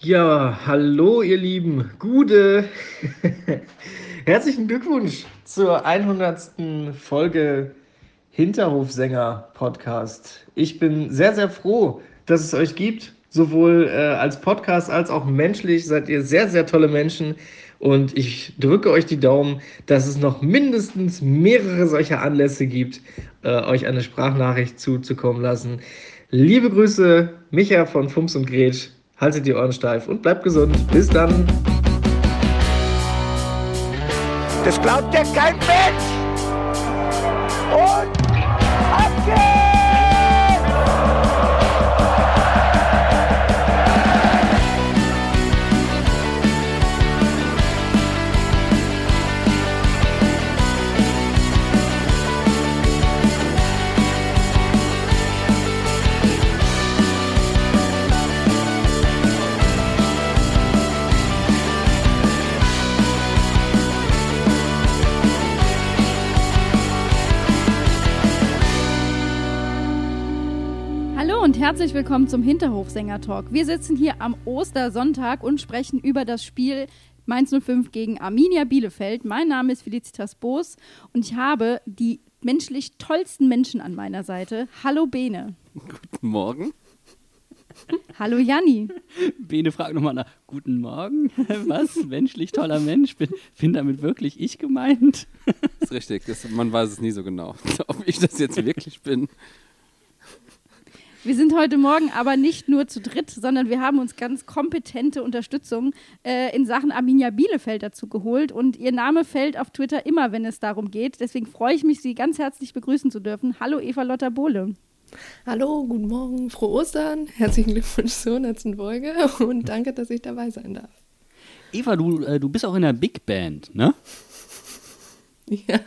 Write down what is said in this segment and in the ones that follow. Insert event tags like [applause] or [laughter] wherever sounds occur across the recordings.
Ja, hallo ihr Lieben, Gude. [laughs] Herzlichen Glückwunsch zur 100. Folge Hinterhofsänger Podcast. Ich bin sehr, sehr froh, dass es euch gibt. Sowohl äh, als Podcast als auch menschlich seid ihr sehr, sehr tolle Menschen. Und ich drücke euch die Daumen, dass es noch mindestens mehrere solcher Anlässe gibt, äh, euch eine Sprachnachricht zuzukommen lassen. Liebe Grüße, Micha von Fums und Gretsch. Haltet die Ohren steif und bleibt gesund. Bis dann. Das glaubt ja kein Mensch. Herzlich willkommen zum Hinterhofsänger-Talk. Wir sitzen hier am Ostersonntag und sprechen über das Spiel Mainz 05 gegen Arminia Bielefeld. Mein Name ist Felicitas Boos und ich habe die menschlich tollsten Menschen an meiner Seite. Hallo Bene. Guten Morgen. Hallo Janni. Bene fragt nochmal nach, guten Morgen, [laughs] was, menschlich toller Mensch, bin, bin damit wirklich ich gemeint? ist richtig, das, man weiß es nie so genau, [laughs] ob ich das jetzt wirklich bin. Wir sind heute Morgen aber nicht nur zu dritt, sondern wir haben uns ganz kompetente Unterstützung äh, in Sachen Arminia Bielefeld dazu geholt. Und ihr Name fällt auf Twitter immer, wenn es darum geht. Deswegen freue ich mich, Sie ganz herzlich begrüßen zu dürfen. Hallo Eva Lotta Bohle. Hallo, guten Morgen, frohe Ostern, herzlichen Glückwunsch zur 100. Folge und danke, dass ich dabei sein darf. Eva, du, äh, du bist auch in der Big Band, ne? Ja,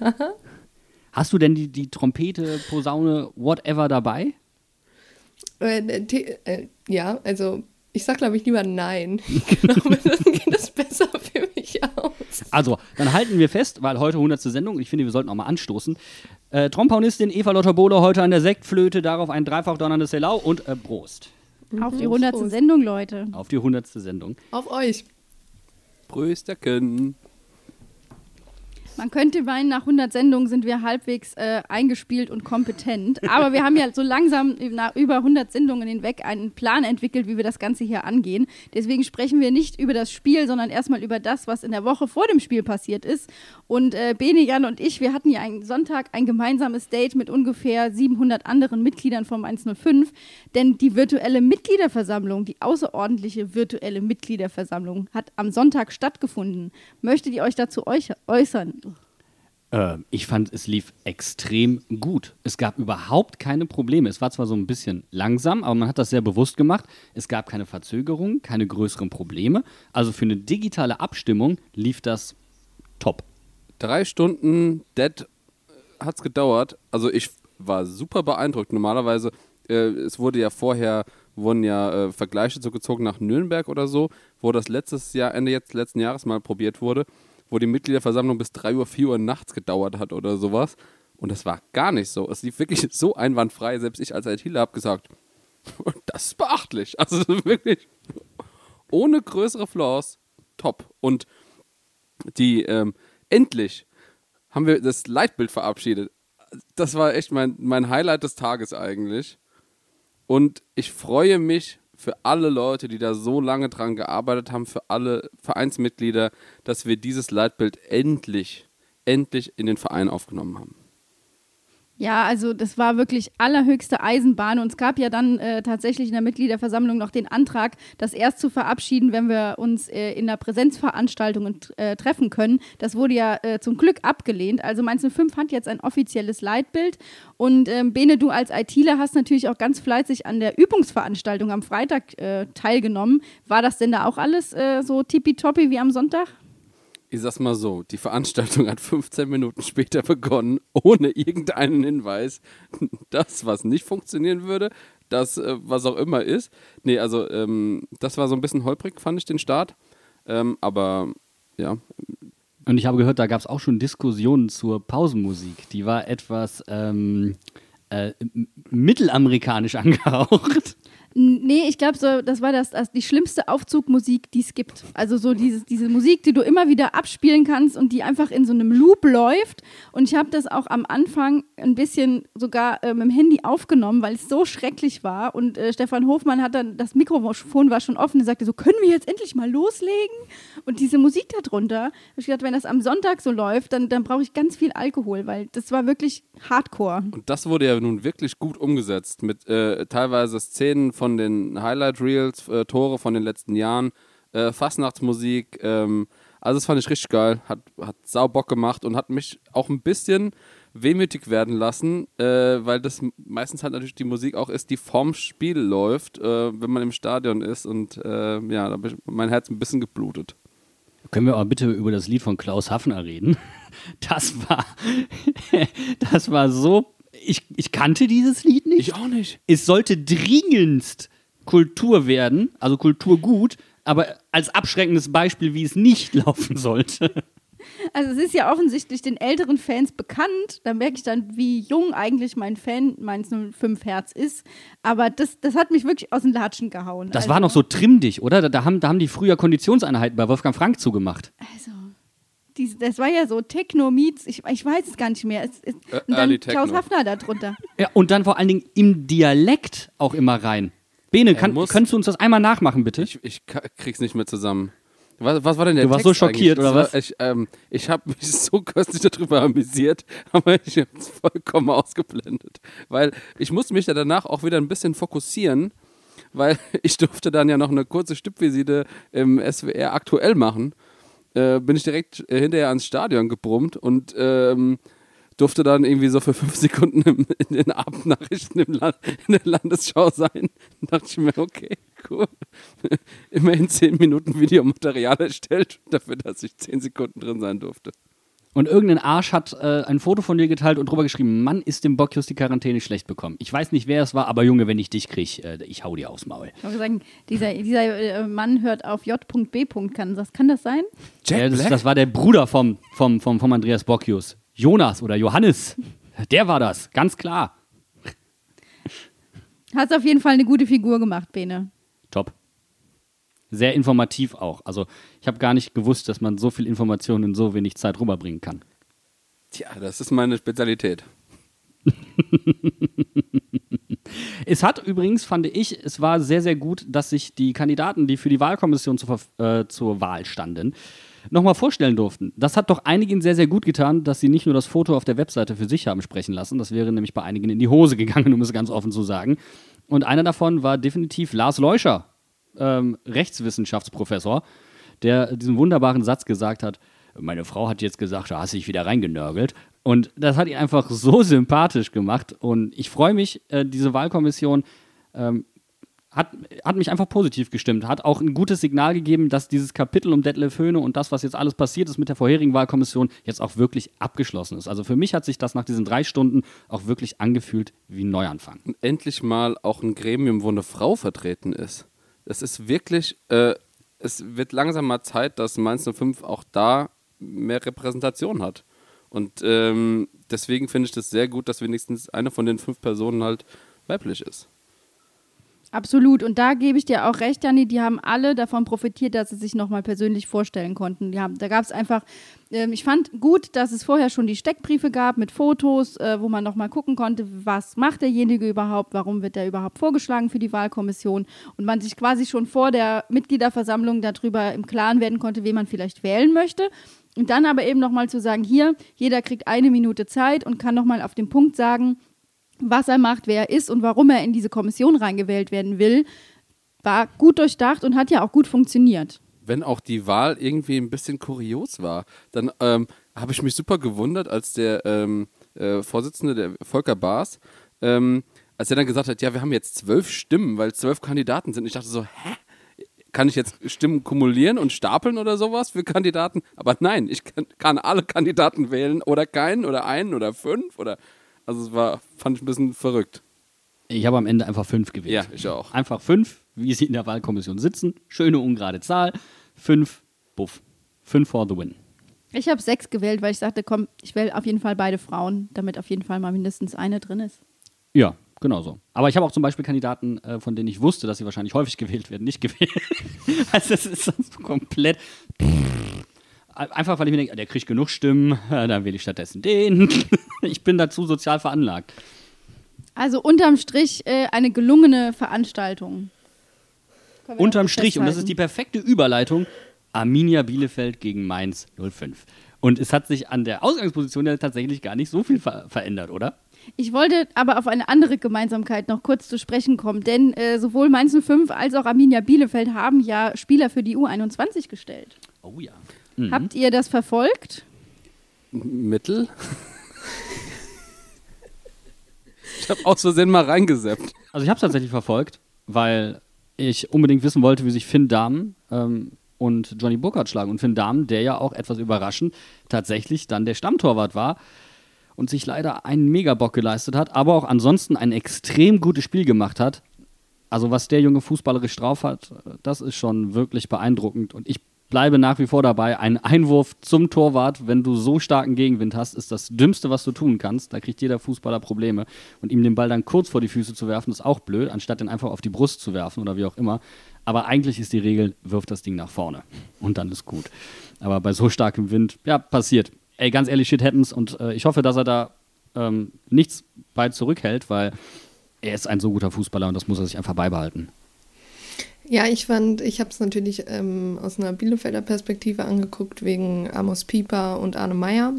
Hast du denn die, die Trompete, Posaune, whatever dabei? Äh, the- äh, ja also ich sag glaube ich lieber nein. Ich glaube, [laughs] [laughs] dann geht es besser für mich aus. Also, dann halten wir fest, weil heute 100. Sendung, und ich finde, wir sollten auch mal anstoßen. Äh, Trompaunistin Eva Lotter Bohle heute an der Sektflöte, darauf ein dreifach donnerndes Helau und äh, Prost. Auf die 100. Prost. Sendung, Leute. Auf die 100. Sendung. Auf euch. Prösterken. Man könnte meinen, nach 100 Sendungen sind wir halbwegs äh, eingespielt und kompetent. Aber wir haben ja so langsam nach über 100 Sendungen hinweg einen Plan entwickelt, wie wir das Ganze hier angehen. Deswegen sprechen wir nicht über das Spiel, sondern erstmal über das, was in der Woche vor dem Spiel passiert ist. Und äh, Bene, Jan und ich, wir hatten ja einen Sonntag ein gemeinsames Date mit ungefähr 700 anderen Mitgliedern vom 105. Denn die virtuelle Mitgliederversammlung, die außerordentliche virtuelle Mitgliederversammlung, hat am Sonntag stattgefunden. Möchtet ihr euch dazu äußern? Äh, ich fand, es lief extrem gut. Es gab überhaupt keine Probleme. Es war zwar so ein bisschen langsam, aber man hat das sehr bewusst gemacht. Es gab keine Verzögerungen, keine größeren Probleme. Also für eine digitale Abstimmung lief das top. Drei Stunden dead es gedauert. Also ich war super beeindruckt. Normalerweise, äh, es wurde ja vorher, wurden ja äh, Vergleiche so gezogen nach Nürnberg oder so, wo das letztes Jahr, Ende jetzt letzten Jahres mal probiert wurde, wo die Mitgliederversammlung bis 3 Uhr, 4 Uhr nachts gedauert hat oder sowas. Und das war gar nicht so. Es lief wirklich [laughs] so einwandfrei. Selbst ich als ITler habe gesagt, [laughs] das ist beachtlich. Also wirklich ohne größere Flaws, top. Und die, ähm, endlich haben wir das Leitbild verabschiedet. Das war echt mein, mein Highlight des Tages eigentlich. Und ich freue mich für alle Leute, die da so lange dran gearbeitet haben, für alle Vereinsmitglieder, dass wir dieses Leitbild endlich, endlich in den Verein aufgenommen haben. Ja, also das war wirklich allerhöchste Eisenbahn und es gab ja dann äh, tatsächlich in der Mitgliederversammlung noch den Antrag, das erst zu verabschieden, wenn wir uns äh, in der Präsenzveranstaltung äh, treffen können. Das wurde ja äh, zum Glück abgelehnt. Also Mainz 05 hat jetzt ein offizielles Leitbild und ähm, Bene, du als ITler hast natürlich auch ganz fleißig an der Übungsveranstaltung am Freitag äh, teilgenommen. War das denn da auch alles äh, so tippitoppi wie am Sonntag? Ich sag's mal so, die Veranstaltung hat 15 Minuten später begonnen, ohne irgendeinen Hinweis. Das, was nicht funktionieren würde, das, äh, was auch immer ist. Nee, also ähm, das war so ein bisschen holprig, fand ich den Start. Ähm, aber ja, Und ich habe gehört, da gab es auch schon Diskussionen zur Pausenmusik. Die war etwas ähm, äh, mittelamerikanisch [laughs] angehaucht. Nee, ich glaube, so, das war das, das die schlimmste Aufzugmusik, die es gibt. Also so dieses, diese Musik, die du immer wieder abspielen kannst und die einfach in so einem Loop läuft. Und ich habe das auch am Anfang ein bisschen sogar äh, mit dem Handy aufgenommen, weil es so schrecklich war. Und äh, Stefan Hofmann hat dann, das Mikrofon war schon offen, er sagte so, können wir jetzt endlich mal loslegen? Und diese Musik darunter, ich gedacht, wenn das am Sonntag so läuft, dann, dann brauche ich ganz viel Alkohol, weil das war wirklich Hardcore. Und das wurde ja nun wirklich gut umgesetzt mit äh, teilweise Szenen von den Highlight Reels, äh, Tore von den letzten Jahren, äh, Fastnachtsmusik. Ähm, also das fand ich richtig geil, hat, hat sau Bock gemacht und hat mich auch ein bisschen wehmütig werden lassen, äh, weil das meistens halt natürlich die Musik auch ist, die vorm Spiel läuft, äh, wenn man im Stadion ist und äh, ja, da hab ich mein Herz ein bisschen geblutet. Können wir aber bitte über das Lied von Klaus Hafner reden? [laughs] Das war, [laughs] das war so, ich, ich kannte dieses Lied nicht. auch nicht. Es sollte dringendst Kultur werden, also Kulturgut, aber als abschreckendes Beispiel, wie es nicht [laughs] laufen sollte. Also es ist ja offensichtlich den älteren Fans bekannt. Da merke ich dann, wie jung eigentlich mein Fan meins 05 Herz ist. Aber das, das hat mich wirklich aus den Latschen gehauen. Das also, war noch so trimmdig, oder? Da, da, haben, da haben die früher Konditionseinheiten bei Wolfgang Frank zugemacht. Also, diese, das war ja so Techno meets, ich, ich weiß es gar nicht mehr. Es, es, Äh, und dann Early Klaus Techno. Hafner da drunter. Ja, und dann vor allen Dingen im Dialekt auch immer rein. Bene, kann, muss- kannst du uns das einmal nachmachen, bitte? Ich, ich krieg's nicht mehr zusammen. Was, was war denn der Du warst Text so schockiert, eigentlich? oder Das war- Ich, ähm, ich habe mich [laughs] so köstlich darüber amüsiert, [laughs] aber ich habe es vollkommen ausgeblendet. Weil ich musste mich ja danach auch wieder ein bisschen fokussieren, weil [laughs] ich durfte dann ja noch eine kurze Stippvisite im SWR aktuell machen. Äh, bin ich direkt äh, hinterher ans Stadion gebrummt und ähm, durfte dann irgendwie so für fünf [laughs] Sekunden im, in den Abendnachrichten im Land, in der Landesschau sein. Da [laughs] dachte ich mir, okay, cool. [laughs] Immerhin zehn Minuten Videomaterial erstellt, dafür, dass ich zehn Sekunden drin sein durfte. Und irgendein Arsch hat äh, ein Foto von dir geteilt und drüber geschrieben, Mann, ist dem Bocchius die Quarantäne schlecht bekommen. Ich weiß nicht, wer es war, aber Junge, wenn ich dich krieg, äh, ich hau dir aufs Maul. Ich wollte sagen, dieser, dieser äh, Mann hört auf J.B. Kann das, kann das sein? Ja, das, das war der Bruder vom, vom, vom, vom Andreas Bocchius. Jonas oder Johannes. Der war das, ganz klar. Hast auf jeden Fall eine gute Figur gemacht, Bene. Top. Sehr informativ auch. Also ich habe gar nicht gewusst, dass man so viel Information in so wenig Zeit rüberbringen kann. Tja, das ist meine Spezialität. [laughs] Es hat übrigens, fand ich, es war sehr, sehr gut, dass sich die Kandidaten, die für die Wahlkommission zur, äh, zur Wahl standen, nochmal vorstellen durften. Das hat doch einigen sehr, sehr gut getan, dass sie nicht nur das Foto auf der Webseite für sich haben sprechen lassen. Das wäre nämlich bei einigen in die Hose gegangen, [laughs] um es ganz offen zu sagen. Und einer davon war definitiv Lars Leuscher, ähm, Rechtswissenschaftsprofessor, der diesen wunderbaren Satz gesagt hat, meine Frau hat jetzt gesagt, da hast du dich wieder reingenörgelt. Und das hat ihn einfach so [laughs] sympathisch gemacht. Und ich freue mich, äh, diese Wahlkommission ähm, hat, hat mich einfach positiv gestimmt, hat auch ein gutes Signal gegeben, dass dieses Kapitel um Detlef Höhne und das, was jetzt alles passiert ist mit der vorherigen Wahlkommission, jetzt auch wirklich abgeschlossen ist. Also für mich hat sich das nach diesen drei Stunden auch wirklich angefühlt wie ein Neuanfang. Endlich mal auch ein Gremium, wo eine Frau vertreten ist. Das ist wirklich, äh, es wird langsam mal Zeit, dass Mainz 05 auch da mehr Repräsentation hat. Und ähm, deswegen finde ich das sehr gut, dass wenigstens eine von den fünf Personen halt weiblich ist. Absolut. Und da gebe ich dir auch recht, Janni, die haben alle davon profitiert, dass sie sich nochmal persönlich vorstellen konnten. Die da gab es einfach, ähm, ich fand gut, dass es vorher schon die Steckbriefe gab mit Fotos, äh, wo man nochmal gucken konnte, was macht derjenige überhaupt, warum wird der überhaupt vorgeschlagen für die Wahlkommission und man sich quasi schon vor der Mitgliederversammlung darüber im Klaren werden konnte, wen man vielleicht wählen möchte. Und dann aber eben nochmal zu sagen, hier, jeder kriegt eine Minute Zeit und kann nochmal auf den Punkt sagen, was er macht, wer er ist und warum er in diese Kommission reingewählt werden will, war gut durchdacht und hat ja auch gut funktioniert. wenn auch die Wahl irgendwie ein bisschen kurios war, dann ähm, habe ich mich super gewundert, als der ähm, äh, Vorsitzende, der Volker Baas, ähm, als er dann gesagt hat, ja, wir haben jetzt zwölf Stimmen, weil zwölf Kandidaten sind. Ich dachte so, hä? Kann ich jetzt Stimmen kumulieren und stapeln oder sowas für Kandidaten? Aber nein, ich kann, kann alle Kandidaten wählen oder keinen oder einen oder fünf oder. Also es war, fand ich ein bisschen verrückt. Ich habe am Ende einfach fünf gewählt. Ja, ich auch. Einfach fünf, wie sie in der Wahlkommission sitzen. Schöne ungerade Zahl. Fünf, buff. Fünf for the win. Ich habe sechs gewählt, weil ich sagte, komm, ich wähle auf jeden Fall beide Frauen, damit auf jeden Fall mal mindestens eine drin ist. Ja, genau so. Aber ich habe auch zum Beispiel Kandidaten, äh, von denen ich wusste, dass sie wahrscheinlich häufig [laughs] gewählt werden, nicht gewählt. [laughs] also das ist sonst so komplett. Einfach weil ich mir denke, der kriegt genug Stimmen, [laughs] äh, dann wähle ich stattdessen den. [laughs] ich bin dazu sozial veranlagt. Also unterm Strich äh, eine gelungene Veranstaltung. Unterm Strich, und das ist die perfekte Überleitung, Arminia Bielefeld gegen Mainz 05. Und es hat sich an der Ausgangsposition ja tatsächlich gar nicht so viel ver verändert, oder? Ich wollte aber auf eine andere Gemeinsamkeit noch kurz zu sprechen kommen, denn äh, sowohl Mainz 05 als auch Arminia Bielefeld haben ja Spieler für die U21 gestellt. Oh ja. Habt ihr das verfolgt? Mittel? ich habe aus Versehen mal reingeseppt. Also ich habe es tatsächlich verfolgt, weil ich unbedingt wissen wollte, wie sich Finn Dahmen ähm, und Johnny Burkhardt schlagen. Und Finn Dahmen, der ja auch etwas überraschend tatsächlich dann der Stammtorwart war und sich leider einen Megabock geleistet hat, aber auch ansonsten ein extrem gutes Spiel gemacht hat. Also was der Junge fußballerisch drauf hat, das ist schon wirklich beeindruckend. Und ich bleibe nach wie vor dabei, ein Einwurf zum Torwart, wenn du so starken Gegenwind hast, ist das Dümmste, was du tun kannst. Da kriegt jeder Fußballer Probleme. Und ihm den Ball dann kurz vor die Füße zu werfen, ist auch blöd, anstatt den einfach auf die Brust zu werfen oder wie auch immer. Aber eigentlich ist die Regel, wirf das Ding nach vorne. Und dann ist gut. Aber bei so starkem Wind, ja, passiert. Ey, ganz ehrlich, shit happens. Und äh, ich hoffe, dass er da ähm, nichts bei zurückhält, weil er ist ein so guter Fußballer und das muss er sich einfach beibehalten. Ja, ich fand, ich habe es natürlich ähm, aus einer Bielefelder Perspektive angeguckt, wegen Amos Pieper und Arne Meyer.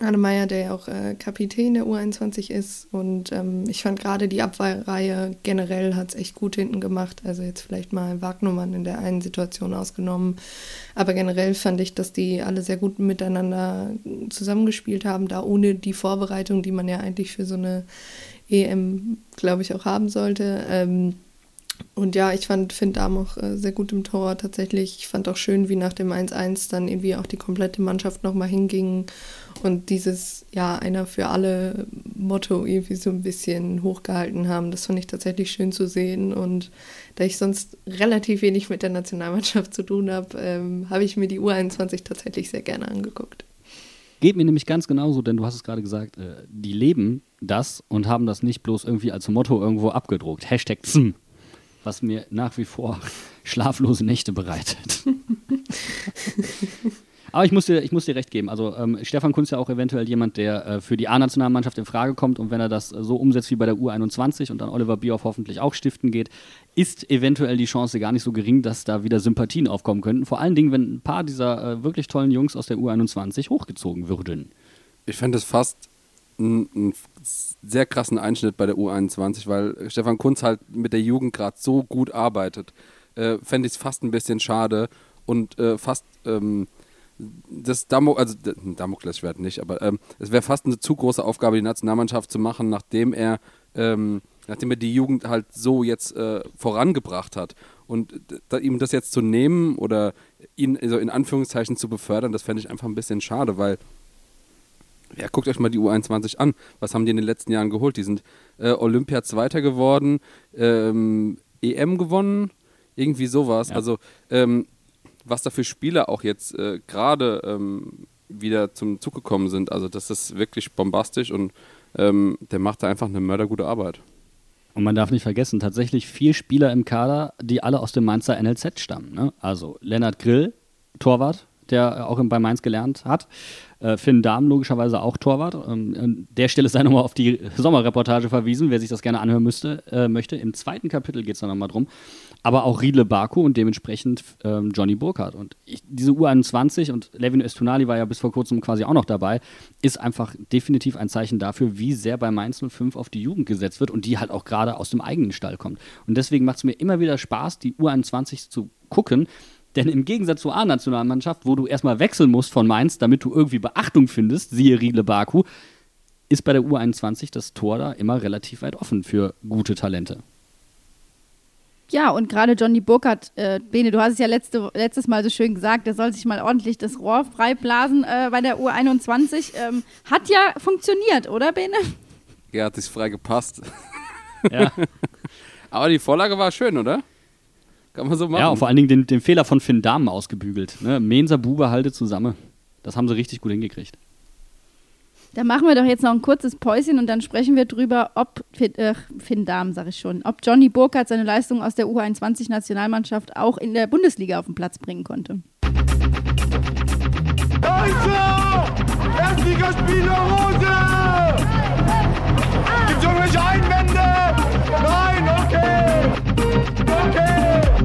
Arne Meyer, der ja auch äh, Kapitän der U21 ist. Und ähm, ich fand gerade die Abwehrreihe generell hat es echt gut hinten gemacht. Also jetzt vielleicht mal Wagnumann in der einen Situation ausgenommen. Aber generell fand ich, dass die alle sehr gut miteinander zusammengespielt haben, da ohne die Vorbereitung, die man ja eigentlich für so eine EM, glaube ich, auch haben sollte. Ähm, und ja, ich fand Finn Dahm auch äh, sehr gut im Tor tatsächlich. Ich fand auch schön, wie nach dem 1-1 dann irgendwie auch die komplette Mannschaft nochmal hinging und dieses, ja, einer für alle Motto irgendwie so ein bisschen hochgehalten haben. Das fand ich tatsächlich schön zu sehen. Und da ich sonst relativ wenig mit der Nationalmannschaft zu tun habe, ähm, habe ich mir die U21 tatsächlich sehr gerne angeguckt. Geht mir nämlich ganz genauso, denn du hast es gerade gesagt, äh, die leben das und haben das nicht bloß irgendwie als Motto irgendwo abgedruckt. Hashtag ZM, was mir nach wie vor schlaflose Nächte bereitet. [laughs] Aber ich muss dir, ich muss dir recht geben. Also ähm, Stefan Kunz ist ja auch eventuell jemand, der äh, für die A-Nationalmannschaft in Frage kommt und wenn er das äh, so umsetzt wie bei der U21 und dann Oliver Bierhoff hoffentlich auch stiften geht, ist eventuell die Chance gar nicht so gering, dass da wieder Sympathien aufkommen könnten. Vor allen Dingen, wenn ein paar dieser äh, wirklich tollen Jungs aus der U21 hochgezogen würden. Ich fände es fast einen sehr krassen Einschnitt bei der U21, weil Stefan Kunz halt mit der Jugend gerade so gut arbeitet. Äh, fände ich es fast ein bisschen schade und äh, fast ähm, das Damo, also Damoklesschwert nicht, aber ähm, es wäre fast eine zu große Aufgabe, die Nationalmannschaft zu machen, nachdem er, ähm, nachdem er die Jugend halt so jetzt äh, vorangebracht hat. Und da, ihm das jetzt zu nehmen oder ihn so in Anführungszeichen zu befördern, das fände ich einfach ein bisschen schade, weil ja, guckt euch mal die U21 an. Was haben die in den letzten Jahren geholt? Die sind äh, Olympia Zweiter geworden, ähm, EM gewonnen, irgendwie sowas. Ja. Also, ähm, was da für Spieler auch jetzt äh, gerade ähm, wieder zum Zug gekommen sind, also das ist wirklich bombastisch und ähm, der macht da einfach eine mördergute Arbeit. Und man darf nicht vergessen, tatsächlich vier Spieler im Kader, die alle aus dem Mainzer NLZ stammen. Ne? Also Lennart Grill, Torwart, der auch bei Mainz gelernt hat. Äh, Finn Dahm, logischerweise auch Torwart. Ähm, an der Stelle sei nochmal auf die Sommerreportage verwiesen, wer sich das gerne anhören müsste, äh, möchte. Im zweiten Kapitel geht es da nochmal drum. Aber auch Riedle Baku und dementsprechend ähm, Johnny Burkhardt. Und ich, diese U21 und Levin Östunali war ja bis vor kurzem quasi auch noch dabei, ist einfach definitiv ein Zeichen dafür, wie sehr bei Mainz 05 auf die Jugend gesetzt wird und die halt auch gerade aus dem eigenen Stall kommt. Und deswegen macht es mir immer wieder Spaß, die U21 zu gucken. Denn im Gegensatz zur A-Nationalmannschaft, wo du erstmal wechseln musst von Mainz, damit du irgendwie Beachtung findest, siehe Riedle Baku, ist bei der U21 das Tor da immer relativ weit offen für gute Talente. Ja, und gerade Johnny Burkhardt, äh, Bene, du hast es ja letzte, letztes Mal so schön gesagt, der soll sich mal ordentlich das Rohr freiblasen äh, bei der U21. Ähm, hat ja funktioniert, oder, Bene? Ja, hat sich frei gepasst. Ja, [laughs] Aber die Vorlage war schön, oder? Kann man so machen. ja und vor allen Dingen den, den Fehler von Finn Dahmen ausgebügelt. Ne? Mensa, Bube, halte zusammen. Das haben sie richtig gut hingekriegt. Da machen wir doch jetzt noch ein kurzes Päuschen und dann sprechen wir drüber, ob Finn, äh, Finn Dahm, sag ich schon, ob Johnny Burkhardt seine Leistung aus der U21-Nationalmannschaft auch in der Bundesliga auf den Platz bringen konnte. Leute! Erstligaspieler Rose! Gibt's irgendwelche Einwände? Nein! Okay! Okay!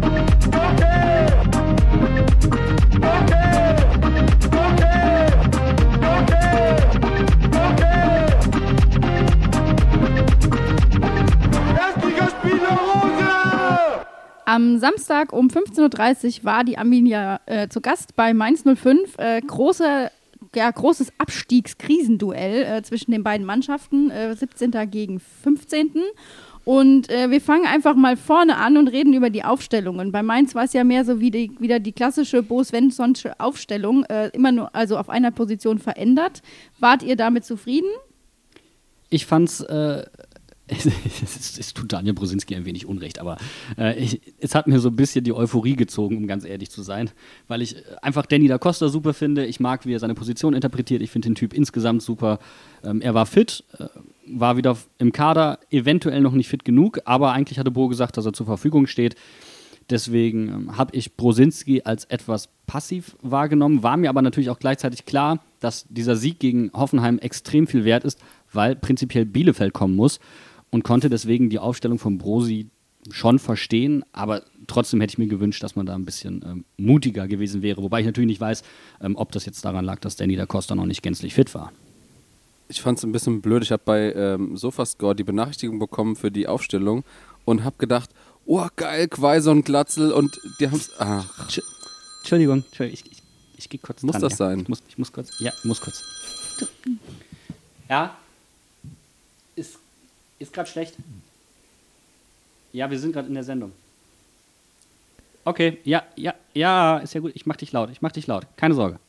Am Samstag um 15.30 Uhr war die Arminia äh, zu Gast bei Mainz 05. Äh, große, ja, großes Abstiegskrisenduell äh, zwischen den beiden Mannschaften, äh, 17. gegen 15. Und äh, wir fangen einfach mal vorne an und reden über die Aufstellungen. Bei Mainz war es ja mehr so wie die, wieder die klassische Bo Svenssonsche Aufstellung, äh, immer nur also auf einer Position verändert. Wart ihr damit zufrieden? Ich fand's, äh, [laughs] es, tut Daniel Brusinski ein wenig Unrecht, aber äh, ich, es hat mir so ein bisschen die Euphorie gezogen, um ganz ehrlich zu sein, weil ich einfach Danny da Costa super finde. Ich mag, wie er seine Position interpretiert. Ich finde den Typ insgesamt super. Ähm, er war fit, äh, war wieder im Kader, eventuell noch nicht fit genug, aber eigentlich hatte Bo gesagt, dass er zur Verfügung steht. Deswegen ähm, habe ich Brosinski als etwas passiv wahrgenommen, war mir aber natürlich auch gleichzeitig klar, dass dieser Sieg gegen Hoffenheim extrem viel wert ist, weil prinzipiell Bielefeld kommen muss und konnte deswegen die Aufstellung von Brosi schon verstehen, aber trotzdem hätte ich mir gewünscht, dass man da ein bisschen ähm, mutiger gewesen wäre, wobei ich natürlich nicht weiß, ähm, ob das jetzt daran lag, dass Danny da Costa noch nicht gänzlich fit war. Ich fand es ein bisschen blöd. Ich habe bei ähm, Sofascore die Benachrichtigung bekommen für die Aufstellung und habe gedacht, oh geil, Quaison, Glatzel und die haben es. Ach, Tsch- Entschuldigung, Entschuldigung, ich, ich, ich gehe kurz Muss dran, das ja. sein? Ich muss, ich muss kurz, ja, muss kurz. Ja? Ist, ist gerade schlecht? Ja, wir sind gerade in der Sendung. Okay, ja, ja, ja, ist ja gut. Ich mach dich laut, ich mach dich laut. Keine Sorge.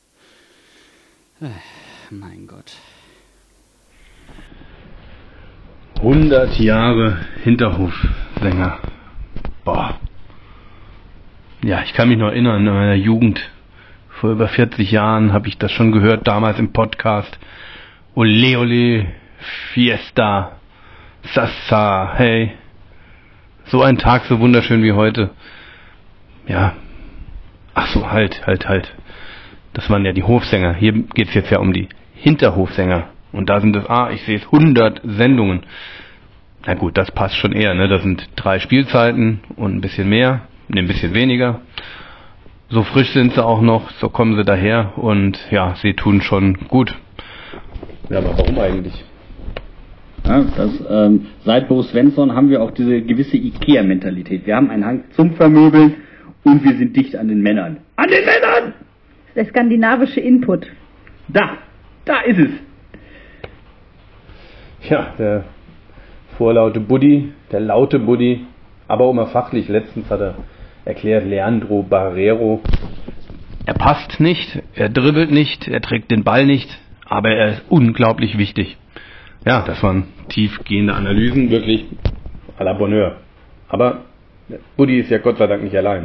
Äh, Mein Gott. 100 Jahre Hinterhofsänger. Boah. Ja, ich kann mich noch erinnern, in meiner Jugend, vor über 40 Jahren, habe ich das schon gehört, damals im Podcast. Ole, ole, Fiesta, Sassa, hey. So ein Tag so wunderschön wie heute. Ja. Ach so, halt, halt, halt. Das waren ja die Hofsänger. Hier geht's jetzt ja um die Hinterhofsänger. Und da sind es, ah, ich sehe es, 100 Sendungen. Na gut, das passt schon eher, ne? Das sind drei Spielzeiten und ein bisschen mehr, ne, ein bisschen weniger. So frisch sind sie auch noch, so kommen sie daher und ja, sie tun schon gut. Ja, aber warum eigentlich? Ja, das, ähm, seit Bo Svensson haben wir auch diese gewisse Ikea-Mentalität. Wir haben einen Hang zum Vermöbeln und wir sind dicht an den Männern. An den Männern! Der skandinavische Input. Da, da ist es. Ja, der vorlaute Buddy, der laute Buddy, aber immer fachlich. Letztens hat er erklärt, Leandro Barrero. Er passt nicht, er dribbelt nicht, er trägt den Ball nicht, aber er ist unglaublich wichtig. Ja, das waren tiefgehende Analysen, wirklich à la Bonheur. Aber Buddy ist ja Gott sei Dank nicht allein.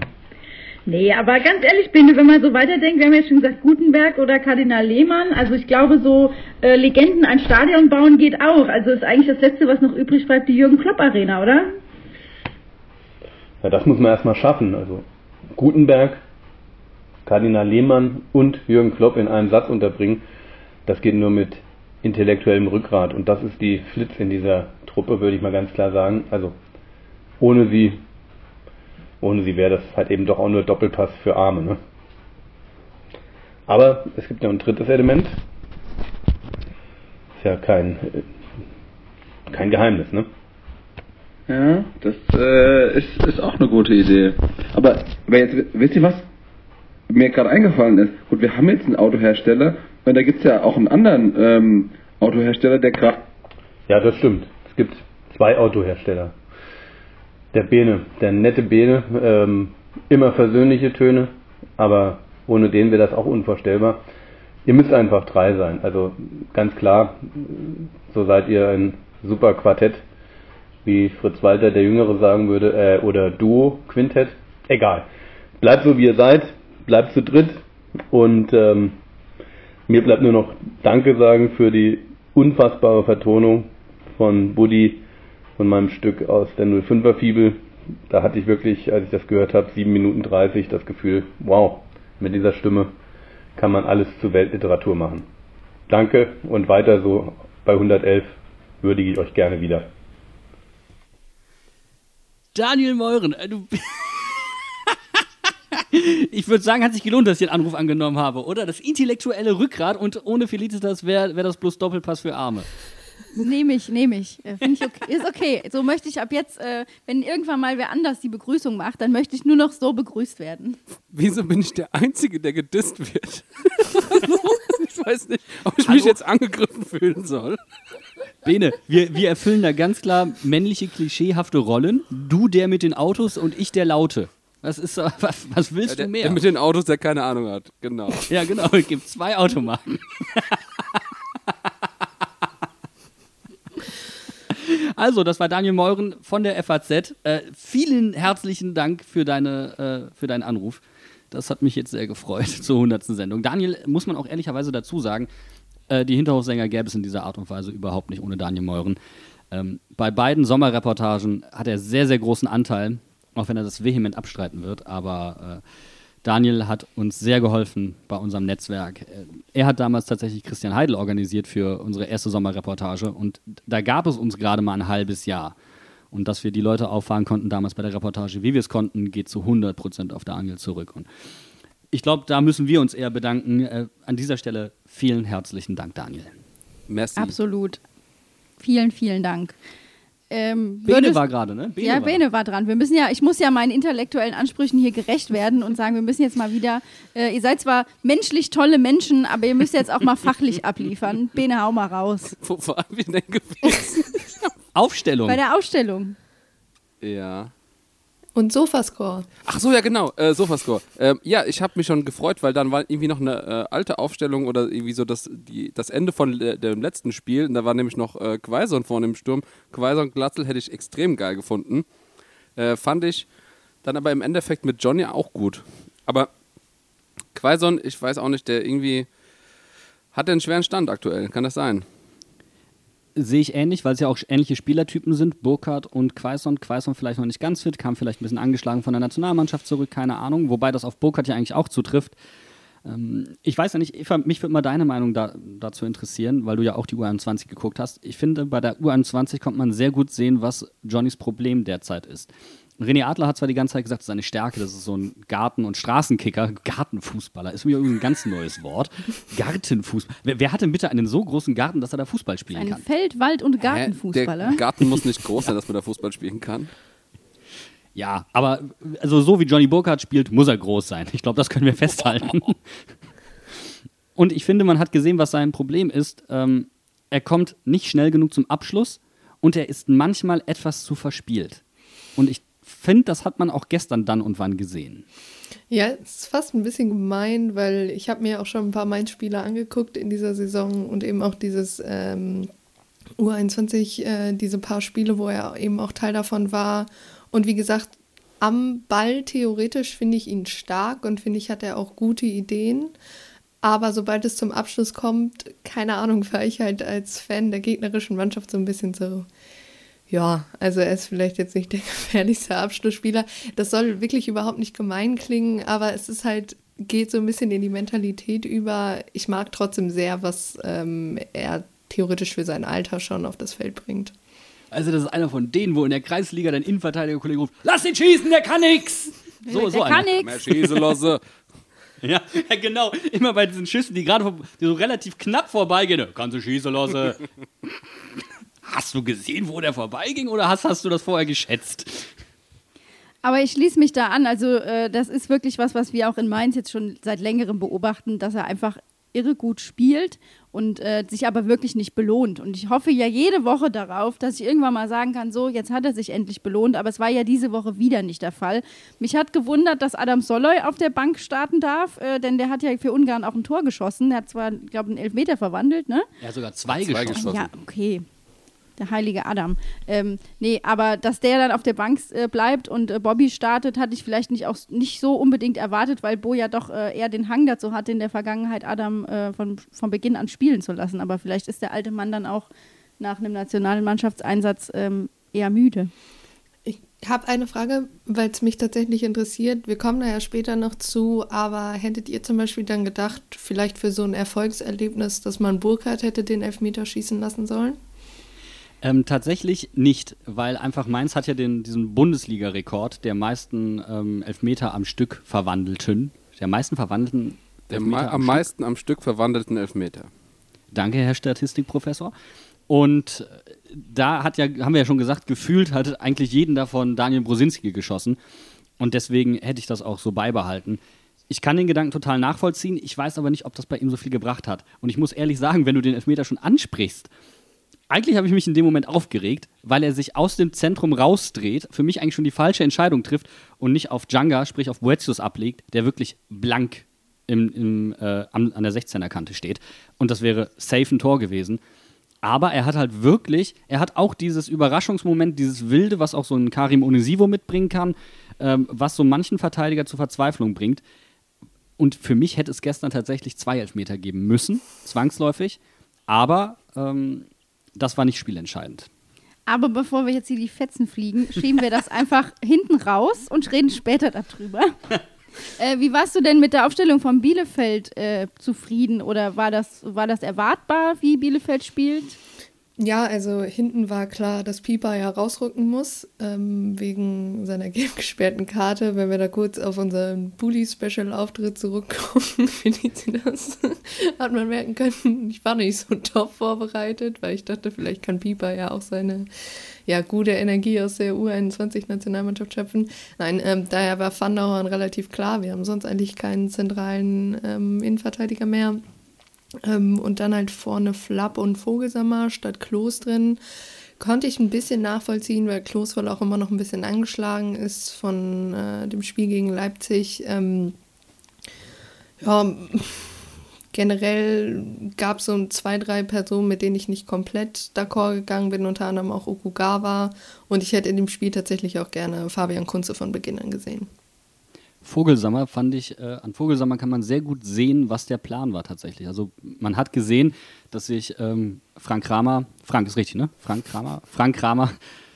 Nee, aber ganz ehrlich, Bene, wenn man so weiterdenkt, wir haben ja schon gesagt, Gutenberg oder Kardinal Lehmann, also ich glaube, so äh, Legenden ein Stadion bauen geht auch. Also ist eigentlich das Letzte, was noch übrig bleibt, die Jürgen Klopp Arena, oder? Ja, das muss man erstmal schaffen. Also Gutenberg, Kardinal Lehmann und Jürgen Klopp in einem Satz unterbringen, das geht nur mit intellektuellem Rückgrat. Und das ist die Flitz in dieser Truppe, würde ich mal ganz klar sagen. Also ohne sie, ohne sie wäre das halt eben doch auch nur Doppelpass für Arme. Ne? Aber es gibt ja ein drittes Element. Ist ja kein, äh, kein Geheimnis, ne? Ja, das äh, ist, ist auch eine gute Idee. Aber, jetzt, wisst ihr was? Mir gerade eingefallen ist, gut, wir haben jetzt einen Autohersteller, und da gibt's ja auch einen anderen ähm, Autohersteller, der gerade. Ja, das stimmt. Es gibt zwei Autohersteller. Der Bene, der nette Bene, ähm, immer versöhnliche Töne, aber ohne den wäre das auch unvorstellbar. Ihr müsst einfach drei sein. Also ganz klar, so seid ihr ein super Quartett, wie Fritz Walter der Jüngere sagen würde, äh, oder Duo, Quintett. Egal. Bleibt so wie ihr seid, bleibt zu dritt und ähm, mir bleibt nur noch Danke sagen für die unfassbare Vertonung von Buddy, von meinem Stück aus der 05er Fibel. Da hatte ich wirklich, als ich das gehört habe, 7 Minuten 30 das Gefühl, wow, mit dieser Stimme kann man alles zur Weltliteratur machen. Danke und weiter so bei 111 würdige ich euch gerne wieder. Daniel Meuren, äh, du. [laughs] ich würde sagen, hat sich gelohnt, dass ich den Anruf angenommen habe, oder? Das intellektuelle Rückgrat und ohne Felicitas wäre wär das bloß Doppelpass für Arme. Nehme ich, nehme ich. Äh, Find ich okay. Ist okay. So möchte ich ab jetzt, äh, wenn irgendwann mal wer anders die Begrüßung macht, dann möchte ich nur noch so begrüßt werden. Wieso bin ich der Einzige, der gedisst wird? [laughs] ich weiß nicht, ob ich mich jetzt angegriffen fühlen soll. Bene, wir, wir erfüllen da ganz klar männliche, klischeehafte Rollen. Du der mit den Autos und ich der Laute. Was, ist, so- was, was willst Der, du mehr? der mit den Autos, der keine Ahnung hat. Genau. ja, genau. Es gibt zwei Automaten. [laughs] Also, das war Daniel Meuren von der FAZ. Äh, vielen herzlichen Dank für, deine, äh, für deinen Anruf. Das hat mich jetzt sehr gefreut [laughs] zur 100. Sendung. Daniel, muss man auch ehrlicherweise dazu sagen, äh, die Hinterhofsänger gäbe es in dieser Art und Weise überhaupt nicht ohne Daniel Meuren. Ähm, bei beiden Sommerreportagen hat er sehr, sehr großen Anteil, auch wenn er das vehement abstreiten wird. Aber äh, Daniel hat uns sehr geholfen bei unserem Netzwerk. Äh, Er hat damals tatsächlich Christian Heidel organisiert für unsere erste Sommerreportage und da gab es uns gerade mal ein halbes Jahr. Und dass wir die Leute auffahren konnten damals bei der Reportage, wie wir es konnten, geht zu 100 Prozent auf Daniel zurück. Und ich glaube, da müssen wir uns eher bedanken. Äh, an dieser Stelle vielen herzlichen Dank, Daniel. Merci. Absolut. Vielen, vielen Dank. Ähm, Bene würdest- war gerade, ne? ja, war Bene war dran. Wir müssen ja, ich muss ja meinen intellektuellen Ansprüchen hier gerecht werden und sagen, wir müssen jetzt mal wieder, äh, ihr seid zwar menschlich tolle Menschen, aber ihr müsst jetzt auch mal fachlich [laughs] abliefern. Bene, hau mal raus. Wo waren wir denn gewesen? [laughs] Aufstellung. Bei der Ausstellung. ja. Und Sofascore. Ach so, ja genau, äh, Sofascore. Ähm, ja, ich habe mich schon gefreut, weil dann war irgendwie noch eine äh, alte Aufstellung oder irgendwie so das, die, das Ende von dem letzten Spiel. Und da war nämlich noch äh, Quaison vorne im Sturm. Quaison Glatzel hätte ich extrem geil gefunden. Äh, fand ich dann aber im Endeffekt mit Johnny auch gut. Aber Quaison, ich weiß auch nicht, der irgendwie hat einen schweren Stand aktuell. Kann das sein? Sehe ich ähnlich, weil es ja auch ähnliche Spielertypen sind. Burkhardt und Quaison. Quaison vielleicht noch nicht ganz fit, kam vielleicht ein bisschen angeschlagen von der Nationalmannschaft zurück, keine Ahnung. Wobei das auf Burkhardt ja eigentlich auch zutrifft. Ähm, ich weiß ja nicht, Eva, mich würde mal deine Meinung da, dazu interessieren, weil du ja auch die U21 geguckt hast. Ich finde, bei der U21 kommt man sehr gut sehen, was Johnnys Problem derzeit ist. René Adler hat zwar die ganze Zeit gesagt, das ist eine Stärke, das ist so ein Garten- und Straßenkicker, Gartenfußballer, ist mir irgendwie ein ganz neues Wort. Gartenfußballer. Wer, wer hat denn bitte einen so großen Garten, dass er da Fußball spielen Ein kann? Feld-, Wald- und Hä? Der Gartenfußballer. Garten muss nicht groß sein, dass man da Fußball spielen kann. Ja, aber also so wie Johnny Burkhardt spielt, muss er groß sein. Ich glaube, das können wir festhalten. Und ich finde, man hat gesehen, was sein Problem ist. Ähm, er kommt nicht schnell genug zum Abschluss und er ist manchmal etwas zu verspielt. Und ich finde, das hat man auch gestern dann und wann gesehen. Ja, es ist fast ein bisschen gemein, weil ich habe mir auch schon ein paar Mainz-Spieler angeguckt in dieser Saison und eben auch dieses ähm, U21, äh, diese paar Spiele, wo er eben auch Teil davon war. Und wie gesagt, am Ball theoretisch finde ich ihn stark und finde ich, hat er auch gute Ideen. Aber sobald es zum Abschluss kommt, keine Ahnung, [laughs] war ich halt als Fan der gegnerischen Mannschaft so ein bisschen so, ja, also er ist vielleicht jetzt nicht der [laughs] gefährlichste Abschlussspieler. Das soll wirklich überhaupt nicht gemein klingen, aber es ist halt, geht so ein bisschen in die Mentalität über. Ich mag trotzdem sehr, was ähm, er theoretisch für sein Alter schon auf das Feld bringt. Also das ist einer von denen, wo in der Kreisliga dein Innenverteidiger-Kollege ruft, lass ihn schießen, der kann nix! So, der so kann einer. nix. Mehr Schießelosse. [laughs] Ja, ja, genau. Immer bei diesen Schüssen, die gerade die so relativ knapp vorbeigehen. "Ja, Kannst du schießen lassen. [laughs] Hast du gesehen, wo der vorbeiging oder hast, hast du das vorher geschätzt? Aber ich schließe mich da an. Also, äh, das ist wirklich was, was wir auch in Mainz jetzt schon seit längerem beobachten, dass er einfach irre gut spielt und äh, sich aber wirklich nicht belohnt. Und ich hoffe ja jede Woche darauf, dass ich irgendwann mal sagen kann, so, jetzt hat er sich endlich belohnt, aber es war ja diese Woche wieder nicht der Fall. Mich hat gewundert, dass Adam Soloy auf der Bank starten darf, äh, denn der hat ja für Ungarn auch ein Tor geschossen. Der hat zwar, glaube ich, einen Elfmeter verwandelt, ne? Er hat sogar zwei, Zwei geschossen. geschossen. Ja, okay. Der heilige Adam. Ähm, nee, aber dass der dann auf der Bank äh, bleibt und äh, Bobby startet, hatte ich vielleicht nicht auch nicht so unbedingt erwartet, weil Bo ja doch äh, eher den Hang dazu hatte, in der Vergangenheit Adam äh, von, von Beginn an spielen zu lassen. Aber vielleicht ist der alte Mann dann auch nach einem nationalen Mannschaftseinsatz ähm, eher müde. Ich habe eine Frage, weil es mich tatsächlich interessiert. Wir kommen da ja später noch zu, aber hättet ihr zum Beispiel dann gedacht, vielleicht für so ein Erfolgserlebnis, dass man Burkhardt hätte den Elfmeter schießen lassen sollen? Ähm, tatsächlich nicht, weil einfach Mainz hat ja den, diesen Bundesliga-Rekord der meisten ähm, Elfmeter am Stück verwandelten. Der meisten verwandelten Der Elfmeter am Stück. meisten am Stück verwandelten Elfmeter. Danke, Herr Statistikprofessor. Und äh, da hat ja, haben wir ja schon gesagt, gefühlt hat eigentlich jeden davon Daniel Brosinski geschossen. Und deswegen hätte ich das auch so beibehalten. Ich kann den Gedanken total nachvollziehen. Ich weiß aber nicht, ob das bei ihm so viel gebracht hat. Und ich muss ehrlich sagen, wenn du den Elfmeter schon ansprichst, eigentlich habe ich mich in dem Moment aufgeregt, weil er sich aus dem Zentrum rausdreht, für mich eigentlich schon die falsche Entscheidung trifft und nicht auf Djanga, sprich auf Boetius ablegt, der wirklich blank im, im, äh, an, der 16er-Kante steht. Und das wäre safe ein Tor gewesen. Aber er hat halt wirklich, er hat auch dieses Überraschungsmoment, dieses Wilde, was auch so ein Karim Onisivo mitbringen kann, ähm, was so manchen Verteidiger zur Verzweiflung bringt. Und für mich hätte es gestern tatsächlich zwei Elfmeter geben müssen, zwangsläufig. Aber ähm, das war nicht spielentscheidend. Aber bevor wir jetzt hier die Fetzen fliegen, schieben wir das einfach [laughs] hinten raus und reden später darüber. [laughs] äh, wie warst du denn mit der Aufstellung von Bielefeld äh, zufrieden oder war das, war das erwartbar, wie Bielefeld spielt? Ja, also hinten war klar, dass Pieper ja rausrücken muss, ähm, wegen seiner [laughs] gelb gesperrten Karte. Wenn wir da kurz auf unseren Bully-Special-Auftritt zurückkommen, [laughs] finde ich das, [laughs] hat man merken können, ich war nicht so top vorbereitet, weil ich dachte, vielleicht kann Pieper ja auch seine ja, gute Energie aus der U21-Nationalmannschaft schöpfen. Nein, ähm, daher war Van Horn relativ klar. Wir haben sonst eigentlich keinen zentralen ähm, Innenverteidiger mehr. Ähm, und dann halt vorne Flapp und Vogelsammer statt Klos drin. Konnte ich ein bisschen nachvollziehen, weil Klos wohl auch immer noch ein bisschen angeschlagen ist von äh, dem Spiel gegen Leipzig. Ähm, ja, [laughs] generell gab es so zwei, drei Personen, mit denen ich nicht komplett d'accord gegangen bin, unter anderem auch Okugawa. Und ich hätte in dem Spiel tatsächlich auch gerne Fabian Kunze von Beginn an gesehen. Vogelsammer fand ich, äh, an Vogelsammer kann man sehr gut sehen, was der Plan war tatsächlich. Also man hat gesehen, dass sich ähm, Frank Kramer, Frank ist richtig, ne? Frank Kramer, Frank Kramer,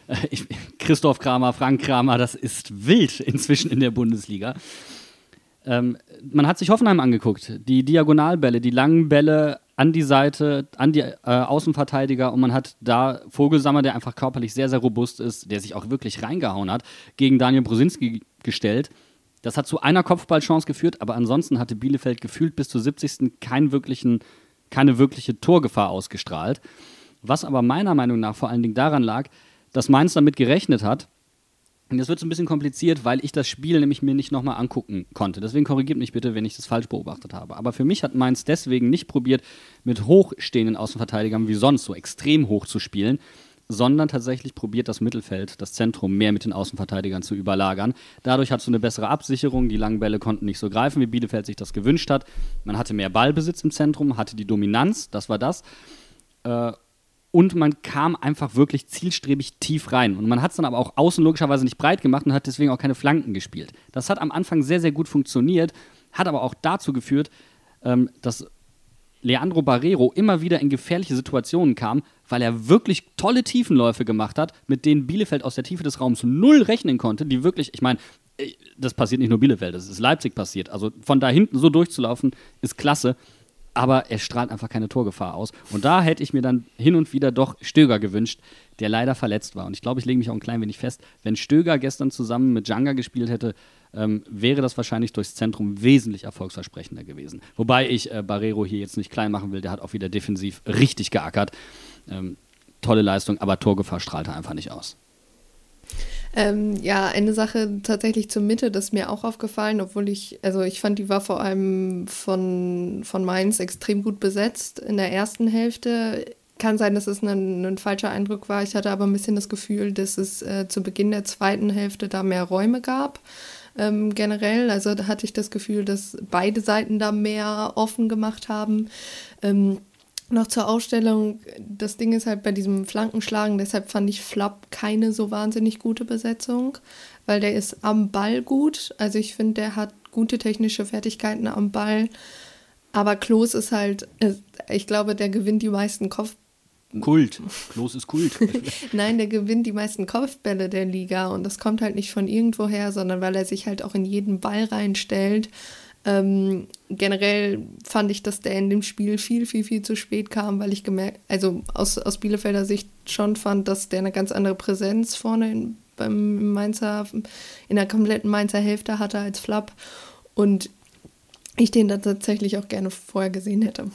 äh, ich, Christoph Kramer, Frank Kramer, das ist wild inzwischen in der Bundesliga. Ähm, man hat sich Hoffenheim angeguckt, die Diagonalbälle, die langen Bälle an die Seite, an die äh, Außenverteidiger und man hat da Vogelsammer, der einfach körperlich sehr, sehr robust ist, der sich auch wirklich reingehauen hat, gegen Daniel Brusinski gestellt. Das hat zu einer Kopfballchance geführt, aber ansonsten hatte Bielefeld gefühlt bis zur 70. Kein wirklichen, keine wirkliche Torgefahr ausgestrahlt. Was aber meiner Meinung nach vor allen Dingen daran lag, dass Mainz damit gerechnet hat. Und jetzt wird es ein bisschen kompliziert, weil ich das Spiel nämlich mir nicht nochmal angucken konnte. Deswegen korrigiert mich bitte, wenn ich das falsch beobachtet habe. Aber für mich hat Mainz deswegen nicht probiert, mit hochstehenden Außenverteidigern wie sonst so extrem hoch zu spielen, sondern tatsächlich probiert das Mittelfeld, das Zentrum mehr mit den Außenverteidigern zu überlagern. Dadurch hat du eine bessere Absicherung, die langen Bälle konnten nicht so greifen, wie Bielefeld sich das gewünscht hat. Man hatte mehr Ballbesitz im Zentrum, hatte die Dominanz, das war das. Äh, und man kam einfach wirklich zielstrebig tief rein. Und man hat es dann aber auch außen logischerweise nicht breit gemacht und hat deswegen auch keine Flanken gespielt. Das hat am Anfang sehr, sehr gut funktioniert, hat aber auch dazu geführt, ähm, dass Leandro Barrero immer wieder in gefährliche Situationen kam, weil er wirklich tolle Tiefenläufe gemacht hat, mit denen Bielefeld aus der Tiefe des Raums null rechnen konnte, die wirklich, ich meine, äh, das passiert nicht nur Bielefeld, das ist Leipzig passiert. Also von da hinten so durchzulaufen, ist klasse. Aber er strahlt einfach keine Torgefahr aus. Und da hätte ich mir dann hin und wieder doch Stöger gewünscht, der leider verletzt war. Und ich glaube, ich lege mich auch ein klein wenig fest, wenn Stöger gestern zusammen mit Djanga gespielt hätte, ähm, wäre das wahrscheinlich durchs Zentrum wesentlich erfolgsversprechender gewesen. Wobei ich äh, Barrero hier jetzt nicht klein machen will, der hat auch wieder defensiv richtig geackert. Ähm, tolle Leistung, aber Torgefahr strahlte einfach nicht aus. Ähm, ja, eine Sache tatsächlich zur Mitte, das ist mir auch aufgefallen, obwohl ich, also ich fand, die war vor allem von, von Mainz extrem gut besetzt in der ersten Hälfte. Kann sein, dass es ein, ein falscher Eindruck war. Ich hatte aber ein bisschen das Gefühl, dass es äh, zu Beginn der zweiten Hälfte da mehr Räume gab. Ähm, generell, also da hatte ich das Gefühl, dass beide Seiten da mehr offen gemacht haben. Ähm, Noch zur Aufstellung, das Ding ist halt bei diesem Flankenschlagen, deshalb fand ich Flapp keine so wahnsinnig gute Besetzung, weil der ist am Ball gut. Also ich finde, der hat gute technische Fertigkeiten am Ball. Aber Klos ist halt, äh, ich glaube, der gewinnt die meisten Kopf. Kult. Klos ist Kult. [laughs] Nein, der gewinnt die meisten Kopfbälle der Liga und das kommt halt nicht von irgendwoher, sondern weil er sich halt auch in jeden Ball reinstellt. Ähm, generell fand ich, dass der in dem Spiel viel, viel, viel zu spät kam, weil ich gemerkt, also aus, aus Bielefelder Sicht schon fand, dass der eine ganz andere Präsenz vorne in, beim Mainzer, in der kompletten Mainzer Hälfte hatte als Flapp und ich den da tatsächlich auch gerne vorher gesehen hätte.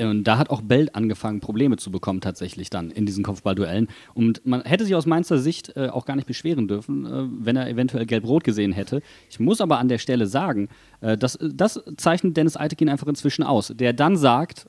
Und da hat auch Bell angefangen, Probleme zu bekommen, tatsächlich dann in diesen Kopfballduellen. Und man hätte sich aus Mainzer Sicht äh, auch gar nicht beschweren dürfen, äh, wenn er eventuell gelb-rot gesehen hätte. Ich muss aber an der Stelle sagen, äh, das, das zeichnet Dennis Eitekin einfach inzwischen aus, der dann sagt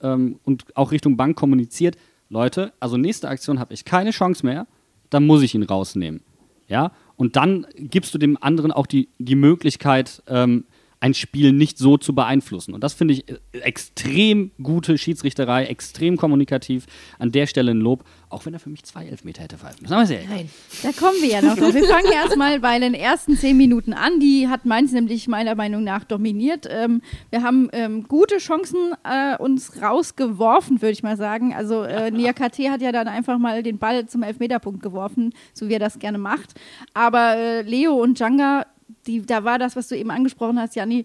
ähm, und auch Richtung Bank kommuniziert: Leute, also nächste Aktion habe ich keine Chance mehr, dann muss ich ihn rausnehmen. Ja, und dann gibst du dem anderen auch die, die Möglichkeit, ähm, ein Spiel nicht so zu beeinflussen. Und das finde ich äh, extrem gute Schiedsrichterei, extrem kommunikativ. An der Stelle ein Lob, auch wenn er für mich zwei Elfmeter hätte pfeifen müssen. Aber sehr Nein, da kommen wir ja noch drauf. Wir fangen erstmal bei den ersten zehn Minuten an. Die hat Mainz nämlich meiner Meinung nach dominiert. Ähm, wir haben ähm, gute Chancen äh, uns rausgeworfen, würde ich mal sagen. Also äh, Niakate hat ja dann einfach mal den Ball zum Elfmeterpunkt geworfen, so wie er das gerne macht. Aber äh, Leo und Djanga die, da war das, was du eben angesprochen hast, Janni,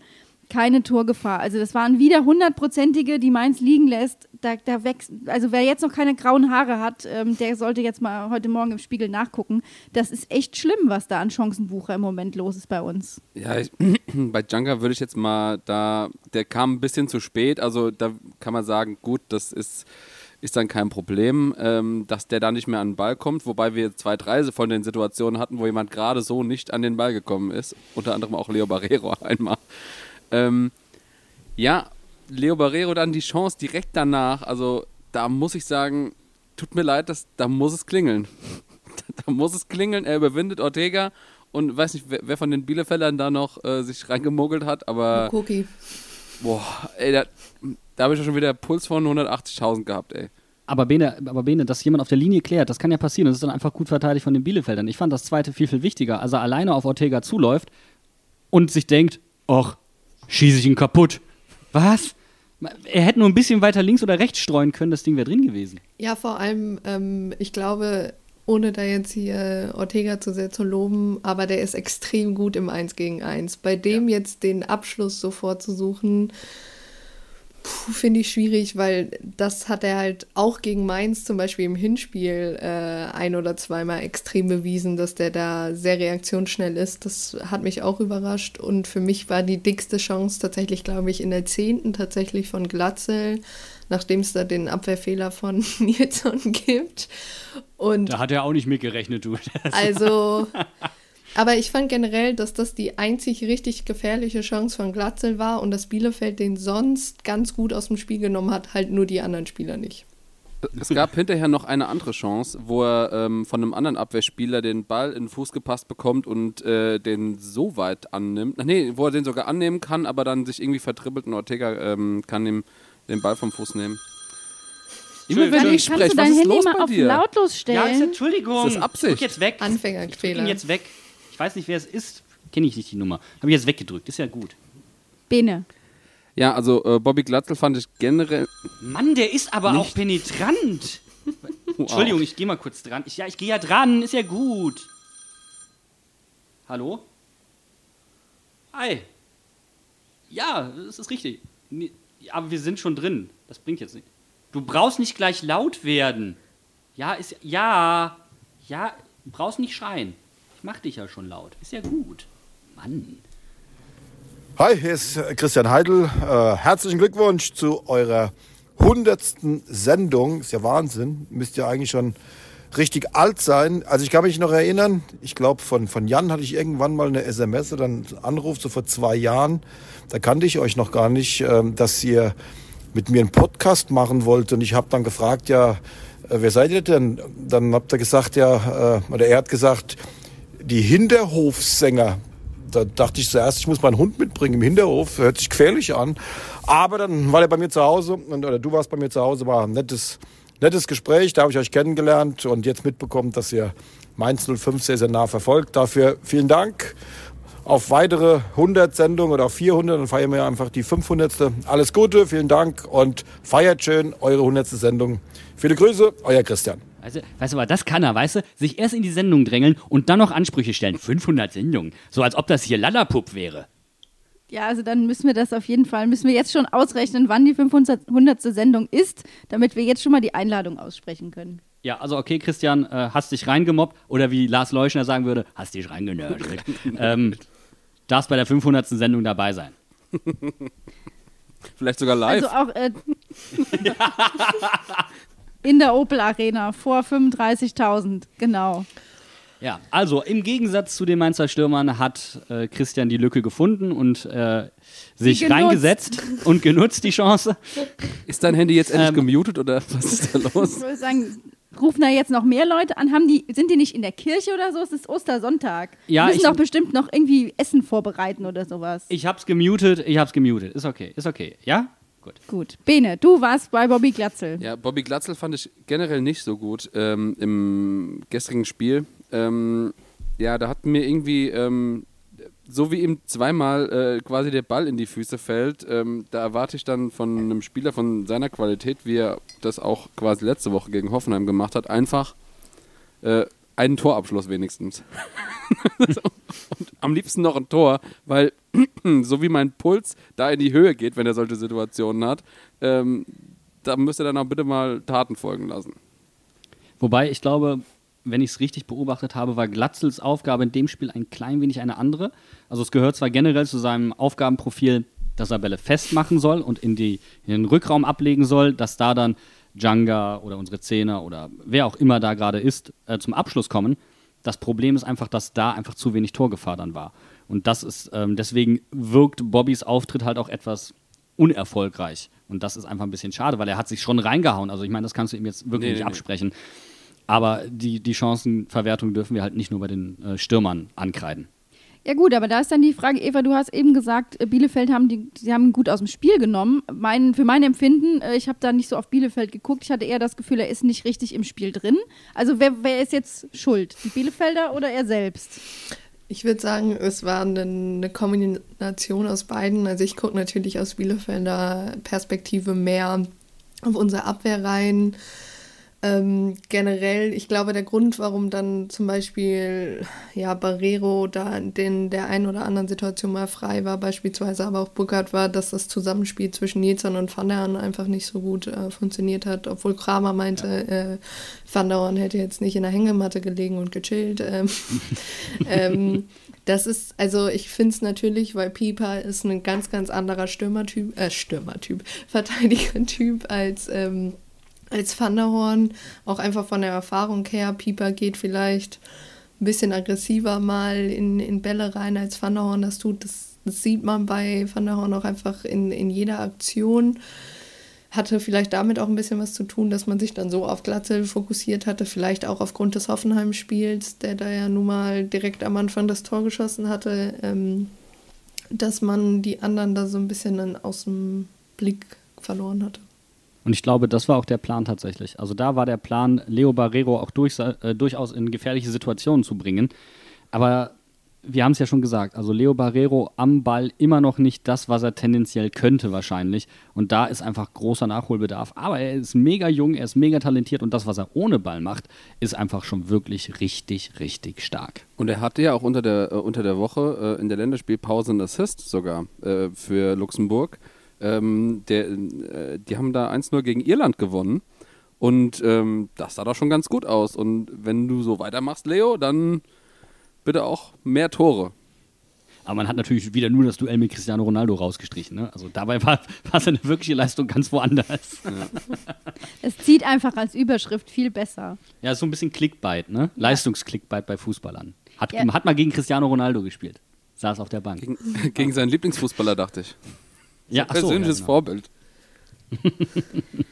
keine Torgefahr. Also das waren wieder hundertprozentige, die Mainz liegen lässt. Da, da wächst, also wer jetzt noch keine grauen Haare hat, ähm, der sollte jetzt mal heute Morgen im Spiegel nachgucken. Das ist echt schlimm, was da an Chancenbucher im Moment los ist bei uns. Ja, ich, [clears throat] bei Junker würde ich jetzt mal da, der kam ein bisschen zu spät, also da kann man sagen, gut, das ist ist dann kein Problem, ähm, dass der da nicht mehr an den Ball kommt, wobei wir zwei, drei von den Situationen hatten, wo jemand gerade so nicht an den Ball gekommen ist, unter anderem auch Leo Barrero [laughs] einmal. Ähm, ja, Leo Barrero dann die Chance direkt danach, also da muss ich sagen, tut mir leid, dass, da muss es klingeln. [laughs] da muss es klingeln, er überwindet Ortega und weiß nicht, wer, von den Bielefeldern da noch äh, sich reingemogelt hat, aber. Cookie. Boah, ey, da, da habe ich ja schon wieder Puls von 180.000 gehabt, ey. Aber Bene, aber Bene, dass jemand auf der Linie klärt, das kann ja passieren. Das ist dann einfach gut verteidigt von den Bielefeldern. Ich fand das zweite viel, viel wichtiger. Also alleine auf Ortega zuläuft und sich denkt, ach, schieße ich ihn kaputt. Was? Er hätte nur ein bisschen weiter links oder rechts streuen können, das Ding wäre drin gewesen. Ja, vor allem, ähm, ich glaube, ohne da jetzt hier Ortega zu sehr zu loben, aber der ist extrem gut im 1 gegen 1. Bei dem ja. jetzt den Abschluss sofort zu suchen, finde ich schwierig, weil das hat er halt auch gegen Mainz zum Beispiel im Hinspiel äh, ein oder zweimal extrem bewiesen, dass der da sehr reaktionsschnell ist. Das hat mich auch überrascht und für mich war die dickste Chance tatsächlich, glaube ich, in der zehnten tatsächlich von Glatzel, nachdem es da den Abwehrfehler von [laughs] Nilsson gibt. Und da hat er auch nicht mitgerechnet, du. [laughs] Also Aber ich fand generell, dass das die einzig richtig gefährliche Chance von Glatzel war und dass Bielefeld den sonst ganz gut aus dem Spiel genommen hat, halt nur die anderen Spieler nicht. Es gab hinterher noch eine andere Chance, wo er ähm, von einem anderen Abwehrspieler den Ball in den Fuß gepasst bekommt und äh, den so weit annimmt. Ach nee, wo er den sogar annehmen kann, aber dann sich irgendwie vertribbelt und Ortega ähm, kann ihm den Ball vom Fuß nehmen. Immer wenn ich spreche, was ist los bei dir? lautlos stellen? Ja, ist, Entschuldigung. Das ist Absicht. Guck jetzt weg. Anfängerfehler. Ich jetzt weg. Ich weiß nicht, wer es ist. Kenne ich nicht die Nummer. Habe ich jetzt weggedrückt. Ist ja gut. Bene. Ja, also äh, Bobby Glatzel fand ich generell. Mann, der ist aber auch penetrant. [laughs] wow. Entschuldigung, ich gehe mal kurz dran. Ich, ja, ich gehe ja dran. Ist ja gut. Hallo? Hi. Ja, das ist richtig. Aber wir sind schon drin. Das bringt jetzt nicht. Du brauchst nicht gleich laut werden. Ja, ist ja. Ja, du brauchst nicht schreien. Ich mach dich ja schon laut. Ist ja gut. Mann. Hi, hier ist Christian Heidel. Äh, herzlichen Glückwunsch zu eurer hundertsten Sendung. Ist ja Wahnsinn. Müsst ja eigentlich schon richtig alt sein. Also ich kann mich noch erinnern, ich glaube von, von Jan hatte ich irgendwann mal eine SMS oder einen Anruf, so vor zwei Jahren. Da kannte ich euch noch gar nicht, ähm, dass ihr mit mir einen Podcast machen wollt. Und ich habe dann gefragt, ja, äh, wer seid ihr denn? Dann habt ihr gesagt, ja, äh, oder er hat gesagt, die Hinterhofsänger, Da dachte ich zuerst, ich muss meinen Hund mitbringen im Hinterhof. Hört sich gefährlich an. Aber dann war er bei mir zu Hause, oder du warst bei mir zu Hause, war ein nettes, nettes Gespräch. Da habe ich euch kennengelernt und jetzt mitbekommen, dass ihr Mainz 05 sehr, sehr nah verfolgt. Dafür vielen Dank. Auf weitere 100 Sendungen oder auf 400, dann feiern wir einfach die 500. Alles Gute, vielen Dank und feiert schön eure 100. Sendung. Viele Grüße, euer Christian. Weißt du, weißt du, aber das kann er, weißt du? Sich erst in die Sendung drängeln und dann noch Ansprüche stellen. 500 Sendungen. So als ob das hier Lallapup wäre. Ja, also dann müssen wir das auf jeden Fall, müssen wir jetzt schon ausrechnen, wann die 500. Sendung ist, damit wir jetzt schon mal die Einladung aussprechen können. Ja, also okay, Christian, äh, hast dich reingemobbt oder wie Lars Leuschner sagen würde, hast dich reingenörgelt. [laughs] ähm, darfst bei der 500. Sendung dabei sein. [laughs] Vielleicht sogar live. Also auch äh, [laughs] in der Opel Arena vor 35.000, genau. Ja, also im Gegensatz zu den Mainzer Stürmern hat äh, Christian die Lücke gefunden und äh, sich genutzt. reingesetzt und genutzt die Chance. Ist dein Handy jetzt endlich Ähm. gemutet oder was ist da Ich los? würde sagen, rufen da jetzt noch mehr Leute an? Haben die, sind die nicht in der Kirche oder so? Es ist Ostersonntag. Ja, die müssen ich- doch bestimmt noch irgendwie Essen vorbereiten oder sowas. Ich hab's gemutet, ich hab's gemutet. Ist okay, ist okay. Ja? Gut. Gut. Bene, du warst bei Bobby Glatzel. Ja, Bobby Glatzel fand ich generell nicht so gut ähm, im gestrigen Spiel. Ähm, ja, da hat mir irgendwie, ähm, so wie ihm zweimal äh, quasi der Ball in die Füße fällt, ähm, da erwarte ich dann von einem Spieler von seiner Qualität, wie er das auch quasi letzte Woche gegen Hoffenheim gemacht hat, einfach äh, einen Torabschluss wenigstens. [laughs] Und am liebsten noch ein Tor, weil [clears throat] so wie mein Puls da in die Höhe geht, wenn er solche Situationen hat, ähm, da müsst ihr dann auch bitte mal Taten folgen lassen. Wobei, ich glaube, wenn ich es richtig beobachtet habe, war Glatzels Aufgabe in dem Spiel ein klein wenig eine andere. Also es gehört zwar generell zu seinem Aufgabenprofil, dass er Bälle festmachen soll und in, die, in den Rückraum ablegen soll, dass da dann Djanga oder unsere Zehner oder wer auch immer da gerade ist, äh, zum Abschluss kommen. Das Problem ist einfach, dass da einfach zu wenig Torgefahr dann war. Und das ist, ähm, deswegen wirkt Bobbys Auftritt halt auch etwas unerfolgreich. Und das ist einfach ein bisschen schade, weil er hat sich schon reingehauen. Also ich meine, das kannst du ihm jetzt wirklich Nee, nicht nee, nee. Aber die, die Chancenverwertung dürfen wir halt nicht nur bei den äh, Stürmern ankreiden. Ja gut, aber da ist dann die Frage, Eva, du hast eben gesagt, äh, Bielefeld haben die, sie haben ihn gut aus dem Spiel genommen. Mein, für mein Empfinden, äh, ich habe da nicht so auf Bielefeld geguckt, ich hatte eher das Gefühl, er ist nicht richtig im Spiel drin. Also wer, wer ist jetzt schuld? Die Bielefelder oder er selbst? Ich würde sagen, es war eine, eine Kombination aus beiden. Also ich gucke natürlich aus Bielefelder Perspektive mehr auf unsere Abwehr rein. Ähm, generell, ich glaube, der Grund, warum dann zum Beispiel ja, Barrero da in der einen oder anderen Situation mal frei war, beispielsweise aber auch Burkhardt war, dass das Zusammenspiel zwischen Nilsson und Van der Horn einfach nicht so gut äh, funktioniert hat, obwohl Kramer meinte, äh, Van der Horn hätte jetzt nicht in der Hängematte gelegen und gechillt. Ähm, [laughs] ähm, das ist, also ich finde es natürlich, weil Pieper ist ein ganz, ganz anderer Stürmertyp, äh, Stürmertyp, [laughs] Verteidigertyp als, ähm, als Van der Horn. Auch einfach von der Erfahrung her. Pieper geht vielleicht ein bisschen aggressiver mal in, in Bälle rein, als Van der Horn das tut. Das, das sieht man bei Van der Horn auch einfach in, in jeder Aktion. Hatte vielleicht damit auch ein bisschen was zu tun, dass man sich dann so auf Glatzel fokussiert hatte. Vielleicht auch aufgrund des Hoffenheim-Spiels, der da ja nun mal direkt am Anfang das Tor geschossen hatte, ähm, dass man die anderen da so ein bisschen dann aus dem Blick verloren hatte. Und ich glaube, das war auch der Plan tatsächlich. Also da war der Plan, Leo Barrero auch durch, äh, durchaus in gefährliche Situationen zu bringen. Aber wir haben es ja schon gesagt, also Leo Barrero am Ball immer noch nicht das, was er tendenziell könnte wahrscheinlich. Und da ist einfach großer Nachholbedarf. Aber er ist mega jung, er ist mega talentiert und das, was er ohne Ball macht, ist einfach schon wirklich richtig, richtig stark. Und er hatte ja auch unter der, äh, unter der Woche äh, in der Länderspielpause einen Assist sogar äh, für Luxemburg. Ähm, der, äh, die haben da 1-0 gegen Irland gewonnen. Und ähm, das sah doch schon ganz gut aus. Und wenn du so weitermachst, Leo, dann bitte auch mehr Tore. Aber man hat natürlich wieder nur das Duell mit Cristiano Ronaldo rausgestrichen. Ne? Also dabei war, [laughs] war seine wirkliche Leistung ganz woanders. [laughs] Es zieht einfach als Überschrift viel besser. Ja, so ein bisschen Clickbait, ne? Leistungsklickbait bei Fußballern. Hat, Ja. hat mal gegen Cristiano Ronaldo gespielt. Saß auf der Bank. Gegen, [laughs] gegen seinen Lieblingsfußballer, dachte ich. Ja, so, Persönliches ja, genau. Vorbild. [laughs]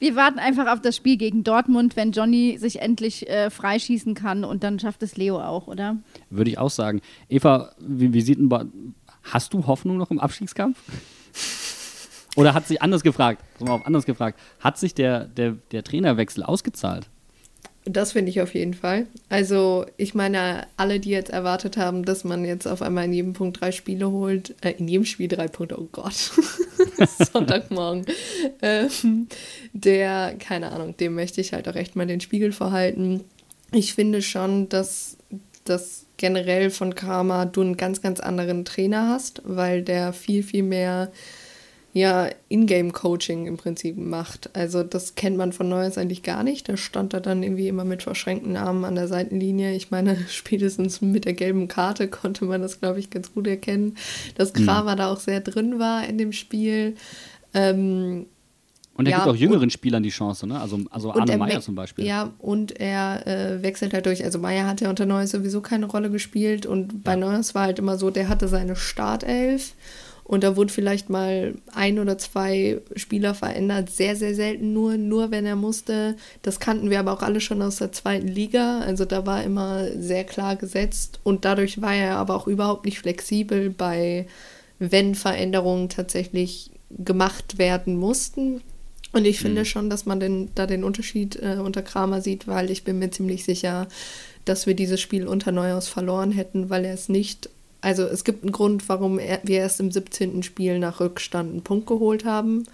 Wir warten einfach auf das Spiel gegen Dortmund, wenn Johnny sich endlich äh, freischießen kann und dann schafft es Leo auch, oder? Würde ich auch sagen. Eva, wie, wie sieht denn hast du Hoffnung noch im Abstiegskampf? Oder hat sich anders gefragt, mal auf anders gefragt, hat sich der, der, der Trainerwechsel ausgezahlt? Das finde ich auf jeden Fall. Also, ich meine, alle, die jetzt erwartet haben, dass man jetzt auf einmal in jedem Punkt drei Spiele holt, äh, in jedem Spiel drei Punkte, oh Gott, [laughs] Sonntagmorgen, ähm, der, keine Ahnung, dem möchte ich halt auch echt mal den Spiegel vorhalten. Ich finde schon, dass das generell von Karma du einen ganz, ganz anderen Trainer hast, weil der viel, viel mehr ja, Ingame-Coaching im Prinzip macht. Also das kennt man von Neues eigentlich gar nicht. Da stand er dann irgendwie immer mit verschränkten Armen an der Seitenlinie. Ich meine, [laughs] spätestens mit der gelben Karte konnte man das, glaube ich, ganz gut erkennen, dass Kramer mhm. da auch sehr drin war in dem Spiel. Ähm, und er ja, gibt auch jüngeren und, Spielern die Chance, ne? Also, also Arne Meyer zum Beispiel. Ja, und er äh, wechselt halt durch. Also Meyer hat ja unter Neues sowieso keine Rolle gespielt und bei ja. Neues war halt immer so, der hatte seine Startelf und da wurden vielleicht mal ein oder zwei Spieler verändert, sehr, sehr selten nur, nur wenn er musste. Das kannten wir aber auch alle schon aus der zweiten Liga. Also da war immer sehr klar gesetzt und dadurch war er aber auch überhaupt nicht flexibel bei, wenn Veränderungen tatsächlich gemacht werden mussten. Und ich finde mhm. schon, dass man den, da den Unterschied äh, unter Kramer sieht, weil ich bin mir ziemlich sicher, dass wir dieses Spiel unter Neuhaus verloren hätten, weil er es nicht also es gibt einen Grund, warum wir erst im 17. Spiel nach Rückstand einen Punkt geholt haben.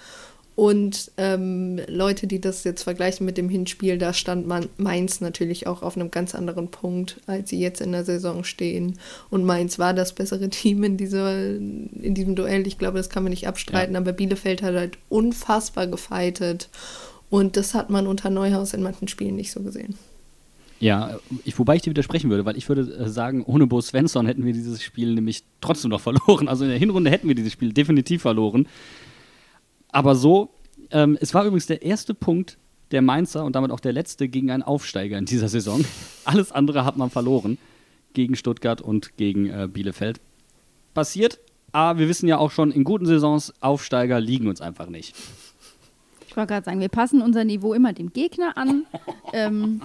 Und ähm, Leute, die das jetzt vergleichen mit dem Hinspiel, da stand man Mainz natürlich auch auf einem ganz anderen Punkt, als sie jetzt in der Saison stehen. Und Mainz war das bessere [laughs] Team in, dieser, in diesem Duell. Ich glaube, das kann man nicht abstreiten. Ja. Aber Bielefeld hat halt unfassbar gefeitet. Und das hat man unter Neuhaus in manchen Spielen nicht so gesehen. Ja, ich, wobei ich dir widersprechen würde, weil ich würde äh, sagen, ohne Bo Svensson hätten wir dieses Spiel nämlich trotzdem noch verloren. Also in der Hinrunde hätten wir dieses Spiel definitiv verloren. Aber so, ähm, es war übrigens der erste Punkt der Mainzer und damit auch der letzte gegen einen Aufsteiger in dieser Saison. [laughs] Alles andere hat man verloren gegen Stuttgart und gegen äh, Bielefeld. Passiert, aber wir wissen ja auch schon, in guten Saisons, Aufsteiger liegen uns einfach nicht. Ich wollte gerade sagen, wir passen unser Niveau immer dem Gegner an. [laughs] ähm,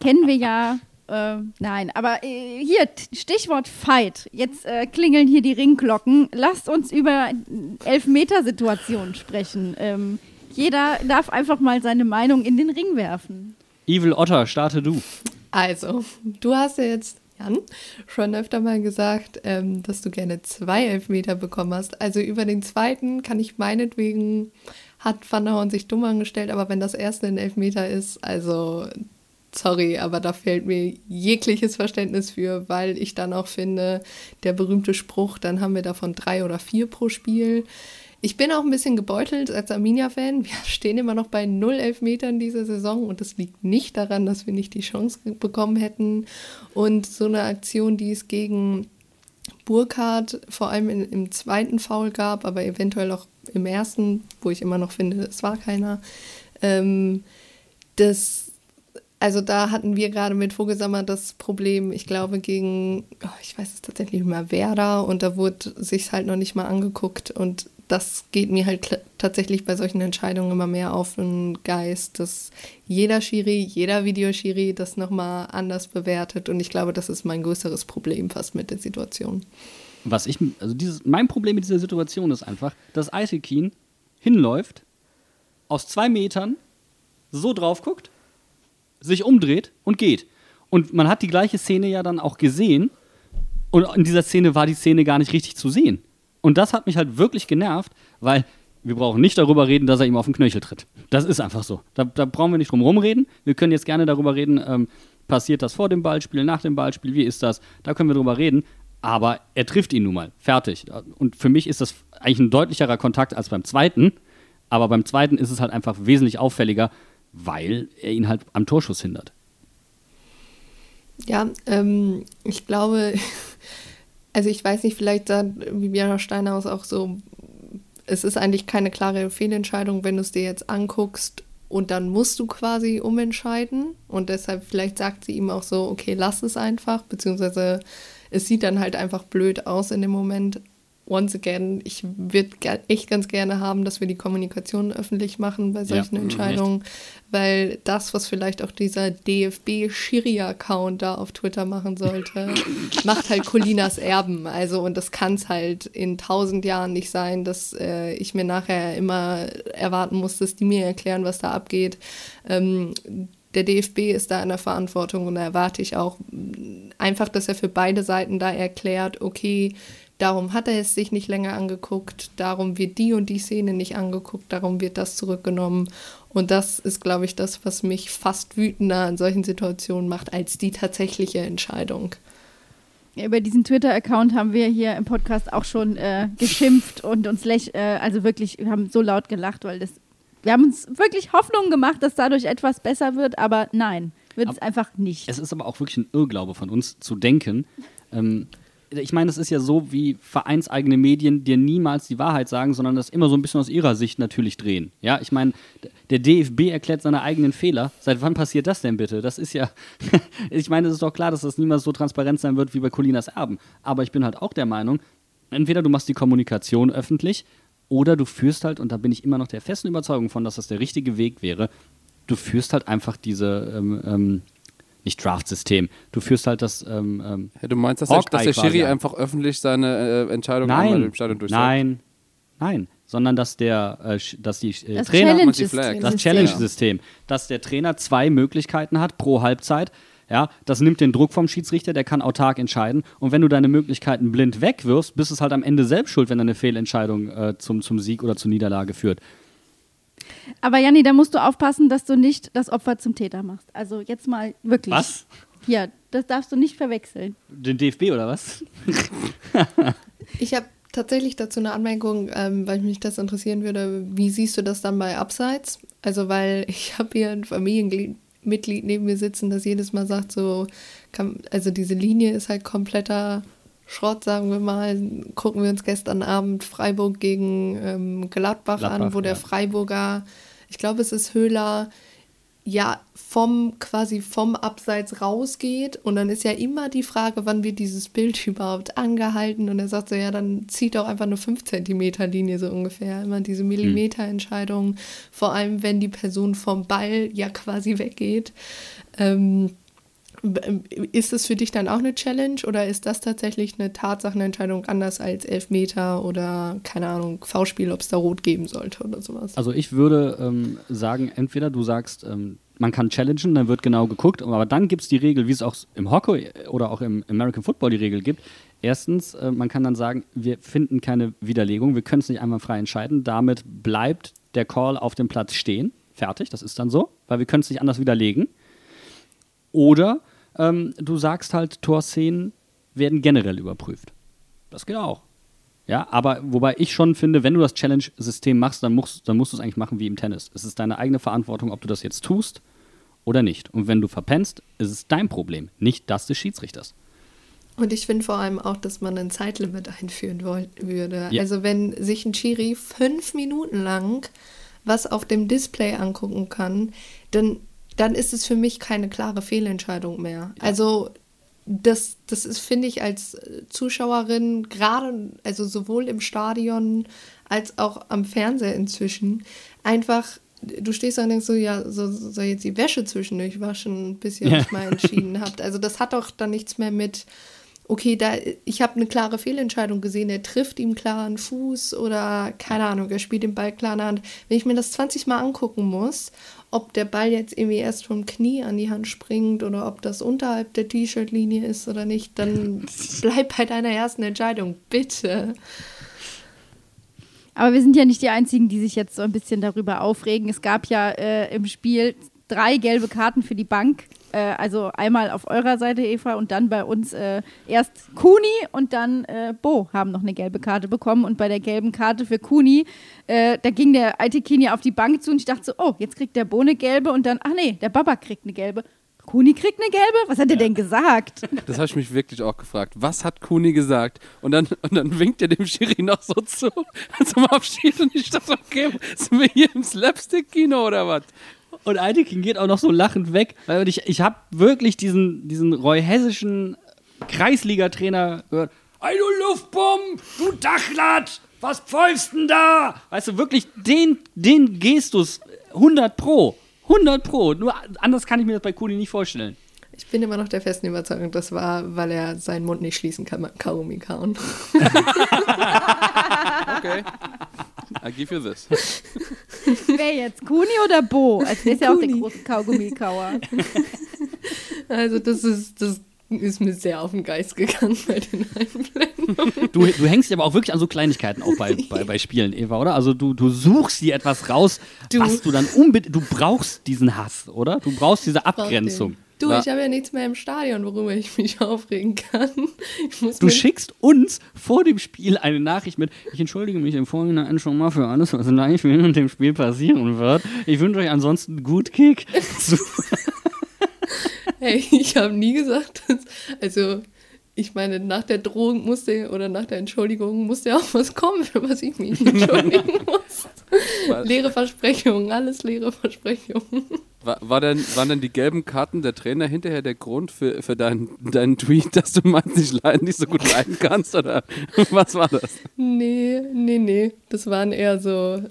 kennen wir ja. Äh, nein, aber äh, hier, Stichwort Fight. Jetzt äh, klingeln hier die Ringglocken. Lasst uns über Elfmetersituationen sprechen. Ähm, jeder darf einfach mal seine Meinung in den Ring werfen. Evil Otter, starte du. Also, du hast ja jetzt, Jan, schon öfter mal gesagt, ähm, dass du gerne zwei Elfmeter bekommen hast. Also über den zweiten kann ich meinetwegen, hat Van der Horn sich dumm angestellt, aber wenn das erste ein Elfmeter ist, also sorry, aber da fehlt mir jegliches Verständnis für, weil ich dann auch finde, der berühmte Spruch, dann haben wir davon drei oder vier pro Spiel. Ich bin auch ein bisschen gebeutelt als Arminia-Fan. Wir [laughs] stehen immer noch bei null Elfmetern dieser Saison und es liegt nicht daran, dass wir nicht die Chance bekommen hätten. Und so eine Aktion, die es gegen Burkhardt vor allem in, im zweiten Foul gab, aber eventuell auch im ersten, wo ich immer noch finde, es war keiner. Ähm, das also da hatten wir gerade mit Vogelsammer das Problem, ich glaube, gegen, oh, ich weiß es tatsächlich nicht mehr, Werder. Und da wurde sich halt noch nicht mal angeguckt. Und das geht mir halt tatsächlich bei solchen Entscheidungen immer mehr auf den Geist, dass jeder Schiri, jeder Videoschiri das nochmal anders bewertet. Und ich glaube, das ist mein größeres Problem fast mit der Situation. Was ich, also dieses, mein Problem mit dieser Situation ist einfach, dass Aisekin hinläuft, aus zwei Metern so drauf guckt sich umdreht und geht. Und man hat die gleiche Szene ja dann auch gesehen. Und in dieser Szene war die Szene gar nicht richtig zu sehen. Und das hat mich halt wirklich genervt, weil wir brauchen nicht darüber reden, dass er ihm auf den Knöchel tritt. Das ist einfach so. Da, da brauchen wir nicht drum rumreden. Wir können jetzt gerne darüber reden, ähm, passiert das vor dem Ballspiel, nach dem Ballspiel, wie ist das? Da können wir drüber reden. Aber er trifft ihn nun mal. Fertig. Und für mich ist das eigentlich ein deutlicherer Kontakt als beim zweiten. Aber beim zweiten ist es halt einfach wesentlich auffälliger, weil er ihn halt am Torschuss hindert. Ja, ähm, ich glaube, [laughs] also ich weiß nicht, vielleicht sagt Viviana Steinhaus auch so, es ist eigentlich keine klare Fehlentscheidung, wenn du es dir jetzt anguckst und dann musst du quasi umentscheiden und deshalb vielleicht sagt sie ihm auch so, okay, lass es einfach, beziehungsweise es sieht dann halt einfach blöd aus in dem Moment. Once again, ich würde echt ganz gerne haben, dass wir die Kommunikation öffentlich machen bei solchen mhm, Entscheidungen, weil das, was vielleicht auch dieser DFB-Schiri-Account da auf Twitter machen sollte, [laughs] macht halt Colinas Erben. Also, und das kann es halt in tausend Jahren nicht sein, dass äh, ich mir nachher immer erwarten muss, dass die mir erklären, was da abgeht. Ähm, der DFB ist da in der Verantwortung und da erwarte ich auch einfach, dass er für beide Seiten da erklärt, okay, darum hat er es sich nicht länger angeguckt, darum wird die und die Szene nicht angeguckt, darum wird das zurückgenommen. Und das ist, glaube ich, das, was mich fast wütender in solchen Situationen macht, als die tatsächliche Entscheidung. Über diesen Twitter-Account haben wir hier im Podcast auch schon äh, geschimpft und uns läch, äh, also wirklich, wir haben so laut gelacht, weil das, wir haben uns wirklich Hoffnung gemacht, dass dadurch etwas besser wird, aber nein, wird es einfach nicht. Es ist aber auch wirklich ein Irrglaube von uns zu denken. Ähm, ich meine, es ist ja so, wie vereinseigene Medien dir niemals die Wahrheit sagen, sondern das immer so ein bisschen aus ihrer Sicht natürlich drehen. Ja, ich meine, der DFB erklärt seine eigenen Fehler. Seit wann passiert das denn bitte? Das ist ja, [laughs] ich meine, es ist doch klar, dass das niemals so transparent sein wird wie bei Colinas Erben. Aber ich bin halt auch der Meinung, entweder du machst die Kommunikation öffentlich oder du führst halt, und da bin ich immer noch der festen Überzeugung von, dass das der richtige Weg wäre, du führst halt einfach diese ähm, ähm, nicht Draft-System. Du führst halt das. Ähm, ähm, ja, du meinst, dass der, dass der Schiri einfach öffentlich seine äh, Entscheidung nein, im Stadion durchsetzt? Nein, nein, sondern dass der, äh, dass die äh, Das Trainer, Challenge-System. das Challenge-System, dass der Trainer zwei Möglichkeiten hat pro Halbzeit. Ja, das nimmt den Druck vom Schiedsrichter, der kann autark entscheiden. Und wenn du deine Möglichkeiten blind wegwirfst, bist es halt am Ende selbst schuld, wenn deine Fehlentscheidung äh, zum, zum Sieg oder zur Niederlage führt. Aber Janni, da musst du aufpassen, dass du nicht das Opfer zum Täter machst. Also jetzt mal wirklich. Was? Ja, das darfst du nicht verwechseln. Den DFB oder was? [laughs] Ich habe tatsächlich dazu eine Anmerkung, ähm, weil mich das interessieren würde. Wie siehst du das dann bei Abseits? Also, weil [laughs] ich habe hier ein Familienmitglied neben mir sitzen, das jedes Mal sagt, so, kann, also diese Linie ist halt kompletter Schrott, sagen wir mal. Gucken wir uns gestern Abend Freiburg gegen ähm, Gladbach, an, Gladbach, wo der ja. Freiburger, ich glaube, es ist Höhler, ja, vom quasi vom Abseits rausgeht und dann ist ja immer die Frage, wann wird dieses Bild [laughs] überhaupt angehalten und er sagt so, ja, dann zieht auch einfach eine 5 Zentimeter Linie so ungefähr, immer diese Millimeterentscheidung, vor allem wenn die Person vom Ball ja quasi weggeht. Ähm, ist es für dich dann auch eine Challenge oder ist das tatsächlich eine Tatsachenentscheidung anders als Elfmeter oder keine Ahnung, V-Spiel, ob es da rot geben sollte oder sowas? Also ich würde ähm, sagen, entweder du sagst, ähm, man kann challengen, dann wird genau geguckt, aber dann gibt es die Regel, wie es auch im Hockey oder auch im American Football die Regel gibt. Erstens, äh, man kann dann sagen, wir finden keine Widerlegung, wir können es nicht einmal frei entscheiden, damit bleibt der Call auf dem Platz stehen. Fertig, das ist dann so, weil wir können es nicht anders widerlegen. Oder ähm, du sagst halt, Torszenen werden generell überprüft. Das geht auch. Ja, aber wobei ich schon finde, wenn du das Challenge-System machst, dann musst, dann musst du es eigentlich machen wie im Tennis. Es ist deine eigene Verantwortung, ob du das jetzt tust oder nicht. Und wenn du verpennst, ist es dein Problem, nicht das des Schiedsrichters. Und ich finde vor allem auch, dass man ein Zeitlimit einführen würde. Ja. Also wenn sich ein Schiri fünf Minuten lang was auf dem Display angucken kann, dann, dann ist es für mich keine klare Fehlentscheidung mehr. Also das, das ist, finde ich, als Zuschauerin gerade, also sowohl im Stadion als auch am Fernseher inzwischen, einfach, du stehst da und denkst so, ja, so, soll jetzt die Wäsche zwischendurch waschen, bis ihr Ja. euch mal entschieden habt. Also das hat doch dann nichts mehr mit, okay, da, ich habe eine klare Fehlentscheidung gesehen, er trifft ihm klar einen Fuß oder keine Ahnung, er spielt den Ball klar in der Hand. Wenn ich mir das 20 Mal angucken muss, ob der Ball jetzt irgendwie erst vom Knie an die Hand springt oder ob das unterhalb der T-Shirt-Linie ist oder nicht, dann [laughs] bleib bei deiner ersten Entscheidung, bitte. Aber wir sind ja nicht die Einzigen, die sich jetzt so ein bisschen darüber aufregen. Es gab ja äh, im Spiel drei gelbe Karten für die Bank. Äh, also einmal auf eurer Seite, Eva, und dann bei uns äh, erst Kuni und dann äh, Bo haben noch eine gelbe Karte bekommen. Und bei der gelben Karte für Kuni, äh, da ging der alte Kini auf die Bank zu und ich dachte so, oh, jetzt kriegt der Bo eine gelbe und dann, ach nee, der Baba kriegt eine gelbe. Kuni kriegt eine gelbe? Was hat er denn gesagt? [laughs] Das habe ich mich wirklich auch gefragt. Was hat Kuni gesagt? Und dann, und dann winkt er dem Schiri noch so zu [laughs] zum Abschied und ich dachte, okay, sind wir hier im Slapstick-Kino oder was? Und Eitekin geht auch noch so lachend weg, weil ich, ich habe wirklich diesen, diesen Roy Hessischen Kreisliga-Trainer gehört. Ey, du Luftbomben, du Dachlat! Was pfeifst denn da? Weißt du, wirklich den, den Gestus 100 Pro. 100 Pro. Nur anders kann ich mir das bei Kuli nicht vorstellen. Ich bin immer noch der festen Überzeugung, das war, weil er seinen Mund nicht schließen kann beim Kaugummi kauen. [laughs] Okay. I give you this. [laughs] Wer jetzt? Kuni oder Bo? Als wäre ja auch der große Kaugummikauer. [laughs] Also das ist, das ist mir sehr auf den Geist gegangen bei den Einblendungen. Du, du hängst ja aber auch wirklich an so Kleinigkeiten auch bei, bei, bei Spielen, Eva, oder? Also du, du suchst dir etwas raus, Du- was du dann unbedingt. Du brauchst diesen Hass, oder? Du brauchst diese Abgrenzung. Du, Ja. ich habe ja nichts mehr im Stadion, worüber ich mich [laughs] aufregen kann. Du schickst uns vor dem Spiel eine Nachricht mit, ich entschuldige mich im Vorhinein schon mal für alles, was gleich während dem Spiel passieren wird. Ich wünsche euch ansonsten gut Kick. [laughs] [laughs] Hey, ich habe nie gesagt, dass, also ich meine, nach der Drohung musste oder nach der Entschuldigung musste auch was kommen, für was ich mich entschuldigen [laughs] muss. Was? leere Versprechungen, alles leere Versprechungen. War, war denn, waren denn die gelben Karten der Trainer hinterher der Grund für, für deinen, deinen Tweet, dass du meinst, nicht leiden, nicht so gut leiden kannst? Oder [laughs] was war das? Nee, nee, nee. Das waren eher so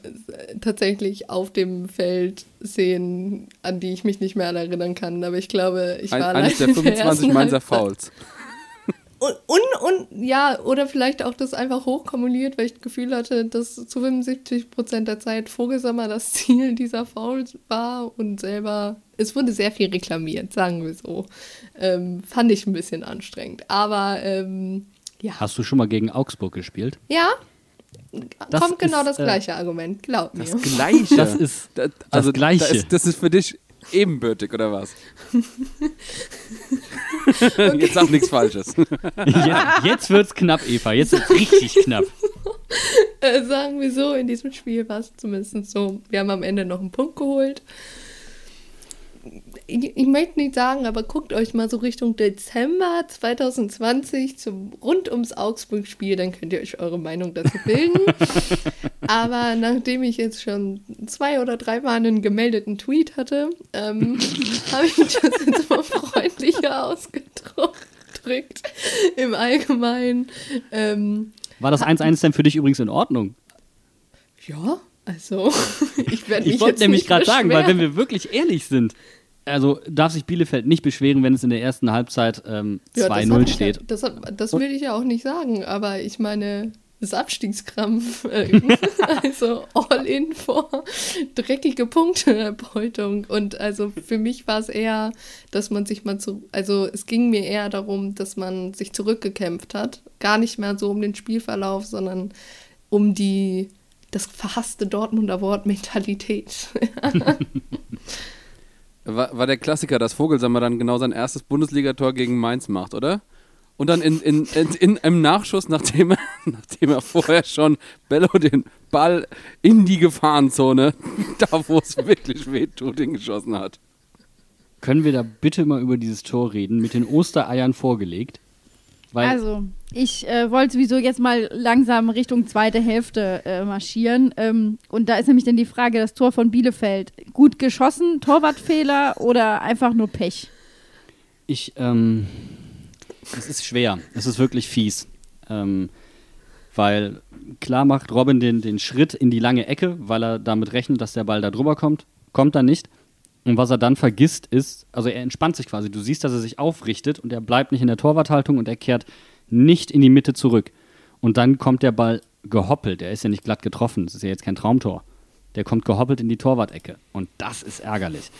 tatsächlich auf dem Feld Szenen, an die ich mich nicht mehr erinnern kann. Aber ich glaube, ich Ein, war eines der allein in 25 ersten Mainzer. Fouls. [laughs] Und, und, und ja, oder vielleicht auch das einfach hochkumuliert, weil ich das Gefühl hatte, dass zu 75 Prozent der Zeit Vogelsammer das [laughs] Ziel dieser Fouls war und selber, es wurde sehr viel reklamiert, sagen wir so. Ähm, fand ich ein bisschen anstrengend. Aber ähm, ja, Hast du schon mal gegen Augsburg gespielt? ja, Das kommt genau ist, das äh, gleiche Argument, glaub mir. Das Gleiche. Das ist das, das also, Gleiche. Das ist, das ist für dich ebenbürtig, oder was? [laughs] [laughs] Jetzt sag nichts Falsches. Jetzt, jetzt wird's knapp, Eva. Jetzt wird's richtig knapp. äh, sagen wir so, in diesem Spiel war es zumindest so, wir haben am Ende noch einen Punkt geholt. Ich, ich möchte nicht sagen, aber guckt euch mal so Richtung Dezember 2020 zum rund ums Augsburg-Spiel, dann könnt ihr euch eure Meinung dazu [laughs] bilden. aber nachdem ich jetzt schon zwei oder drei Mal einen gemeldeten Tweet hatte, ähm, [laughs] habe ich das jetzt mal freundlicher ausgedrückt im Allgemeinen. Ähm, War das 1-1 denn für dich übrigens in Ordnung? ja, also [laughs] ich werde mich Ich wollte nämlich gerade sagen, weil wenn wir wirklich ehrlich sind, also darf sich Bielefeld nicht beschweren, wenn es in der ersten Halbzeit ähm, Ja, das hab 2-0 ich ja- steht. Das, hab- das will ich ja auch nicht sagen, aber ich meine, das Abstiegskrampf, äh, [laughs] also all in vor dreckige Punkteerbeutung. Und also für mich war es eher, dass man sich mal zu, also es ging mir eher darum, dass man sich zurückgekämpft hat. Gar nicht mehr so um den Spielverlauf, sondern um die, das verhasste Dortmunder Wort Mentalität. [laughs] [laughs] War, war der Klassiker, dass Vogelsammer dann genau sein erstes Bundesligator gegen Mainz macht, oder? Und dann in, in, in, in einem Nachschuss, nachdem er, [laughs] nachdem er vorher schon Bello den Ball in die Gefahrenzone, [laughs] da wo es wirklich wehtut, hingeschossen hat. Können wir da bitte mal über dieses Tor reden, mit den Ostereiern vorgelegt? Weil Also, ich äh, wollte sowieso jetzt mal langsam Richtung zweite Hälfte äh, marschieren. Ähm, und da ist nämlich dann die Frage, das Tor von Bielefeld. Gut geschossen, Torwartfehler oder einfach nur Pech? ich, ähm, es ist schwer. Es ist wirklich fies. Ähm, weil klar macht Robin den, den Schritt in die lange Ecke, weil er damit rechnet, dass der Ball da drüber kommt. Kommt er nicht. Und was er dann vergisst ist, also er entspannt sich quasi. Du siehst, dass er sich aufrichtet und er bleibt nicht in der Torwarthaltung und er kehrt nicht in die Mitte zurück. Und dann kommt der Ball gehoppelt. Er ist ja nicht glatt getroffen. Das ist ja jetzt kein Traumtor. Der kommt gehoppelt in die Torwart-Ecke. Und das ist ärgerlich.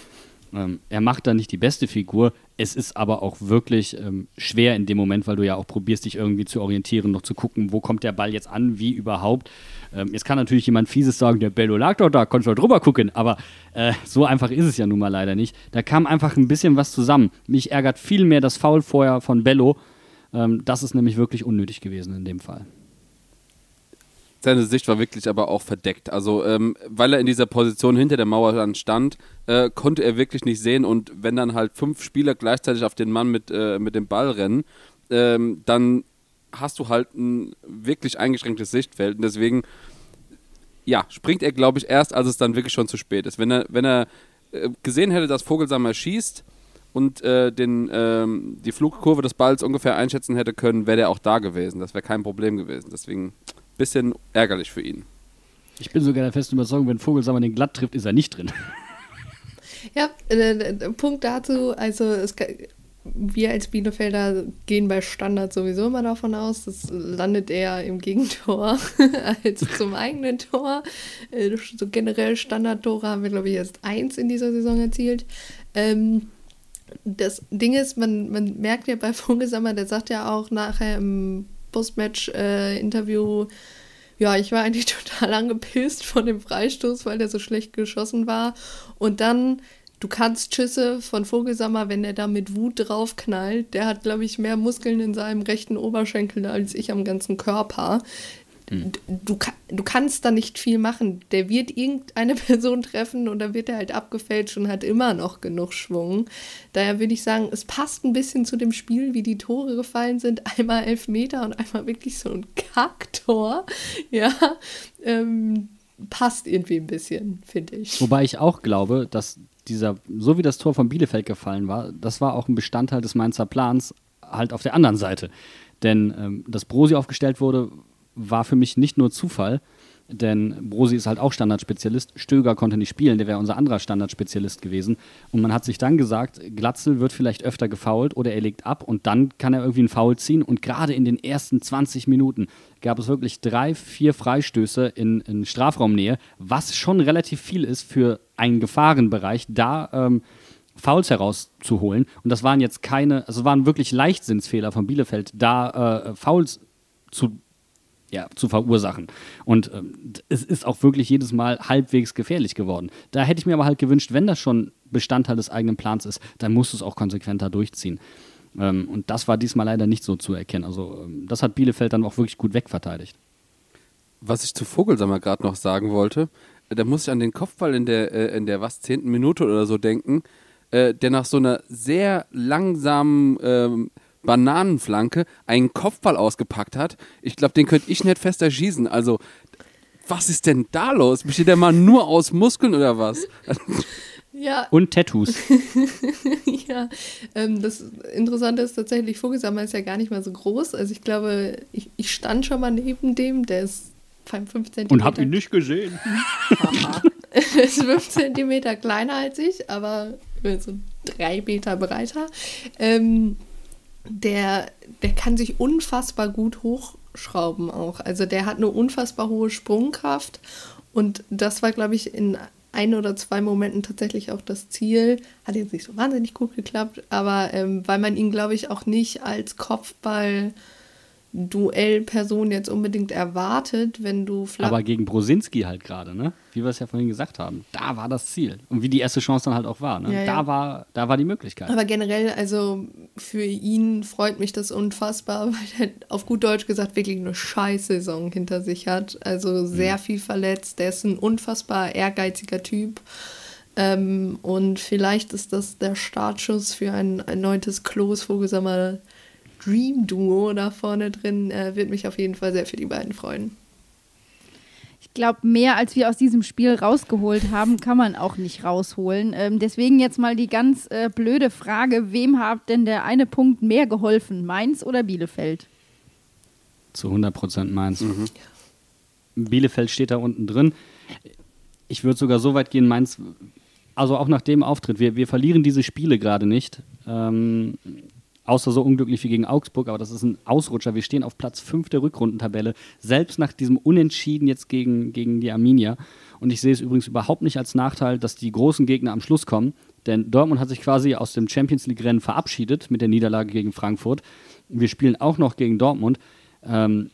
Ähm, er macht da nicht die beste Figur. Es ist aber auch wirklich ähm, schwer in dem Moment, weil du ja auch probierst, dich irgendwie zu orientieren, noch zu gucken, wo kommt der Ball jetzt an, wie überhaupt. Ähm, jetzt kann natürlich jemand Fieses sagen, der Bello lag doch da, konntest du drüber gucken. Aber äh, so einfach ist es ja nun mal leider nicht. Da kam einfach ein bisschen was zusammen. Mich ärgert viel mehr das Foul vorher von Bello. Ähm, das ist nämlich wirklich unnötig gewesen in dem Fall. Seine Sicht war wirklich aber auch verdeckt. Also, ähm, weil er in dieser Position hinter der Mauer dann stand, äh, konnte er wirklich nicht sehen. Und wenn dann halt fünf Spieler gleichzeitig auf den Mann mit, äh, mit dem Ball rennen, ähm, dann hast du halt ein wirklich eingeschränktes Sichtfeld. Und deswegen, ja, springt er, glaube ich, erst, als es dann wirklich schon zu spät ist. Wenn er, wenn er äh, gesehen hätte, dass Vogelsammer schießt und äh, den, ähm, die Flugkurve des Balls ungefähr einschätzen hätte können, wäre der auch da gewesen. Das wäre kein Problem gewesen. Deswegen bisschen ärgerlich für ihn. Ich bin sogar der festen Überzeugung, wenn Vogelsammer den glatt trifft, ist er nicht drin. [laughs] Ja, äh, äh, Punkt dazu, also es, ka- wir als Bielefelder gehen bei Standard sowieso immer davon aus, das landet eher im Gegentor [laughs] als zum eigenen Tor. Äh, So generell Standardtore haben wir, glaube ich, erst eins in dieser Saison erzielt. Ähm, das Ding ist, man, man merkt ja bei [laughs] Vogelsammer, der sagt ja auch nachher im Postmatch-Interview, ja, ich war eigentlich [laughs] total angepisst von dem Freistoß, weil der so schlecht geschossen war. Und dann, du kannst Schüsse von Vogelsammer, wenn der da mit Wut draufknallt, der hat, glaube ich, mehr Muskeln in seinem rechten Oberschenkel als ich am ganzen Körper. Hm. Du, du kannst da nicht viel machen. Der wird irgendeine [laughs] Person treffen und dann wird er halt abgefälscht und hat immer noch genug Schwung. Daher würde ich sagen, es passt ein bisschen zu dem Spiel, wie die Tore gefallen sind. [laughs] Einmal elf Meter und einmal wirklich so ein Kacktor. [laughs] Ja, ähm, passt irgendwie ein bisschen, finde ich. Wobei ich auch glaube, dass dieser, so wie das Tor von Bielefeld gefallen war, das war auch ein Bestandteil des Mainzer Plans, halt auf der anderen Seite. Denn ähm, dass Brosi aufgestellt wurde, war für mich nicht nur Zufall, denn Brosi ist halt auch Standardspezialist. Stöger konnte nicht spielen, der wäre unser anderer Standardspezialist gewesen. Und man hat sich dann gesagt, Glatzel wird vielleicht öfter gefoult oder er legt ab und dann kann er irgendwie einen Foul ziehen. Und gerade in den ersten 20 Minuten gab es wirklich drei, vier Freistöße in, in Strafraumnähe, was schon relativ viel ist für einen Gefahrenbereich, da ähm, Fouls herauszuholen. Und das waren jetzt keine, also waren wirklich Leichtsinnsfehler von Bielefeld, da äh, Fouls zu ja, zu verursachen. Und ähm, es ist auch wirklich jedes Mal halbwegs gefährlich geworden. Da hätte ich mir aber halt gewünscht, wenn das schon Bestandteil des eigenen Plans ist, dann musst du es auch konsequenter durchziehen. Ähm, und das war diesmal leider nicht so zu erkennen. Also ähm, das hat Bielefeld dann auch wirklich gut wegverteidigt. Was ich zu Vogelsammer gerade noch sagen wollte, äh, da muss ich an den Kopfball in der, äh, in der was, zehnten Minute oder so denken, äh, der nach so einer sehr langsamen ähm, Bananenflanke einen Kopfball ausgepackt hat. Ich glaube, den könnte ich nicht fester schießen. Also, was ist denn da los? Besteht der mal nur aus Muskeln oder was? Ja, Und Tattoos. [laughs] ja, ähm, das Interessante ist tatsächlich, Vogelsammer ist ja gar nicht mal so groß. Also ich glaube, ich, ich stand schon mal neben dem, der ist 5 cm. Und hab ihn nicht gesehen. Der [laughs] ist 5 cm kleiner als ich, aber so drei Meter breiter. Ähm, der, der kann sich unfassbar gut hochschrauben auch. Also der hat eine unfassbar hohe Sprungkraft und das war, glaube ich, in ein oder zwei Momenten tatsächlich auch das Ziel. Hat jetzt nicht so wahnsinnig gut geklappt, aber ähm, weil man ihn, glaube ich, auch nicht als Kopfball Duellperson jetzt unbedingt erwartet, wenn du flach Aber gegen Brosinski halt gerade, ne? Wie wir es ja vorhin gesagt haben. Da war das Ziel. Und wie die erste Chance dann halt auch war, ne? Ja, Da, ja. war da war die Möglichkeit. Aber generell, also für ihn freut mich das unfassbar, [laughs] weil er auf gut Deutsch gesagt wirklich eine Scheißsaison hinter sich hat. Also sehr viel verletzt. Der ist ein unfassbar ehrgeiziger Typ. Ähm, und vielleicht ist das der Startschuss für ein erneutes Klos Vogelsammer Dream Duo da vorne drin. Äh, wird mich auf jeden Fall sehr für die beiden freuen. Ich glaube, mehr als wir aus diesem Spiel rausgeholt haben, kann man auch nicht rausholen. Ähm, deswegen jetzt mal die ganz äh, blöde Frage: Wem hat denn der eine Punkt mehr geholfen? Mainz oder Bielefeld? Zu 100% Mainz. Bielefeld steht da unten drin. Ich würde sogar so weit gehen, Mainz, also auch nach dem Auftritt, wir, wir verlieren diese Spiele gerade nicht. Ähm, außer so unglücklich wie gegen Augsburg, aber das ist ein Ausrutscher. Wir stehen auf Platz 5 der Rückrundentabelle, selbst nach diesem Unentschieden jetzt gegen, gegen die Arminia. Und ich sehe es übrigens überhaupt nicht als Nachteil, dass die großen Gegner am Schluss kommen, denn Dortmund hat sich quasi aus dem Champions League-Rennen verabschiedet mit der Niederlage gegen Frankfurt. Wir spielen auch noch gegen Dortmund. Ähm,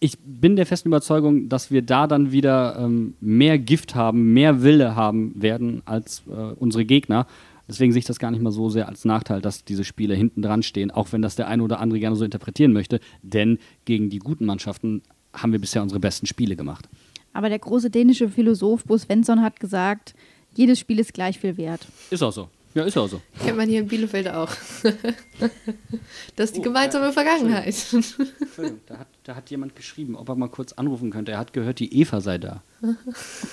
ich bin der festen Überzeugung, dass wir da dann wieder ähm, mehr Gift haben, mehr Wille haben werden als äh, unsere Gegner. Deswegen sehe ich das gar nicht mal so sehr als Nachteil, dass diese Spiele hinten dran stehen, auch wenn das der eine oder andere gerne so interpretieren möchte. Denn gegen die guten Mannschaften haben wir bisher unsere besten Spiele gemacht. Aber der große dänische Philosoph Bo Svensson hat gesagt, jedes Spiel ist gleich viel wert. Ist auch so. Ja, ist auch so. Kennt man hier in Bielefeld auch. [laughs] das ist die Oh, gemeinsame äh, Vergangenheit. Entschuldigung, da hat, da hat jemand geschrieben, ob er mal kurz anrufen könnte. Er hat gehört, die Eva sei da. [laughs]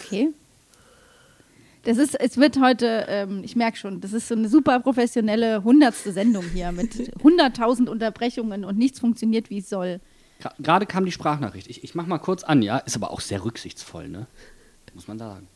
Okay. Das ist, es wird heute, ähm, ich merke schon, das ist so eine super professionelle hundertste Sendung hier mit [laughs] 100.000 Unterbrechungen und nichts funktioniert, wie es soll. Gerade kam die Sprachnachricht. Ich, ich mach mal kurz an, ja. Ist aber auch sehr rücksichtsvoll, ne? Muss man sagen.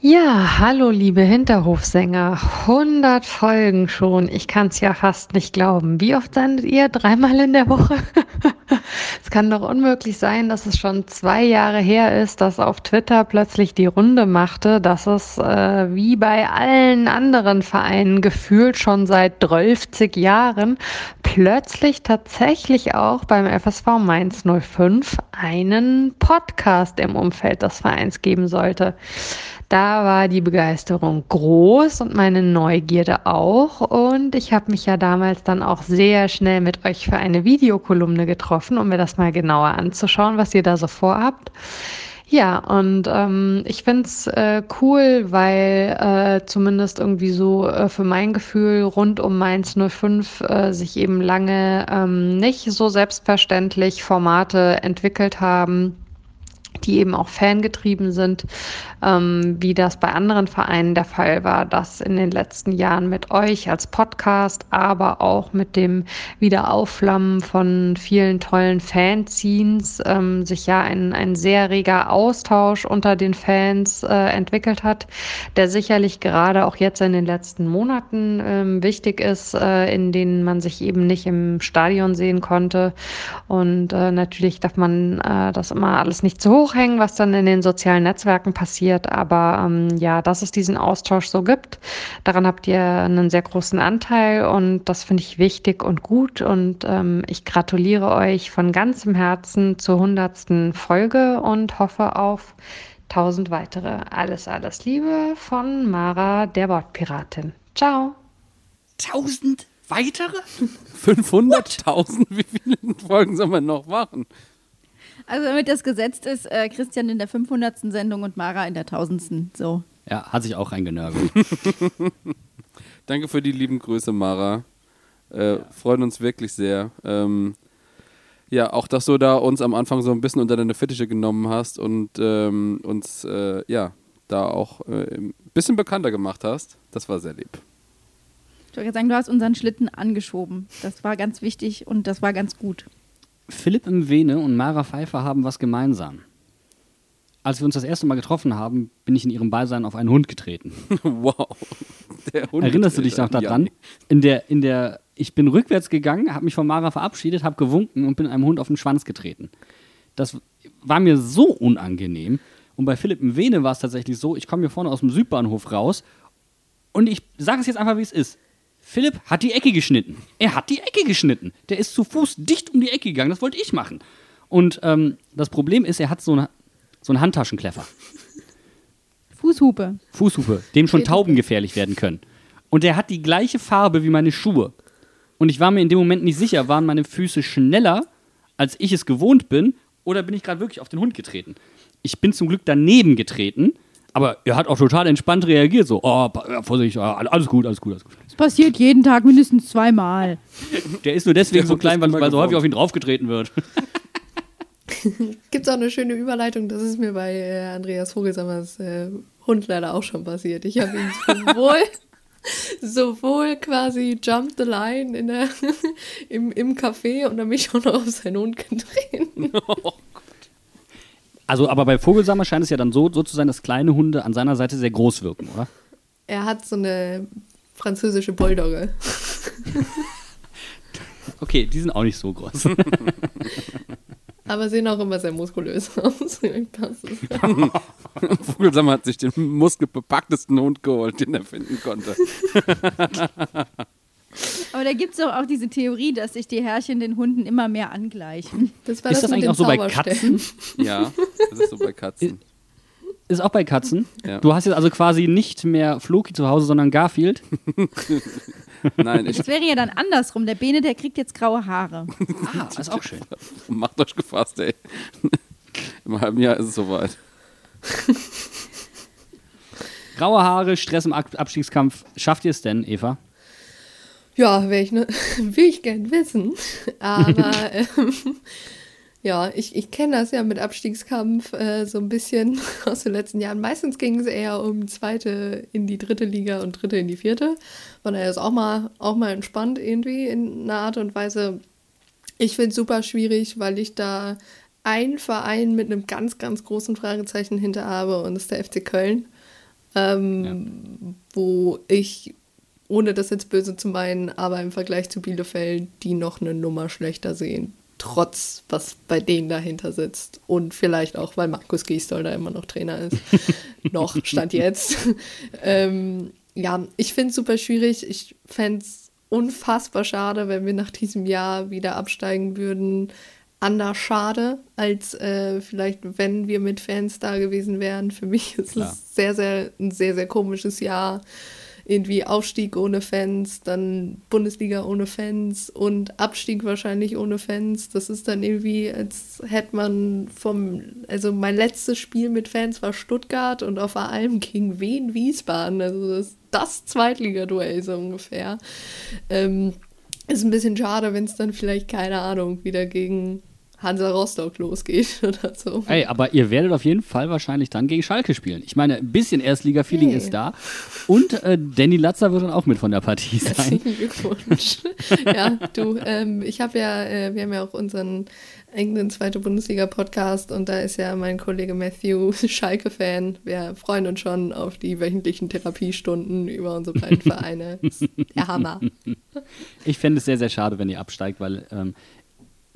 Ja, hallo liebe Hinterhofsänger. 100 Folgen schon. Ich kann es ja fast nicht glauben. Wie oft sendet ihr? Dreimal in der Woche? [laughs] es kann doch unmöglich sein, dass es schon zwei Jahre her ist, dass auf Twitter plötzlich die Runde machte, dass es äh, wie bei allen anderen Vereinen gefühlt schon seit 12 Jahren plötzlich tatsächlich auch beim FSV Mainz 05 einen Podcast im Umfeld des Vereins geben sollte. Da war die Begeisterung groß und meine Neugierde auch. Und ich habe mich ja damals dann auch sehr schnell mit euch für eine Videokolumne getroffen, um mir das mal genauer anzuschauen, was ihr da so vorhabt. Ja, und ähm, ich find's äh, cool, weil äh, zumindest irgendwie so äh, für mein Gefühl rund um Mainz 05 äh, sich eben lange ähm, nicht so selbstverständlich Formate entwickelt haben die eben auch fangetrieben sind, ähm, wie das bei anderen Vereinen der Fall war, dass in den letzten Jahren mit euch als Podcast, aber auch mit dem Wiederaufflammen von vielen tollen Fanzines ähm, sich ja ein, ein sehr reger Austausch unter den Fans äh, entwickelt hat, der sicherlich gerade auch jetzt in den letzten Monaten ähm, wichtig ist, äh, in denen man sich eben nicht im Stadion sehen konnte. Und äh, natürlich darf man äh, das immer alles nicht zu hoch hängen, was dann in den sozialen Netzwerken passiert. Aber ähm, ja, dass es diesen Austausch so gibt, daran habt ihr einen sehr großen Anteil und das finde ich wichtig und gut. Und ähm, ich gratuliere euch von ganzem Herzen zur hundertsten Folge und hoffe auf tausend weitere. Alles, alles Liebe von Mara, der Wortpiratin. Ciao. Tausend weitere? [laughs] 500.000? Wie viele Folgen soll man noch machen? Also damit das gesetzt ist, äh, Christian in der 500. Sendung und Mara in der 1000. So. Ja, hat sich auch reingenörgelt. [laughs] Danke für die lieben Grüße, Mara. Äh, Freuen uns wirklich sehr. Ähm, ja, auch dass du da uns am Anfang so ein bisschen unter deine Fittiche genommen hast und ähm, uns äh, ja da auch äh, ein bisschen bekannter gemacht hast. Das war sehr lieb. Ich wollte gerade sagen, du hast unseren Schlitten angeschoben. Das war ganz wichtig und das war ganz gut. Philipp Mwene und Mara Pfeiffer haben was gemeinsam. Als wir uns das erste Mal getroffen haben, bin ich in ihrem Beisein auf einen Hund getreten. [laughs] wow. Der Hund Erinnerst du dich noch daran? In der, in der, ich bin rückwärts gegangen, habe mich von Mara verabschiedet, habe gewunken und bin einem Hund auf den Schwanz getreten. Das war mir so unangenehm. Und bei Philipp Mwene war es tatsächlich so, ich komme hier vorne aus dem Südbahnhof raus und ich sage es jetzt einfach, wie es ist. Philipp hat die Ecke geschnitten. Er hat die Ecke geschnitten. Der ist zu Fuß dicht um die Ecke gegangen. Das wollte ich machen. Und ähm, das Problem ist, er hat so, eine, so einen Handtaschenkleffer. Fußhupe. Fußhupe, dem schon Tauben gefährlich werden können. Und der hat die gleiche Farbe wie meine Schuhe. Und ich war mir in dem Moment nicht sicher, waren meine Füße schneller, als ich es gewohnt bin, oder bin ich gerade wirklich auf den Hund getreten? Ich bin zum Glück daneben getreten, aber er hat auch total entspannt reagiert, so, oh, Vorsicht, alles gut, alles gut, alles gut. Das passiert jeden Tag mindestens zweimal. Der ist nur deswegen Der so klein, weil, weil so häufig auf ihn draufgetreten wird. [laughs] Gibt es auch eine schöne Überleitung, das ist mir bei äh, Andreas Vogelsammers äh, Hund leider auch schon passiert. Ich habe ihn sowohl, [laughs] sowohl quasi Jump the Line in der, [laughs] im, im Café und dann mich auch noch auf seinen Hund getreten. Also, aber bei Vogelsammer scheint es ja dann so, so zu sein, dass kleine Hunde an seiner Seite sehr groß wirken, oder? Er hat so eine französische Bulldogge. [laughs] Okay, die sind auch nicht so groß. [laughs] Aber sehen auch immer sehr muskulös [laughs] aus. Vogelsammer hat sich den muskelbepacktesten Hund geholt, den er finden konnte. Aber da gibt es doch auch diese Theorie, dass sich die Herrchen den Hunden immer mehr angleichen. Das Ist das eigentlich auch so bei Katzen? [laughs] Ja, das ist so bei Katzen. Ist auch bei Katzen. Ja. Du hast jetzt also quasi nicht mehr Floki zu Hause, sondern Garfield. [laughs] Nein, ich Das wäre ja dann andersrum. Der Bene, der kriegt jetzt graue Haare. Ah, ist auch schön. [laughs] macht euch gefasst, ey. Im halben Jahr ist es soweit. Graue Haare, Stress im Ab Abstiegskampf. Schafft ihr es denn, Eva? Ja, will ich, ne, [laughs] will ich gern wissen. Aber [laughs] ähm, ja, ich, ich kenne das ja mit Abstiegskampf äh, so ein bisschen [laughs] aus den letzten Jahren. Meistens ging es eher um zweite in die dritte Liga und dritte in die vierte. Von daher ist auch mal, auch mal entspannt irgendwie in einer Art und Weise. Ich finde es super schwierig, weil ich da einen Verein mit einem ganz, ganz großen Fragezeichen hinter habe und das ist der FC Köln. Ähm, Wo ich, ohne das jetzt böse zu meinen, aber im Vergleich zu Bielefeld, die noch eine Nummer schlechter sehen. Trotz, was bei denen dahinter sitzt. Und vielleicht auch, weil Markus Gisdol da immer noch Trainer ist. [laughs] noch, stand jetzt. ähm, ja, ich finde es super schwierig. Ich fände es unfassbar schade, wenn wir nach diesem Jahr wieder absteigen würden. Anders schade, als äh, vielleicht, wenn wir mit Fans da gewesen wären. Für mich ist Klar. es sehr, sehr, ein sehr, sehr komisches Jahr. Irgendwie Aufstieg ohne Fans, dann Bundesliga ohne Fans und Abstieg wahrscheinlich ohne Fans. Das ist dann irgendwie, als hätte man vom, also mein letztes Spiel mit Fans war Stuttgart und auf der Alm gegen Wien Wiesbaden. Also das, das Zweitligaduell so ungefähr. Ähm, ist ein bisschen schade, wenn es dann vielleicht, keine Ahnung, wieder gegen Hansa Rostock losgeht [laughs] oder so. Ey, aber ihr werdet auf jeden Fall wahrscheinlich dann gegen Schalke spielen. Ich meine, ein bisschen Erstliga-Feeling Hey. ist da. Und äh, Danny Latzer wird dann auch mit von der Partie sein. Herzlichen Glückwunsch. [laughs] ja, du, ähm, ich habe ja, äh, wir haben ja auch unseren eigenen zweite Bundesliga-Podcast und da ist ja mein Kollege Matthew [laughs] Schalke-Fan. Wir freuen uns schon auf die wöchentlichen Therapiestunden über unsere beiden Vereine. Das ist Der Hammer. Ich fände es sehr, sehr schade, wenn ihr absteigt, weil ähm,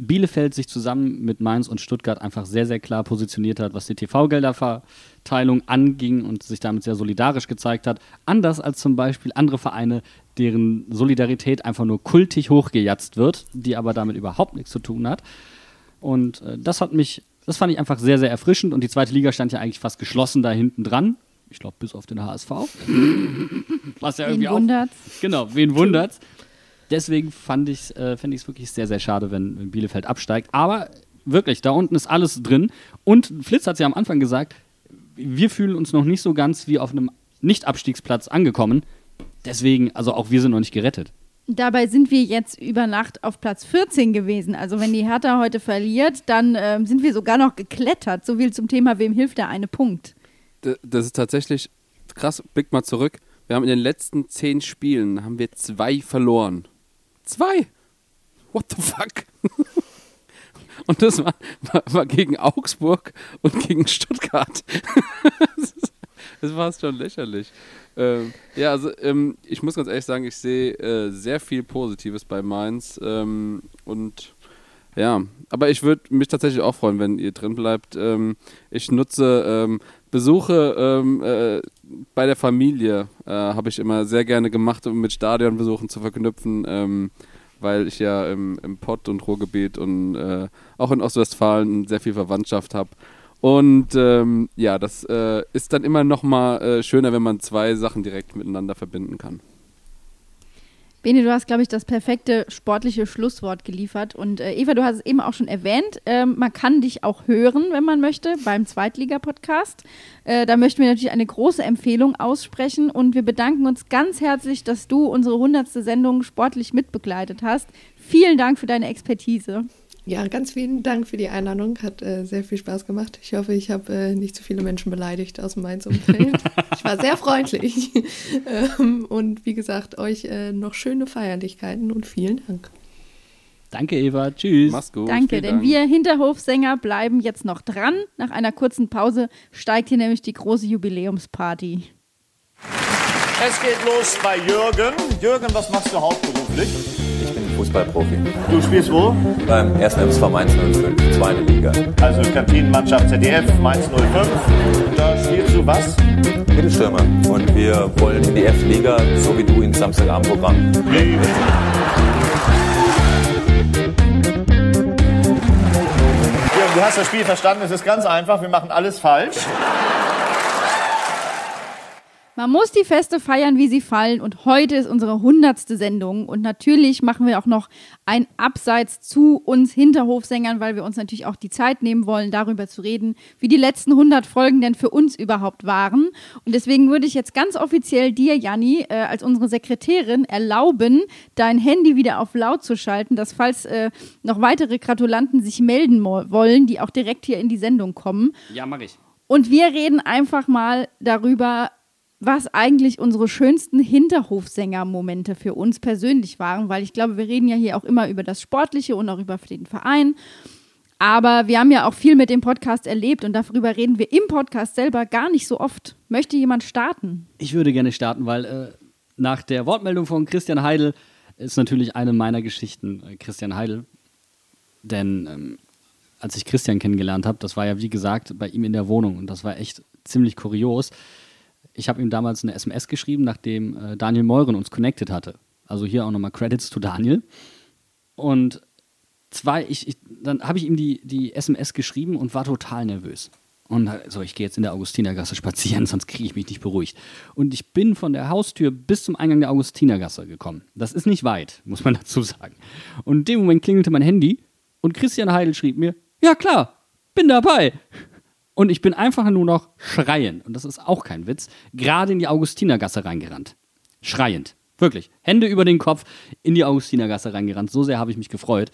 Bielefeld sich zusammen mit Mainz und Stuttgart einfach sehr, sehr klar positioniert hat, was die TV-Gelderverteilung anging und sich damit sehr solidarisch gezeigt hat. Anders als zum Beispiel andere Vereine, deren Solidarität einfach nur kultig hochgejatzt wird, die aber damit überhaupt nichts zu tun hat. Und äh, das hat mich, das fand ich einfach sehr, sehr erfrischend. Und die zweite Liga stand ja eigentlich fast geschlossen da hinten dran. Ich glaube, bis auf den HSV. [laughs] Was ja Wen irgendwie auch. wundert's? Genau, wen wundert's? Deswegen fand ich äh, fände ich es wirklich sehr, sehr schade, wenn, wenn Bielefeld absteigt. Aber wirklich, da unten ist alles drin. Und Flitz hat es ja am Anfang gesagt, wir fühlen uns noch nicht so ganz wie auf einem Nicht-Abstiegsplatz angekommen. Deswegen, also auch wir sind noch nicht gerettet. Dabei sind wir jetzt über Nacht auf Platz 14 gewesen. Also wenn die Hertha heute verliert, dann ähm, sind wir sogar noch geklettert. So viel zum Thema, wem hilft der eine Punkt. D- Das ist tatsächlich krass. Blick mal zurück. Wir haben in den letzten zehn Spielen haben wir zwei verloren. Zwei. What the fuck? [laughs] Und das war, war, war gegen Augsburg und gegen Stuttgart. [laughs] das, war schon lächerlich. Ähm, ja, also ähm, ich muss ganz ehrlich sagen, ich sehe äh, sehr viel Positives bei Mainz. Ähm, und ja, aber ich würde mich tatsächlich auch freuen, wenn ihr drin bleibt. Ähm, ich nutze ähm, Besuche ähm, äh, bei der Familie, äh, habe ich immer sehr gerne gemacht, um mit Stadionbesuchen zu verknüpfen, ähm, weil ich ja im, im Pott und Ruhrgebiet und äh, auch in Ostwestfalen sehr viel Verwandtschaft habe. Und ähm, ja, das äh, ist dann immer noch mal äh, schöner, wenn man zwei Sachen direkt miteinander verbinden kann. Bene, du hast, glaube ich, das perfekte sportliche Schlusswort geliefert. Und äh, Eva, du hast es eben auch schon erwähnt, ähm, man kann dich auch hören, wenn man möchte, beim Zweitliga-Podcast. Äh, da möchten wir natürlich eine große Empfehlung aussprechen und wir bedanken uns ganz herzlich, dass du unsere hundertste Sendung sportlich mitbegleitet hast. Vielen Dank für deine Expertise. Ja, ganz vielen Dank für die Einladung. Hat äh, sehr viel Spaß gemacht. Ich hoffe, ich habe äh, nicht zu viele Menschen beleidigt aus dem Mainz-Umfeld. [laughs] ich war sehr freundlich. [laughs] ähm, und wie gesagt, euch äh, noch schöne Feierlichkeiten und vielen Dank. Danke, Eva. Tschüss. Mach's gut. Danke, denn Dank. wir Hinterhofsänger bleiben jetzt noch dran. Nach einer kurzen Pause steigt hier nämlich die große Jubiläumsparty. Es geht los bei Jürgen. Jürgen, was machst du hauptberuflich? Fußballprofi. Du spielst wo? Beim 1. FSV Mainz 05, zweite Liga. Also Kantinenmannschaft ZDF, Mainz 05. Da spielst du was? Mittelstürmer. Und wir wollen in die F-Liga, so wie du ins Samstagabendprogramm. Jürgen, du hast das Spiel verstanden. Es ist ganz einfach. Wir machen alles falsch. Man muss die Feste feiern, wie sie fallen. Und heute ist unsere hundertste Sendung. Und natürlich machen wir auch noch ein Abseits zu uns Hinterhofsängern, weil wir uns natürlich auch die Zeit nehmen wollen, darüber zu reden, wie die letzten 100 Folgen denn für uns überhaupt waren. Und deswegen würde ich jetzt ganz offiziell dir, Janni, äh, als unsere Sekretärin erlauben, dein Handy wieder auf laut zu schalten, dass falls äh, noch weitere Gratulanten sich melden wollen, die auch direkt hier in die Sendung kommen. Ja, mach ich. Und wir reden einfach mal darüber, was eigentlich unsere schönsten Hinterhofsänger-Momente für uns persönlich waren, weil ich glaube, wir reden ja hier auch immer über das Sportliche und auch über den Verein. Aber wir haben ja auch viel mit dem Podcast erlebt und darüber reden wir im Podcast selber gar nicht so oft. Möchte jemand starten? Ich würde gerne starten, weil äh, nach der Wortmeldung von Christian Heidel ist natürlich eine meiner Geschichten äh, Christian Heidel. Denn ähm, als ich Christian kennengelernt habe, das war ja wie gesagt bei ihm in der Wohnung und das war echt ziemlich kurios. Ich habe ihm damals eine SMS geschrieben, nachdem äh, Daniel Meuren uns connected hatte. Also hier auch nochmal Credits zu Daniel. Und zwei, ich, ich, dann habe ich ihm die, die SMS geschrieben und war total nervös. Und so, ich gehe jetzt in der Augustinergasse spazieren, [laughs] sonst kriege ich mich nicht beruhigt. Und ich bin von der Haustür bis zum Eingang der Augustinergasse gekommen. Das ist nicht weit, [laughs] muss man dazu sagen. Und in dem Moment klingelte mein Handy und Christian Heidel schrieb mir, ja klar, bin dabei. Und ich bin einfach nur noch schreiend, und das ist auch kein Witz, gerade in die Augustinergasse reingerannt. Schreiend. Wirklich. Hände über den Kopf in die Augustinergasse reingerannt. So sehr habe ich mich gefreut.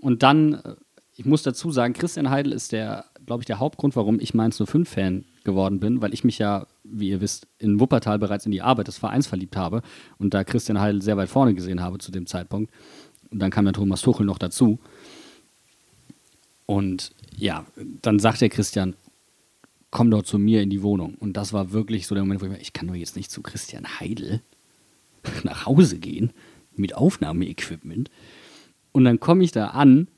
Und dann, äh, ich muss dazu sagen, Christian Heidel ist der, glaube ich, der Hauptgrund, warum ich Mainz 05-Fan geworden bin, weil ich mich ja, wie ihr wisst, in Wuppertal bereits in die Arbeit des Vereins verliebt habe und da Christian Heidel sehr weit vorne gesehen habe zu dem Zeitpunkt. Und dann kam ja Thomas Tuchel noch dazu. Und ja, dann sagt der Christian, komm doch zu mir in die Wohnung. Und das war wirklich so der Moment, wo ich mir, ich kann doch jetzt nicht zu Christian Heidel [laughs] nach Hause gehen mit Aufnahmeequipment. Und dann komme ich da an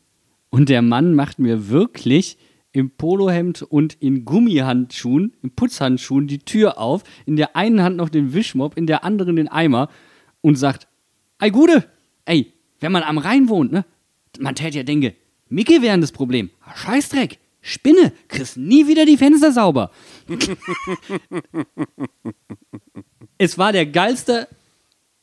und der Mann macht mir wirklich im Polohemd und in Gummihandschuhen, in Putzhandschuhen die Tür auf, in der einen Hand noch den Wischmopp, in der anderen den Eimer und sagt, ey Gude, ey, wenn man am Rhein wohnt, ne, man täte ja denken, Micke wären das Problem. Ah, Scheißdreck, Spinne, kriegst nie wieder die Fenster sauber. [laughs] es war der geilste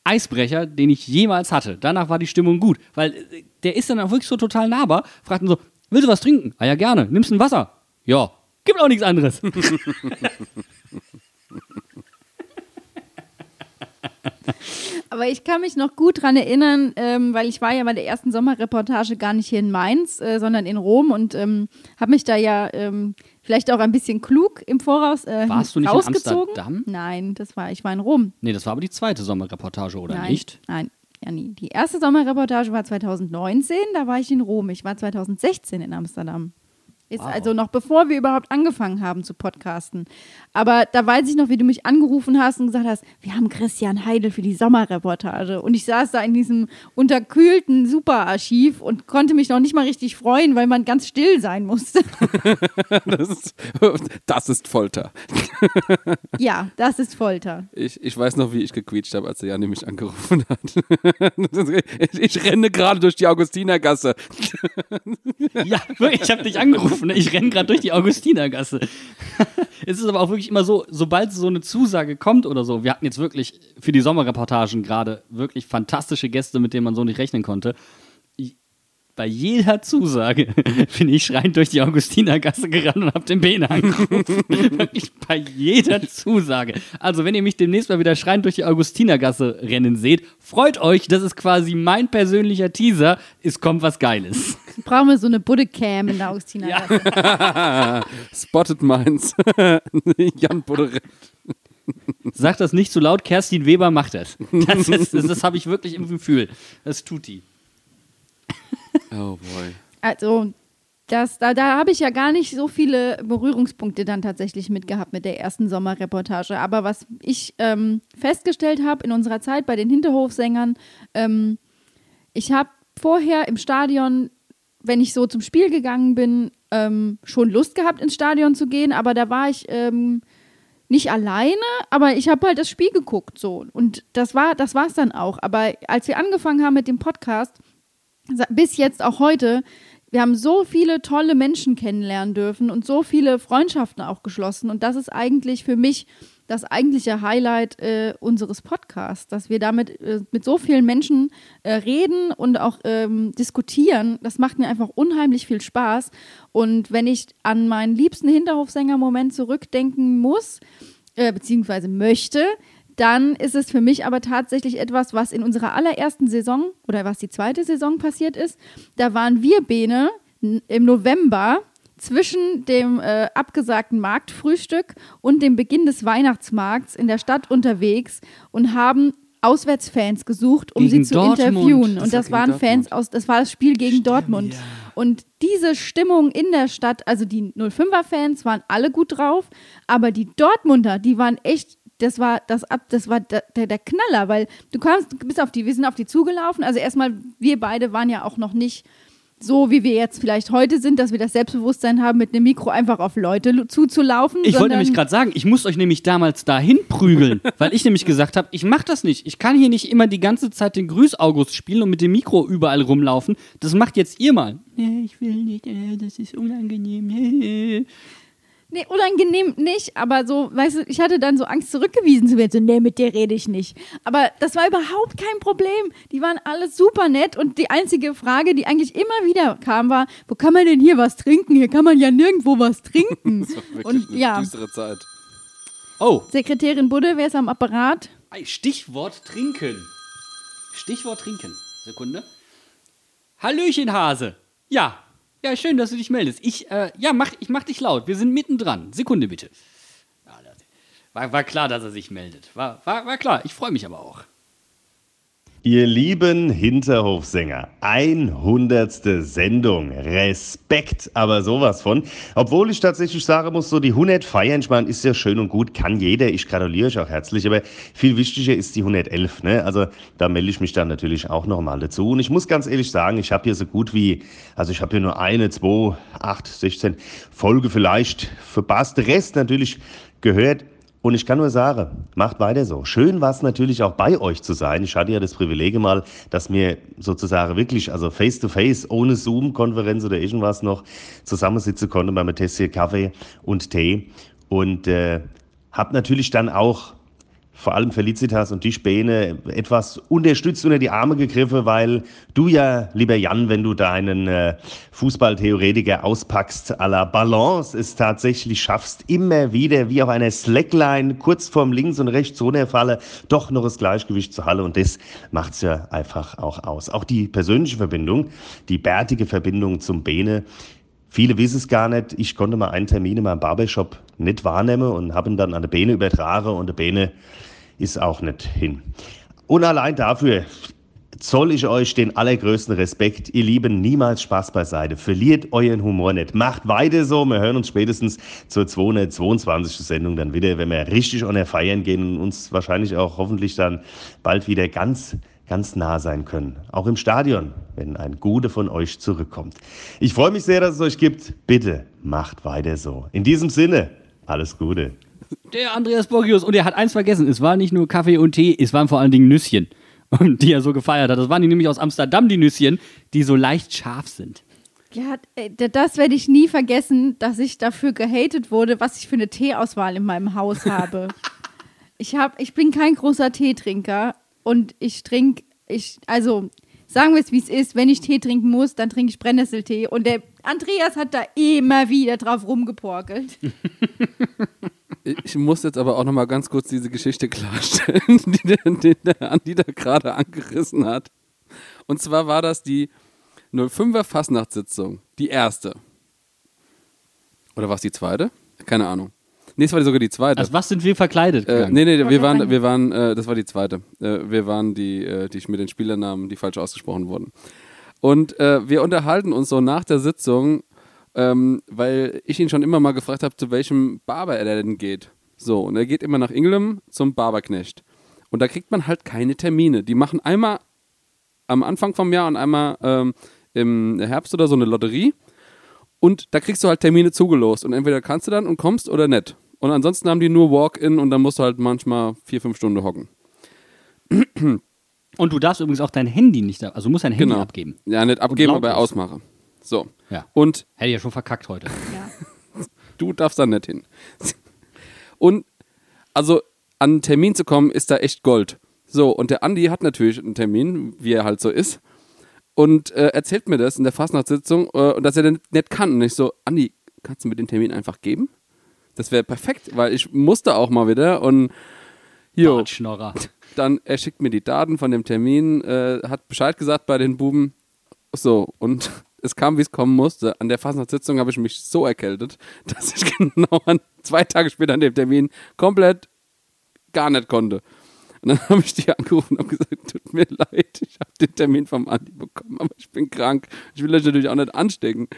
Eisbrecher, den ich jemals hatte. Danach war die Stimmung gut, weil äh, der ist dann auch wirklich so total nahbar. Fragt ihn so, willst du was trinken? Ah ja, gerne. Nimmst du ein Wasser? Ja. Gibt auch nichts anderes. [laughs] Aber ich kann mich noch gut dran erinnern, ähm, weil ich war ja bei der ersten Sommerreportage gar nicht hier in Mainz, äh, sondern in Rom und ähm, habe mich da ja ähm, vielleicht auch ein bisschen klug im Voraus äh, Warst du nicht rausgezogen. in Amsterdam? Nein, das war, ich war in Rom. Nee, das war aber die zweite Sommerreportage, oder nein, nicht? Nein, ja nie. Die erste Sommerreportage war 2019, da war ich in Rom. Ich war 2016 in Amsterdam. Ist Wow. also noch bevor wir überhaupt angefangen haben zu podcasten. Aber da weiß ich noch, wie du mich angerufen hast und gesagt hast, wir haben Christian Heidel für die Sommerreportage. Und ich saß da in diesem unterkühlten Superarchiv und konnte mich noch nicht mal richtig freuen, weil man ganz still sein musste. [laughs] [laughs] das, ist, das ist Folter. [laughs] ja, das ist Folter. Ich, ich weiß noch, wie ich gequietscht habe, als der Janni mich angerufen hat. ich, ich renne gerade durch die Augustinergasse. Ja, wirklich, ich habe dich angerufen. Ne? Ich renne gerade durch die Augustinergasse. [laughs] es ist aber auch wirklich immer so, sobald so eine Zusage kommt oder so, wir hatten jetzt wirklich für die Sommerreportagen gerade wirklich fantastische Gäste, mit denen man so nicht rechnen konnte. Bei jeder Zusage [laughs] bin ich schreiend durch die Augustinergasse gerannt und habe den Bene angerufen. [laughs] wirklich bei jeder Zusage. Also, wenn ihr mich demnächst mal wieder schreiend durch die Augustinergasse rennen seht, freut euch, das ist quasi mein persönlicher Teaser. Es kommt was Geiles. [laughs] Brauchen wir so eine Budde-Cam in der Augustina. Spotted Minds. Jan Buderet. Sag das nicht zu laut, Kerstin Weber macht das. Das, das, das habe ich wirklich im Gefühl. Das tut die. [laughs] Oh boy. Also, das, da, da habe ich ja gar nicht so viele Berührungspunkte dann tatsächlich mitgehabt mit der ersten Sommerreportage. Aber was ich ähm, festgestellt habe in unserer Zeit bei den Hinterhofsängern, ähm, ich habe vorher im Stadion, wenn ich so zum Spiel gegangen bin, ähm, schon Lust gehabt, ins Stadion zu gehen, aber da war ich ähm, nicht alleine, aber ich habe halt das Spiel geguckt so. Und das war das war's dann auch. Aber als wir angefangen haben mit dem Podcast, bis jetzt auch heute, wir haben so viele tolle Menschen kennenlernen dürfen und so viele Freundschaften auch geschlossen. Und das ist eigentlich für mich das eigentliche Highlight äh, unseres Podcasts, dass wir damit äh, mit so vielen Menschen äh, reden und auch ähm, diskutieren. Das macht mir einfach unheimlich viel Spaß. Und wenn ich an meinen liebsten Hinterhofsänger-Moment zurückdenken muss, äh, beziehungsweise möchte, dann ist es für mich aber tatsächlich etwas, was in unserer allerersten Saison oder was die zweite Saison passiert ist. Da waren wir Bene im November zwischen dem äh, abgesagten Marktfrühstück und dem Beginn des Weihnachtsmarkts in der Stadt unterwegs und haben Auswärtsfans gesucht, um Gegen sie zu Dortmund. interviewen. Das Und das waren Dortmund. Fans aus, das war das Spiel gegen Dortmund. Und diese Stimmung in der Stadt, also die 05er-Fans waren alle gut drauf, aber die Dortmunder, die waren echt, das war das ab, das war der, der, Knaller, weil du kamst, du bist auf die, wir sind auf die zugelaufen. Also erstmal, wir beide waren ja auch noch nicht so, wie wir jetzt vielleicht heute sind, dass wir das Selbstbewusstsein haben, mit einem Mikro einfach auf Leute zuzulaufen. Ich wollte nämlich gerade sagen, ich muss euch nämlich damals dahin prügeln, [laughs] weil ich nämlich gesagt habe, ich mache das nicht. Ich kann hier nicht immer die ganze Zeit den Grüß-August spielen und mit dem Mikro überall rumlaufen. Das macht jetzt ihr mal. Nee, ich will nicht, äh, das ist unangenehm. [laughs] Nee, unangenehm nicht, aber so, weißt du, ich hatte dann so Angst, zurückgewiesen zu werden. So, nee, mit dir rede ich nicht. Aber das war überhaupt kein Problem. Die waren alle super nett und die einzige Frage, die eigentlich immer wieder kam, war, wo kann man denn hier was trinken? Hier kann man ja nirgendwo was trinken. [laughs] Das war wirklich und eine ja, düstere Zeit. Oh, Sekretärin Budde, wer ist am Apparat? Stichwort trinken. Stichwort trinken. Sekunde. Hallöchen, Hase. Ja. Ja, schön, dass du dich meldest. Ich, äh, ja, mach, ich mach dich laut. Wir sind mittendran. Sekunde bitte. War, war klar, dass er sich meldet. War, war, war klar. Ich freue mich aber auch. Ihr lieben Hinterhofsänger, 100. Sendung. Respekt, aber sowas von. Obwohl ich tatsächlich sagen muss, so die 100 feiern, ich meine, ist ja schön und gut, kann jeder. Ich gratuliere euch auch herzlich, aber viel wichtiger ist die 111. Ne? Also da melde ich mich dann natürlich auch nochmal dazu. Und ich muss ganz ehrlich sagen, ich habe hier so gut wie, also ich habe hier nur eine, zwei, acht, 16 Folge vielleicht verpasst. Der Rest natürlich gehört. Und ich kann nur sagen, macht weiter so. Schön war es natürlich auch bei euch zu sein. Ich hatte ja das Privileg mal, dass mir sozusagen wirklich, also face to face, ohne Zoom-Konferenz oder irgendwas noch, zusammensitzen konnte bei einem Tässchen Kaffee und Tee. Und äh, hab natürlich dann auch vor allem Felicitas und die Späne etwas unterstützt unter die Arme gegriffen, weil du ja, lieber Jan, wenn du deinen äh, Fußballtheoretiker auspackst, à la Balance es tatsächlich schaffst, immer wieder wie auf einer Slackline kurz vorm links und rechts runterfalle, doch noch das Gleichgewicht zu Halle und das macht's ja einfach auch aus. Auch die persönliche Verbindung, die bärtige Verbindung zum Bene, Viele wissen es gar nicht. Ich konnte mal einen Termin in meinem Barbershop nicht wahrnehmen und habe ihn dann an der Bene übertragen und der Bene ist auch nicht hin. Und allein dafür zoll ich euch den allergrößten Respekt. Ihr Lieben, niemals Spaß beiseite. Verliert euren Humor nicht. Macht weiter so. Wir hören uns spätestens zur 222. Sendung dann wieder, wenn wir richtig an der Feiern gehen und uns wahrscheinlich auch hoffentlich dann bald wieder ganz ganz nah sein können. Auch im Stadion, wenn ein Gute von euch zurückkommt. Ich freue mich sehr, dass es euch gibt. Bitte macht weiter so. In diesem Sinne, alles Gute. Der Andreas Borgius. Und er hat eins vergessen. Es war nicht nur Kaffee und Tee, es waren vor allen Dingen Nüsschen, [laughs] die er so gefeiert hat. Das waren die nämlich aus Amsterdam, die Nüsschen, die so leicht scharf sind. Ja, äh, das werde ich nie vergessen, dass ich dafür gehatet wurde, was ich für eine Teeauswahl in meinem Haus habe. [laughs] ich, hab, ich bin kein großer Teetrinker und ich trinke, ich, also sagen wir es wie es ist, wenn ich Tee trinken muss, dann trinke ich Brennnesseltee. Und der Andreas hat da immer wieder drauf rumgeporkelt. Ich muss jetzt aber auch noch mal ganz kurz diese Geschichte klarstellen, [laughs] die der, die der Andi da gerade angerissen hat. Und zwar war das die 05er Fastnachtssitzung, die erste. Oder war es die zweite? Keine Ahnung. Nee, es war sogar die zweite. Als was sind wir verkleidet? Äh, nee, nee, wir waren, wir waren, äh, das war die zweite. Äh, wir waren die, äh, die mit den Spielernamen, die falsch ausgesprochen wurden. Und äh, wir unterhalten uns so nach der Sitzung, ähm, weil ich ihn schon immer mal gefragt habe, zu welchem Barber er denn geht. So, und er geht immer nach Ingelem zum Barberknecht. Und da kriegt man halt keine Termine. Die machen einmal am Anfang vom Jahr und einmal ähm, im Herbst oder so eine Lotterie. Und da kriegst du halt Termine zugelost. Und entweder kannst du dann und kommst oder nicht. Und ansonsten haben die nur Walk-in und dann musst du halt manchmal vier, fünf Stunden hocken. Und du darfst übrigens auch dein Handy nicht, also du musst dein Handy Genau. abgeben. Ja, nicht abgeben, aber lautlos. ausmache. So. Ja. Und Hätte ich ja schon verkackt heute. [laughs] du darfst da nicht hin. [laughs] Und also an einen Termin zu kommen, ist da echt Gold. So, und der Andi hat natürlich einen Termin, wie er halt so ist. Und äh, erzählt mir das in der Fastnachtssitzung, äh, und dass er den nicht kann. Und ich so, Andi, kannst du mir den Termin einfach geben? Das wäre perfekt, weil ich musste auch mal wieder und jo, dann er schickt mir die Daten von dem Termin, äh, hat Bescheid gesagt bei den Buben. So, und [laughs] es kam, wie es kommen musste. An der Fasnachtssitzung habe ich mich so erkältet, [laughs] dass ich [laughs] genau an, zwei Tage später an dem Termin komplett gar nicht konnte. Und dann habe ich die angerufen und gesagt, tut mir leid, ich habe den Termin vom Andi bekommen, aber ich bin krank. Ich will euch natürlich auch nicht anstecken.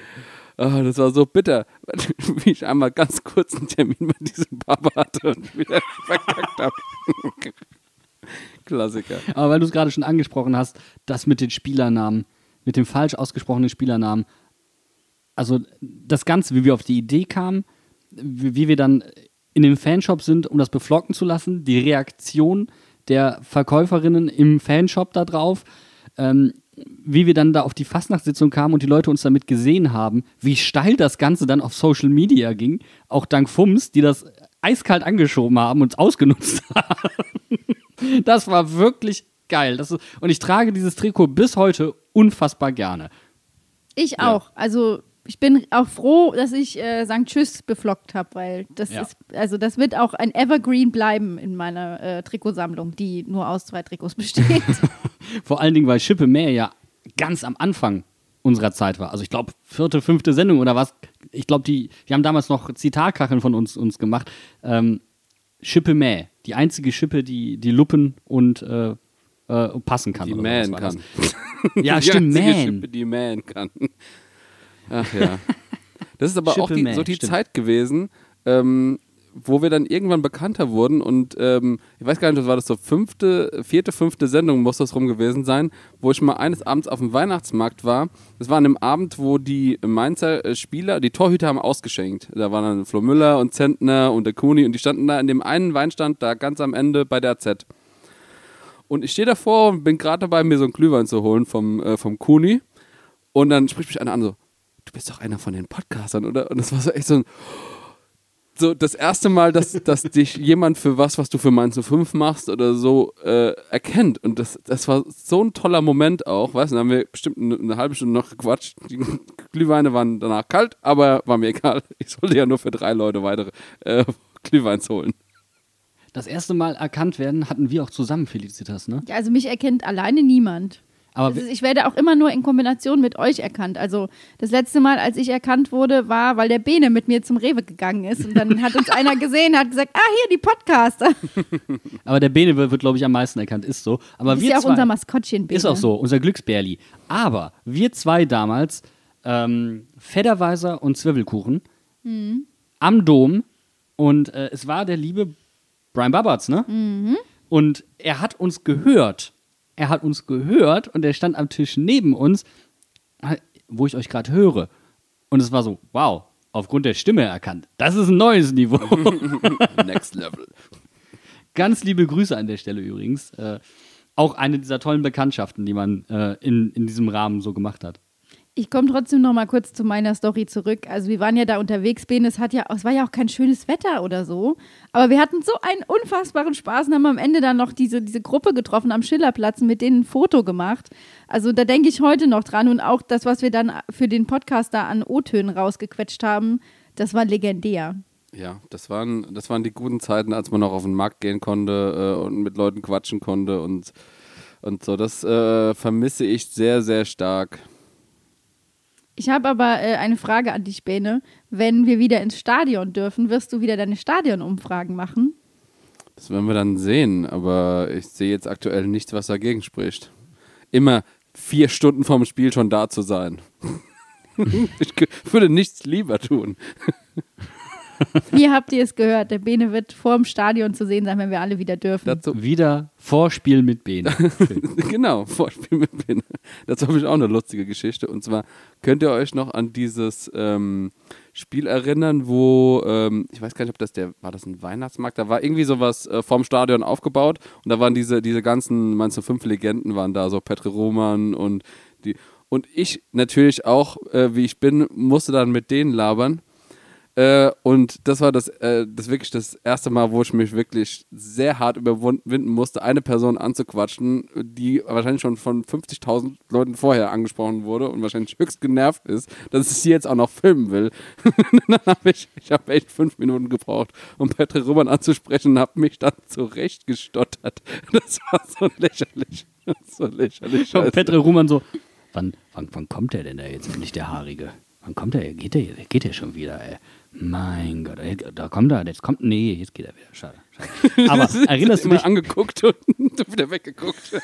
Ah, das war so bitter, [laughs] wie ich einmal ganz kurz einen Termin bei diesem Papa hatte und wieder verkackt habe. [laughs] Klassiker. Aber weil du es gerade schon angesprochen hast, das mit den Spielernamen, mit dem falsch ausgesprochenen Spielernamen, also das Ganze, wie wir auf die Idee kamen, wie, wir dann in dem Fanshop sind, um das beflocken zu lassen, die Reaktion der Verkäuferinnen im Fanshop da drauf, ähm, wie wir dann da auf die Fastnachtssitzung kamen und die Leute uns damit gesehen haben, wie steil das Ganze dann auf Social Media ging, auch dank Fums, die das eiskalt angeschoben haben und ausgenutzt [laughs] haben. Das war wirklich geil. Ist, und ich trage dieses Trikot bis heute unfassbar gerne. Ich auch. Also ich bin auch froh, dass ich äh, St. Tschüss beflockt habe, weil das Ja. ist, also das wird auch ein Evergreen bleiben in meiner äh, Trikotsammlung, die nur aus zwei Trikots besteht. [laughs] [laughs] Vor allen Dingen, weil Schippe Meer ja ganz am Anfang unserer Zeit war. Also ich glaube, vierte, fünfte Sendung oder was. Ich glaube, die, die haben damals noch Zitatkacheln von uns, uns gemacht. Ähm, Schippe Mäh. Die einzige Schippe, die, die luppen und äh, äh, passen kann. Die oder mähen kann. Ja, [laughs] die stimmt, einzige mähen. Schippe, die mähen kann. Ach ja. Das ist aber auch die, so die stimmt. Zeit gewesen, ähm, wo wir dann irgendwann bekannter wurden und ähm, ich weiß gar nicht, was war das so fünfte, vierte, fünfte Sendung muss das rum gewesen sein, wo ich mal eines Abends auf dem Weihnachtsmarkt war. Das war an dem Abend, wo die Mainzer äh, Spieler, die Torhüter haben ausgeschenkt. Da waren dann Flo Müller und Zentner und der Kuni und die standen da in dem einen Weinstand da ganz am Ende bei der AZ. Und ich stehe davor und bin gerade dabei, mir so einen Glühwein zu holen vom, äh, vom Kuni. Und dann spricht mich einer an, so, bist doch einer von den Podcastern, oder? Und das war so echt so ein, so das erste Mal, dass, dass dich jemand für was, was du für Mainz 05 machst oder so, äh, erkennt. Und das, das war so ein toller Moment auch, weißt du, dann haben wir bestimmt eine, eine halbe Stunde noch gequatscht. Die Glühweine waren danach kalt, aber war mir egal. Ich sollte ja nur für drei Leute weitere äh, Glühweins holen. Das erste Mal erkannt werden hatten wir auch zusammen, Felicitas, ne? Ja, also mich erkennt alleine niemand. Aber Also ich werde auch immer nur in Kombination mit euch erkannt. Also das letzte Mal, als ich erkannt wurde, war, weil der Bene mit mir zum Rewe gegangen ist. Und dann hat uns [laughs] einer gesehen, hat gesagt, ah, hier, die Podcaster. [laughs] Aber der Bene wird, wird glaube ich, am meisten erkannt, ist so. Aber ist wir ja auch zwei, unser Maskottchen, Bene. Ist auch so, unser Glücksbärli. Aber wir zwei damals, ähm, Fedderweiser und Zwiebelkuchen, Mhm. am Dom und äh, es war der liebe Brian Babatz, ne? Mhm. Und er hat uns gehört. Er hat uns gehört und er stand am Tisch neben uns, äh, wo ich euch gerade höre. Und es war so, wow, aufgrund der Stimme erkannt. Das ist ein neues Niveau. [laughs] Next Level. Ganz liebe Grüße an der Stelle übrigens. Äh, auch eine dieser tollen Bekanntschaften, die man äh, in, in diesem Rahmen so gemacht hat. Ich komme trotzdem noch mal kurz zu meiner Story zurück. Also wir waren ja da unterwegs, Bene, es, hat ja, es war ja auch kein schönes Wetter oder so. Aber wir hatten so einen unfassbaren Spaß und haben am Ende dann noch diese, diese Gruppe getroffen am Schillerplatz und mit denen ein Foto gemacht. Also da denke ich heute noch dran. Und auch das, was wir dann für den Podcast da an O-Tönen rausgequetscht haben, das war legendär. Ja, das waren, das waren die guten Zeiten, als man noch auf den Markt gehen konnte äh, und mit Leuten quatschen konnte und, und so. Das äh, vermisse ich sehr, sehr stark. Ich habe aber äh, eine Frage an dich, Bene. Wenn wir wieder ins Stadion dürfen, wirst du wieder deine Stadionumfragen machen? Das werden wir dann sehen, aber ich sehe jetzt aktuell nichts, was dagegen spricht. Immer vier Stunden vorm Spiel schon da zu sein. [laughs] ich würde nichts lieber tun. [laughs] [laughs] Hier habt ihr es gehört. Der Bene wird vorm Stadion zu sehen sein, wenn wir alle wieder dürfen. Dazu, Wieder Vorspiel mit Bene. [laughs] genau, Vorspiel mit Bene. Dazu habe ich auch eine lustige Geschichte. Und zwar könnt ihr euch noch an dieses ähm, Spiel erinnern, wo, ähm, ich weiß gar nicht, ob das der, war das ein Weihnachtsmarkt? Da war irgendwie sowas äh, vorm Stadion aufgebaut und da waren diese, diese ganzen, meinst du, fünf Legenden waren da, so Petri Roman und die. Und ich natürlich auch, äh, wie ich bin, musste dann mit denen labern. Äh, und das war das, äh, das wirklich das erste Mal, wo ich mich wirklich sehr hart überwinden musste, eine Person anzuquatschen, die wahrscheinlich schon von 50.000 Leuten vorher angesprochen wurde und wahrscheinlich höchst genervt ist, dass ich sie jetzt auch noch filmen will. [laughs] dann habe ich, ich habe echt fünf Minuten gebraucht, um Patrick Rümmern anzusprechen und habe mich dann zurechtgestottert. [laughs] Das war so lächerlich. [laughs] So lächerlich. Und. Petre Ruhmann so, wann, wann, wann kommt der denn da jetzt endlich, der Haarige? Wann kommt der? Geht der, geht der schon wieder, ey? Mein Gott, da kommt er, jetzt kommt, nee, jetzt geht er wieder, schade. schade. [laughs] Aber erinnerst du Immer dich, angeguckt und [laughs] wieder weggeguckt. [laughs]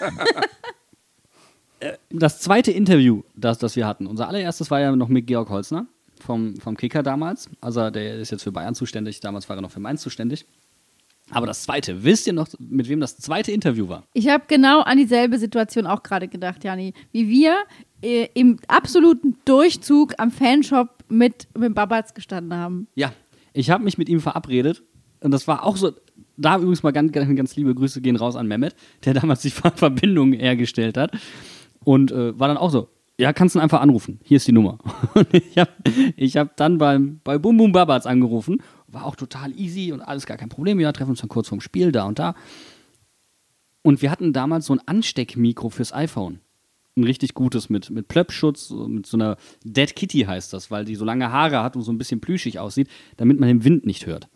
das zweite Interview, das, das wir hatten, unser allererstes war ja noch mit Georg Holzner vom, vom Kicker damals. Also der ist jetzt für Bayern zuständig, damals war er noch für Mainz zuständig. Aber das zweite, wisst ihr noch, mit wem das zweite Interview war? Ich habe genau an dieselbe Situation auch gerade gedacht, Jani. Wie wir äh, im absoluten Durchzug am Fanshop mit, mit Babatz gestanden haben. Ja, ich habe mich mit ihm verabredet und das war auch so. Da übrigens mal ganz, ganz, ganz liebe Grüße gehen raus an Mehmet, der [laughs] damals die Ver- Verbindung hergestellt hat. Und äh, war dann auch so, ja, kannst du einfach anrufen. Hier ist die Nummer. [laughs] Und ich habe ich hab dann beim, bei Bum Bum Babatz angerufen. War auch total easy und alles gar kein Problem. Ja, treffen uns dann kurz vorm Spiel, da und da. Und wir hatten damals so ein Ansteckmikro fürs iPhone. Ein richtig gutes mit, mit Plöppschutz, mit so einer Dead Kitty heißt das, weil die so lange Haare hat und so ein bisschen plüschig aussieht, damit man den Wind nicht hört.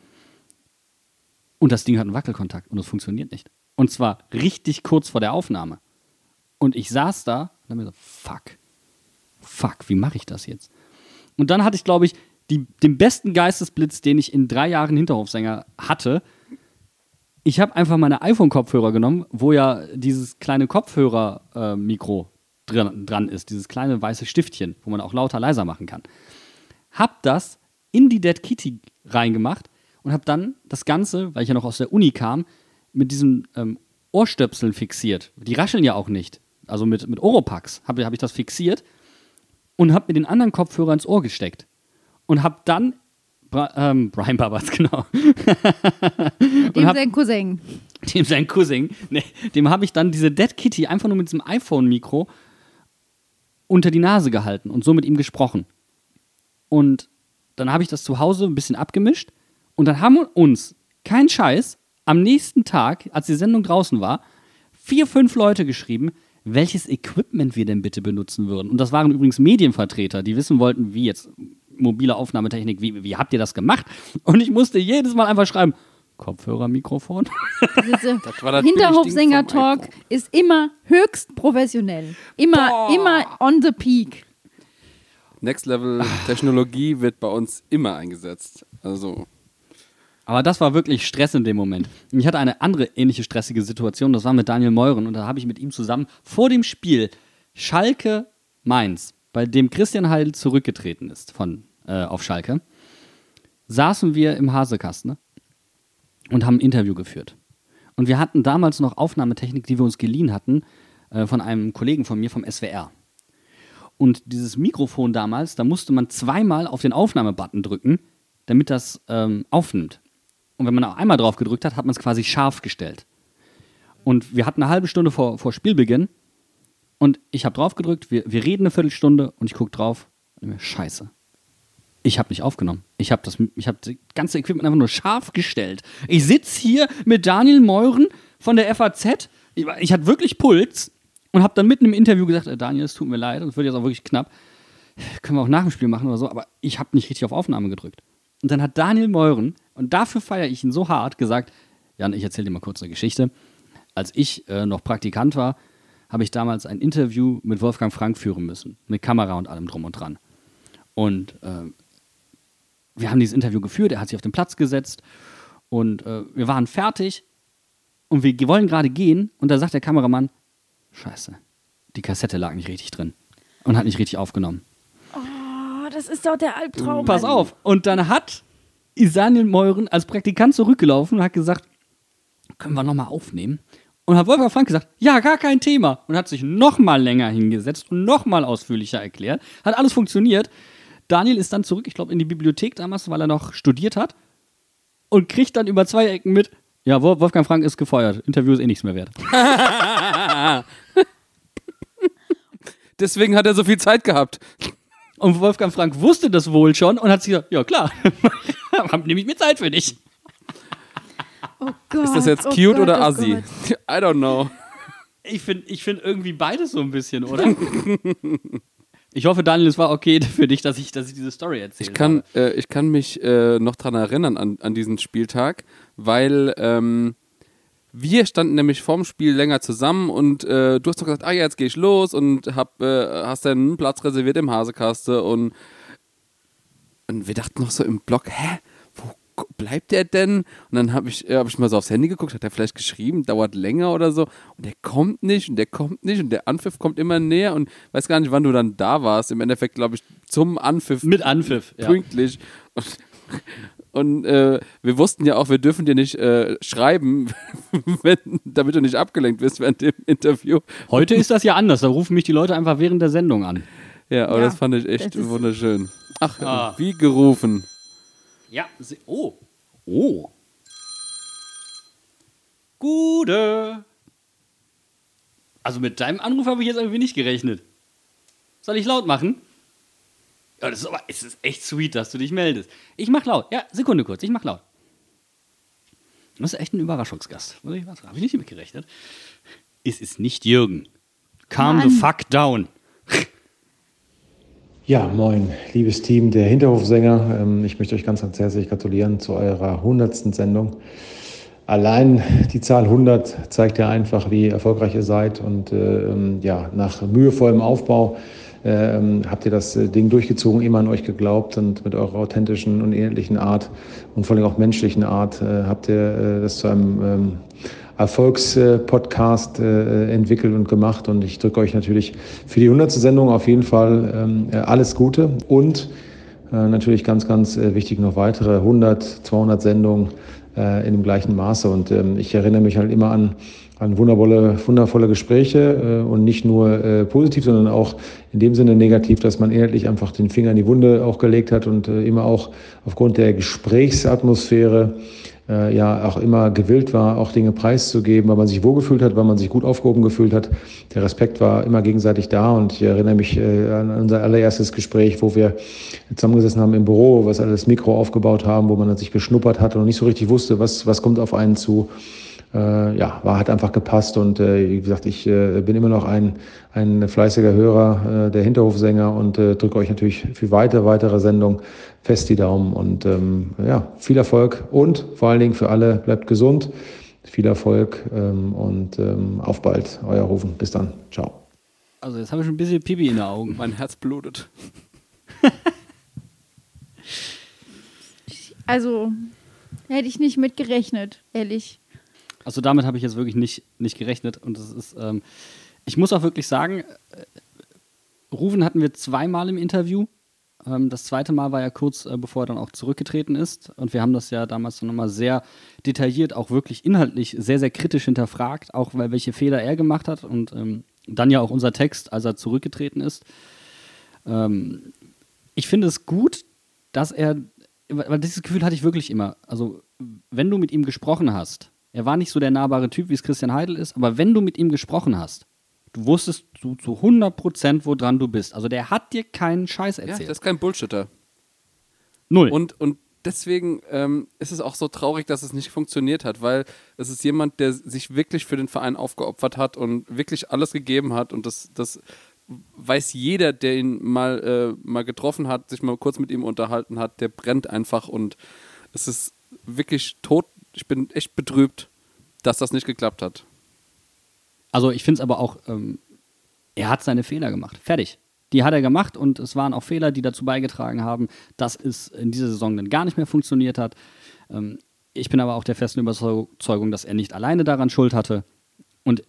Und das Ding hat einen Wackelkontakt und es funktioniert nicht. Und zwar richtig kurz vor der Aufnahme. Und ich saß da und hab mir so, fuck, fuck, wie mache ich das jetzt? Und dann hatte ich, glaube ich, die, den besten Geistesblitz, den ich in drei Jahren Hinterhofsänger hatte. Ich habe einfach meine iPhone-Kopfhörer genommen, wo ja dieses kleine Kopfhörer-Mikro dran, dran ist, dieses kleine weiße Stiftchen, wo man auch lauter leiser machen kann. Hab das in die Dead Kitty reingemacht und habe dann das Ganze, weil ich ja noch aus der Uni kam, mit diesen ähm, Ohrstöpseln fixiert. Die rascheln ja auch nicht. Also mit, mit Oropax habe hab ich das fixiert und habe mir den anderen Kopfhörer ins Ohr gesteckt. Und habe dann Bra ähm, [laughs] Brian Babatz, genau. Dem hab, sein Cousin. dem sein Cousin, nee, dem habe ich dann diese Dead Kitty einfach nur mit diesem iPhone-Mikro unter die Nase gehalten und so mit ihm gesprochen. Und dann habe ich das zu Hause ein bisschen abgemischt und dann haben uns, kein Scheiß, am nächsten Tag, als die Sendung draußen war, vier, fünf Leute geschrieben, welches Equipment wir denn bitte benutzen würden. Und das waren übrigens Medienvertreter, die wissen wollten, wie jetzt mobile Aufnahmetechnik, wie, wie habt ihr das gemacht? Und ich musste jedes Mal einfach schreiben, Kopfhörermikrofon. [laughs] Hinterhofsänger-Talk ist immer höchst professionell. Immer, immer on the peak. Next Level Technologie wird bei uns immer eingesetzt. Also, Aber das war wirklich Stress in dem Moment. Und Ich hatte eine andere ähnliche stressige Situation, das war mit Daniel Meuren und da habe ich mit ihm zusammen vor dem Spiel Schalke Mainz, bei dem Christian Heidel zurückgetreten ist von, äh, auf Schalke, saßen wir im Hasekasten und haben ein Interview geführt. Und wir hatten damals noch Aufnahmetechnik, die wir uns geliehen hatten, äh, von einem Kollegen von mir vom SWR. Und dieses Mikrofon damals, da musste man zweimal auf den Aufnahmebutton drücken, damit das ähm, aufnimmt. Und wenn man auch einmal drauf gedrückt hat, hat man es quasi scharf gestellt. Und wir hatten eine halbe Stunde vor, vor Spielbeginn und ich habe drauf gedrückt, wir, wir reden eine Viertelstunde und ich gucke drauf und mir, scheiße. Ich habe nicht aufgenommen. Ich habe das, ich habe das ganze Equipment einfach nur scharf gestellt. Ich sitze hier mit Daniel Meuren von der FAZ. Ich, ich hatte wirklich Puls und habe dann mitten im Interview gesagt, äh, Daniel, es tut mir leid, es wird jetzt auch wirklich knapp. Können wir auch nach dem Spiel machen oder so, aber ich habe nicht richtig auf Aufnahme gedrückt. Und dann hat Daniel Meuren, und dafür feiere ich ihn so hart, gesagt, Jan, ich erzähle dir mal kurz eine Geschichte. Als ich äh, noch Praktikant war, habe ich damals ein Interview mit Wolfgang Frank führen müssen, mit Kamera und allem drum und dran. Und äh, wir haben dieses Interview geführt, er hat sich auf den Platz gesetzt und äh, wir waren fertig und wir wollen gerade gehen und da sagt der Kameramann, scheiße, die Kassette lag nicht richtig drin und hat nicht richtig aufgenommen. Oh, das ist doch der Albtraum. Pass auf. Und dann hat Isaniel Meuren als Praktikant zurückgelaufen und hat gesagt, können wir nochmal aufnehmen? Und hat Wolfgang Frank gesagt, ja, gar kein Thema. Und hat sich nochmal länger hingesetzt und nochmal ausführlicher erklärt. Hat alles funktioniert. Daniel ist dann zurück, ich glaube, in die Bibliothek damals, weil er noch studiert hat. Und kriegt dann über zwei Ecken mit, ja, Wolf- Wolfgang Frank ist gefeuert. Interview ist eh nichts mehr wert. [laughs] deswegen hat er so viel Zeit gehabt. Und Wolfgang Frank wusste das wohl schon und hat sich gesagt, ja klar, [laughs] nehme ich mir Zeit für dich. Oh Gott, Ist das jetzt oh cute Gott, oder oh assi? Gott. [laughs] I don't know. Ich finde ich find irgendwie beides so ein bisschen, oder? Ich hoffe, Daniel, es war okay [laughs] für dich, dass ich, dass ich diese Story erzähle. Ich kann, äh, ich kann mich äh, noch dran erinnern an, an diesen Spieltag, weil ähm, wir standen nämlich vorm Spiel länger zusammen und äh, du hast doch gesagt, ah ja, jetzt gehe ich los und hab, äh, hast dann einen Platz reserviert im Hasekaste und, und wir dachten noch so im Blog, hä, bleibt der denn? Und dann habe ich, äh, hab ich mal so aufs Handy geguckt, hat er vielleicht geschrieben, dauert länger oder so und der kommt nicht und der kommt nicht und der Anpfiff kommt immer näher und weiß gar nicht, wann du dann da warst. Im Endeffekt, glaube ich, zum Anpfiff. Mit Anpfiff, ja. Pünktlich. Und, und äh, wir wussten ja auch, wir dürfen dir nicht äh, schreiben, [laughs] wenn, damit du nicht abgelenkt wirst während dem Interview. Heute ist das ja anders. Da rufen mich die Leute einfach während der Sendung an. Ja, aber Ja, das fand ich echt wunderschön. Ach, Ah. wie gerufen. Ja, oh. Oh. Gute. Also mit deinem Anruf habe ich jetzt irgendwie nicht gerechnet. Soll ich laut machen? Ja, das ist aber, es ist echt sweet, dass du dich meldest. Ich mach laut. Ja, Sekunde kurz, ich mach laut. Das ist echt ein Überraschungsgast. Muss ich was Habe ich nicht mit gerechnet. Es ist nicht Jürgen. Calm the Mann. fuck down. Ja, moin, liebes Team der Hinterhofsänger. Ähm, Ich möchte euch ganz, ganz herzlich gratulieren zu eurer 100. Sendung. Allein die Zahl 100 zeigt ja einfach, wie erfolgreich ihr seid. Und äh, ähm, ja, nach mühevollem Aufbau ähm, habt ihr das äh, Ding durchgezogen, immer an euch geglaubt und mit eurer authentischen und ehrlichen Art und vor allem auch menschlichen Art äh, habt ihr äh, das zu einem ähm, Erfolgspodcast äh, entwickelt und gemacht. Und ich drücke euch natürlich für die 100. Sendung auf jeden Fall ähm, äh, alles Gute und äh, natürlich ganz, ganz wichtig noch weitere 100, 200 Sendungen in dem gleichen Maße. Und ähm, ich erinnere mich halt immer an, an wundervolle, wundervolle Gespräche und nicht nur positiv, sondern auch in dem Sinne negativ, dass man inhaltlich einfach den Finger in die Wunde auch gelegt hat und immer auch aufgrund der Gesprächsatmosphäre äh, ja auch immer gewillt war, auch Dinge preiszugeben, weil man sich wohlgefühlt hat, weil man sich gut aufgehoben gefühlt hat. Der Respekt war immer gegenseitig da und ich erinnere mich äh, an unser allererstes Gespräch, wo wir zusammengesessen haben im Büro, was alles Mikro aufgebaut haben, wo man sich beschnuppert hat und nicht so richtig wusste, was, was kommt auf einen zu. Äh, ja, war, hat einfach gepasst und äh, wie gesagt, ich äh, bin immer noch ein, ein fleißiger Hörer äh, der Hinterhofsänger und äh, drücke euch natürlich für weitere, weitere Sendungen fest die Daumen und ähm, ja, viel Erfolg und vor allen Dingen für alle, bleibt gesund, viel Erfolg ähm, und ähm, auf bald, euer Rufen. Bis dann, ciao. Also jetzt habe ich ein bisschen Pipi in den Augen. Mein Herz blutet. [laughs] Also, hätte ich nicht mit gerechnet, ehrlich. Also damit habe ich jetzt wirklich nicht, nicht gerechnet. Und das ist, ähm, ich muss auch wirklich sagen, äh, Rufen hatten wir zweimal im Interview. Ähm, das zweite Mal war ja kurz, äh, bevor er dann auch zurückgetreten ist. Und wir haben das ja damals dann nochmal sehr detailliert, auch wirklich inhaltlich sehr, sehr kritisch hinterfragt, auch weil welche Fehler er gemacht hat. Und ähm, dann ja auch unser Text, als er zurückgetreten ist. Ähm, ich finde es gut, dass er, weil dieses Gefühl hatte ich wirklich immer. Also, wenn du mit ihm gesprochen hast, er war nicht so der nahbare Typ, wie es Christian Heidel ist, aber wenn du mit ihm gesprochen hast, du wusstest du zu 100% woran du bist. Also, der hat dir keinen Scheiß Ja, erzählt. das ist kein Bullshitter. Null. Und, und deswegen ähm, ist es auch so traurig, dass es nicht funktioniert hat, weil es ist jemand, der sich wirklich für den Verein aufgeopfert hat und wirklich alles gegeben hat und das, das weiß jeder, der ihn mal, äh, mal getroffen hat, sich mal kurz mit ihm unterhalten hat, der brennt einfach und es ist wirklich tot. Ich bin echt betrübt, dass das nicht geklappt hat. Also ich finde es aber auch, ähm, er hat seine Fehler gemacht. Fertig. Die hat er gemacht und es waren auch Fehler, die dazu beigetragen haben, dass es in dieser Saison dann gar nicht mehr funktioniert hat. Ähm, ich bin aber auch der festen Überzeugung, dass er nicht alleine daran Schuld hatte. Und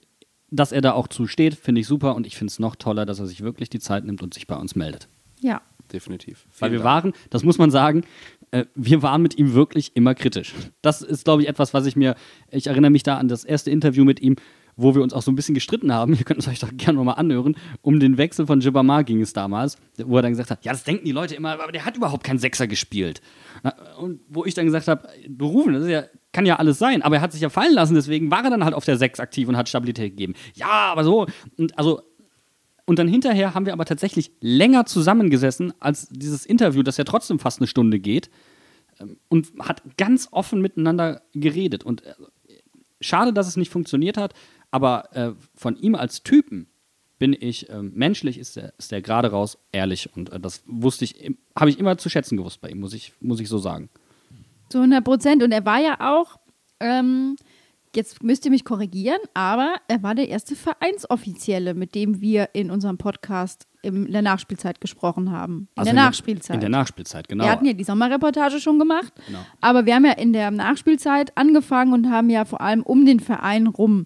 dass er da auch zu steht, finde ich super. Und ich finde es noch toller, dass er sich wirklich die Zeit nimmt und sich bei uns meldet. Ja. Definitiv. Weil wir Dank. waren, das muss man sagen, äh, wir waren mit ihm wirklich immer kritisch. Das ist, glaube ich, etwas, was ich mir, ich erinnere mich da an das erste Interview mit ihm, wo wir uns auch so ein bisschen gestritten haben. [laughs] Ihr könnt es euch doch gerne nochmal anhören. Um den Wechsel von Jibamar ging es damals, wo er dann gesagt hat, ja, das denken die Leute immer, aber der hat überhaupt keinen Sechser gespielt. Und wo ich dann gesagt habe, du Rufen, das ja, kann ja alles sein, aber er hat sich ja fallen lassen, deswegen war er dann halt auf der Sechs aktiv und hat Stabilität gegeben. Ja, aber so, und also und dann hinterher haben wir aber tatsächlich länger zusammengesessen als dieses Interview, das ja trotzdem fast eine Stunde geht. ähm, Und hat ganz offen miteinander geredet. Und äh, schade, dass es nicht funktioniert hat, aber äh, von ihm als Typen bin ich, ähm, menschlich ist der, ist der gerade raus ehrlich. Und äh, das wusste ich, habe ich immer zu schätzen gewusst bei ihm, muss ich, muss ich so sagen. Zu 100 Prozent. Und er war ja auch ähm, jetzt müsst ihr mich korrigieren, aber er war der erste Vereinsoffizielle, mit dem wir in unserem Podcast in der Nachspielzeit gesprochen haben. In Also der Nachspielzeit. In der Nachspielzeit, genau. Wir hatten ja die Sommerreportage schon gemacht, Genau. aber wir haben ja in der Nachspielzeit angefangen und haben ja vor allem um den Verein rum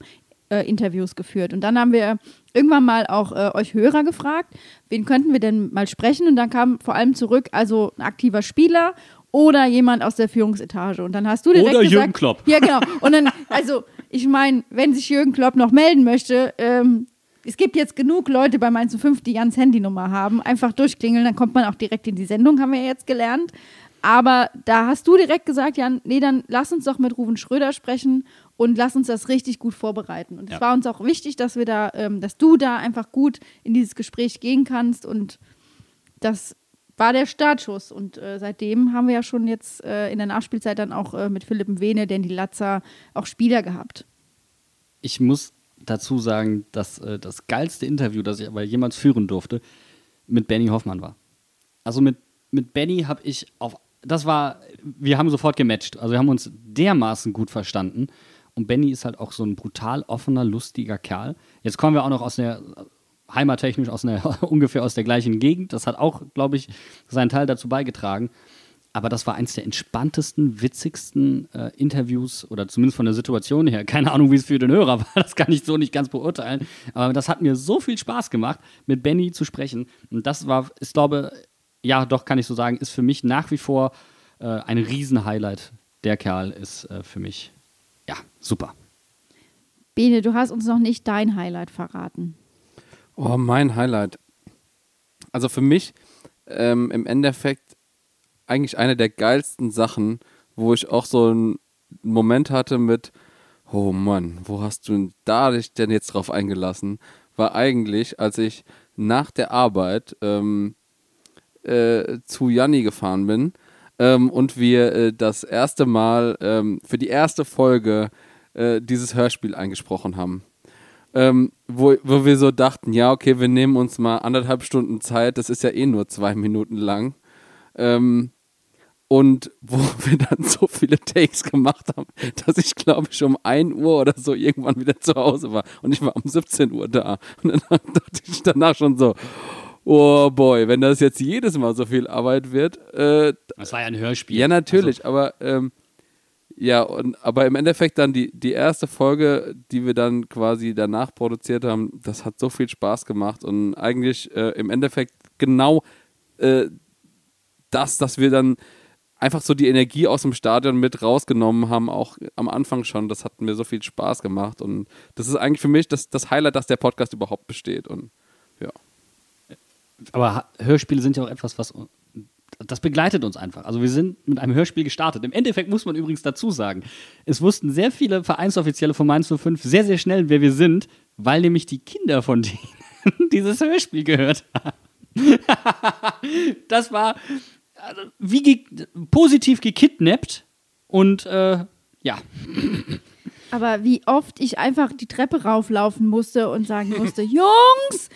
äh, Interviews geführt. Und dann haben wir irgendwann mal auch äh, euch Hörer gefragt, wen könnten wir denn mal sprechen? Und dann kam vor allem zurück, also ein aktiver Spieler oder jemand aus der Führungsetage. Und dann hast du direkt Oder gesagt, Jürgen Klopp. Ja, genau. Und dann, also ich meine, wenn sich Jürgen Klopp noch melden möchte, ähm, es gibt jetzt genug Leute bei 1 zu 5, die Jans Handynummer haben. Einfach durchklingeln, dann kommt man auch direkt in die Sendung, haben wir ja jetzt gelernt. Aber da hast du direkt gesagt, Jan, nee, dann lass uns doch mit Ruven Schröder sprechen und lass uns das richtig gut vorbereiten. Und es Ja. war uns auch wichtig, dass wir da, ähm, dass du da einfach gut in dieses Gespräch gehen kannst. Und das war der Startschuss. Und äh, seitdem haben wir ja schon jetzt äh, in der Nachspielzeit dann auch äh, mit Philipp Wene, Danny Latzer, auch Spieler gehabt. ich muss dazu sagen, dass äh, das geilste Interview, das ich aber jemals führen durfte, mit Benny Hoffmann war. Also mit, mit Benny habe ich auf. Das war. Wir haben sofort gematcht. Also wir haben uns dermaßen gut verstanden. Und Benny ist halt auch so ein brutal offener, lustiger Kerl. Jetzt kommen wir auch noch aus der. Heimattechnisch aus einer, [laughs] ungefähr aus der gleichen Gegend. Das hat auch, glaube ich, seinen Teil dazu beigetragen. Aber das war eins der entspanntesten, witzigsten äh, Interviews oder zumindest von der Situation her. [laughs] Keine Ahnung, wie es für den Hörer war, [laughs] das kann ich so nicht ganz beurteilen. Aber das hat mir so viel Spaß gemacht, mit Benny zu sprechen. Und das war, ich glaube, ja, doch kann ich so sagen, ist für mich nach wie vor äh, ein Riesenhighlight. Der Kerl ist äh, für mich, ja, super. Bene, du hast uns noch nicht dein Highlight verraten. Oh, mein Highlight. Also für mich ähm, im Endeffekt eigentlich eine der geilsten Sachen, wo ich auch so einen Moment hatte mit, oh Mann, wo hast du da dich denn jetzt drauf eingelassen, war eigentlich, als ich nach der Arbeit ähm, äh, zu Janni gefahren bin ähm, und wir äh, das erste Mal ähm, für die erste Folge äh, dieses Hörspiel eingesprochen haben ähm, wo, wo wir so dachten, ja, okay, wir nehmen uns mal anderthalb Stunden Zeit, das ist ja eh nur zwei Minuten lang. Ähm, und wo [laughs] wir dann so viele Takes gemacht haben, dass ich, glaube ich, um 1 Uhr oder so irgendwann wieder zu Hause war. Und ich war um 17 Uhr da. Und dann [laughs] dachte ich danach schon so, oh boy, wenn das jetzt jedes Mal so viel Arbeit wird. Äh, Das war ja ein Hörspiel. Ja, natürlich, aber ähm, ja, und, aber im Endeffekt dann die, die erste Folge, die wir dann quasi danach produziert haben, das hat so viel Spaß gemacht und eigentlich äh, im Endeffekt genau äh, das, dass wir dann einfach so die Energie aus dem Stadion mit rausgenommen haben, auch am Anfang schon, das hat mir so viel Spaß gemacht und das ist eigentlich für mich das, das Highlight, dass der Podcast überhaupt besteht und ja. Aber Hörspiele sind ja auch etwas, was das begleitet uns einfach. Also wir sind mit einem Hörspiel gestartet. Im Endeffekt muss man übrigens dazu sagen, es wussten sehr viele Vereinsoffizielle von Mainz 05 sehr, sehr schnell, wer wir sind, weil nämlich die Kinder von [laughs] denen dieses Hörspiel gehört haben. [laughs] das war also, wie ge positiv gekidnappt und äh, ja. Aber wie oft ich einfach die Treppe rauflaufen musste und sagen musste, [laughs] Jungs!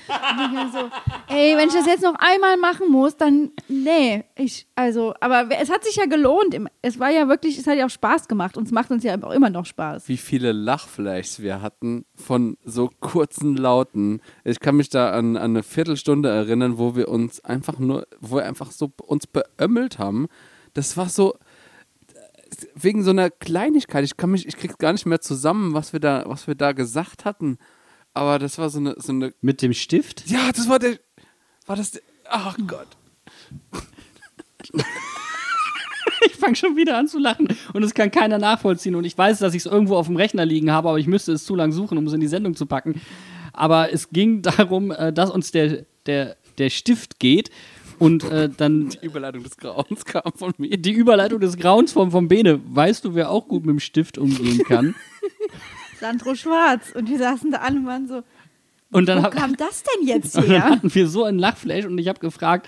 So, ey, wenn ich das jetzt noch einmal machen muss, dann, nee, ich, also, aber es hat sich ja gelohnt. Es war ja wirklich, es hat ja auch Spaß gemacht und es macht uns ja auch immer noch Spaß. wie viele Lachflashs wir hatten von so kurzen Lauten. Ich kann mich da an, an eine Viertelstunde erinnern, wo wir uns einfach nur, wo wir einfach so uns beömmelt haben. Das war so wegen so einer Kleinigkeit. Ich kann mich, ich krieg's gar nicht mehr zusammen, was wir da, was wir da gesagt hatten. Aber das war so eine, so eine. Mit dem Stift? Ja, das war der. War das der. Ach Gott. [laughs] Ich fange schon wieder an zu lachen und es kann keiner nachvollziehen. Und ich weiß, dass ich es irgendwo auf dem Rechner liegen habe, aber ich müsste es zu lang suchen, um es in die Sendung zu packen. Aber es ging darum, äh, dass uns der, der, der Stift geht und äh, dann. Die Überleitung des Grauens [laughs] kam von mir. Die Überleitung des Grauens vom, vom Bene. Weißt du, wer auch gut mit dem Stift umgehen kann? [laughs] Sandro Schwarz. Und wir saßen da an und waren so, Und dann wo hab- kam das denn jetzt [laughs] Und dann her? hatten wir so einen Lachflash und ich habe gefragt,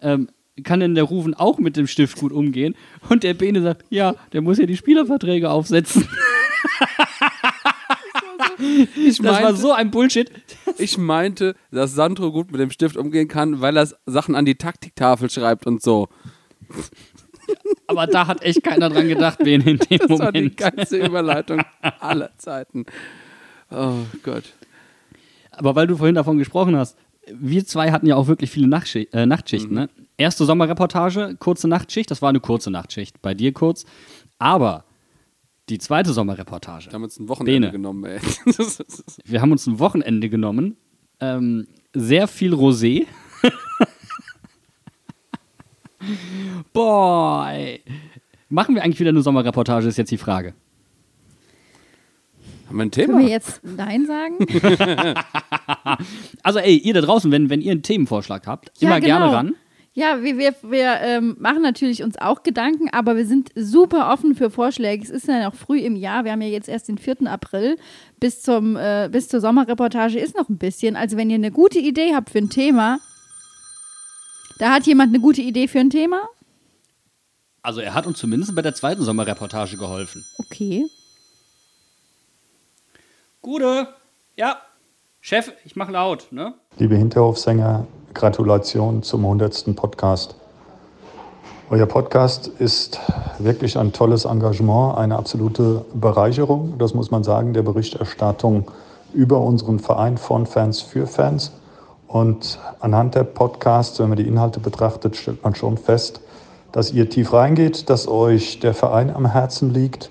ähm, kann denn der Rufen auch mit dem Stift gut umgehen? Und der Bene sagt, ja, der muss ja die Spielerverträge aufsetzen. [laughs] Ich das war so ein Bullshit. [laughs] Ich meinte, dass Sandro gut mit dem Stift umgehen kann, weil er Sachen an die Taktiktafel schreibt und so. Aber da hat echt keiner dran gedacht, wen in dem [laughs] Das Moment. war die geilste Überleitung aller Zeiten. Oh Gott. Aber weil du vorhin davon gesprochen hast, wir zwei hatten ja auch wirklich viele Nachtschi äh, Nachtschichten. Ne? Erste Sommerreportage, kurze Nachtschicht, das war eine kurze Nachtschicht, bei dir kurz. Aber die zweite Sommerreportage. Wir haben uns ein Wochenende Bene. genommen, ey. [laughs] [laughs] Wir haben uns ein Wochenende genommen. Ähm, sehr viel Rosé. [laughs] Boy. Machen wir eigentlich wieder eine Sommerreportage, ist jetzt die Frage. Haben wir ein Können Thema? wir jetzt Nein sagen? Also ey, ihr da draußen, wenn, wenn ihr einen Themenvorschlag habt, Ja, immer gerne genau. ran. Ja, wir, wir, wir ähm, machen natürlich uns auch Gedanken, aber wir sind super offen für Vorschläge. Es ist ja noch früh im Jahr. Wir haben ja jetzt erst den 4. April. Bis, zum, äh, bis zur Sommerreportage ist noch ein bisschen. Also, wenn ihr eine gute Idee habt für ein Thema, da hat jemand eine gute Idee für ein Thema? Also er hat uns zumindest bei der zweiten Sommerreportage geholfen. Okay. Gute. Ja. Chef, ich mach laut, ne? Liebe Hinterhofsänger, Gratulation zum 100. Podcast. Euer Podcast ist wirklich ein tolles Engagement, eine absolute Bereicherung, das muss man sagen, der Berichterstattung über unseren Verein von Fans für Fans. Und anhand der Podcasts, wenn man die Inhalte betrachtet, stellt man schon fest, dass ihr tief reingeht, dass euch der Verein am Herzen liegt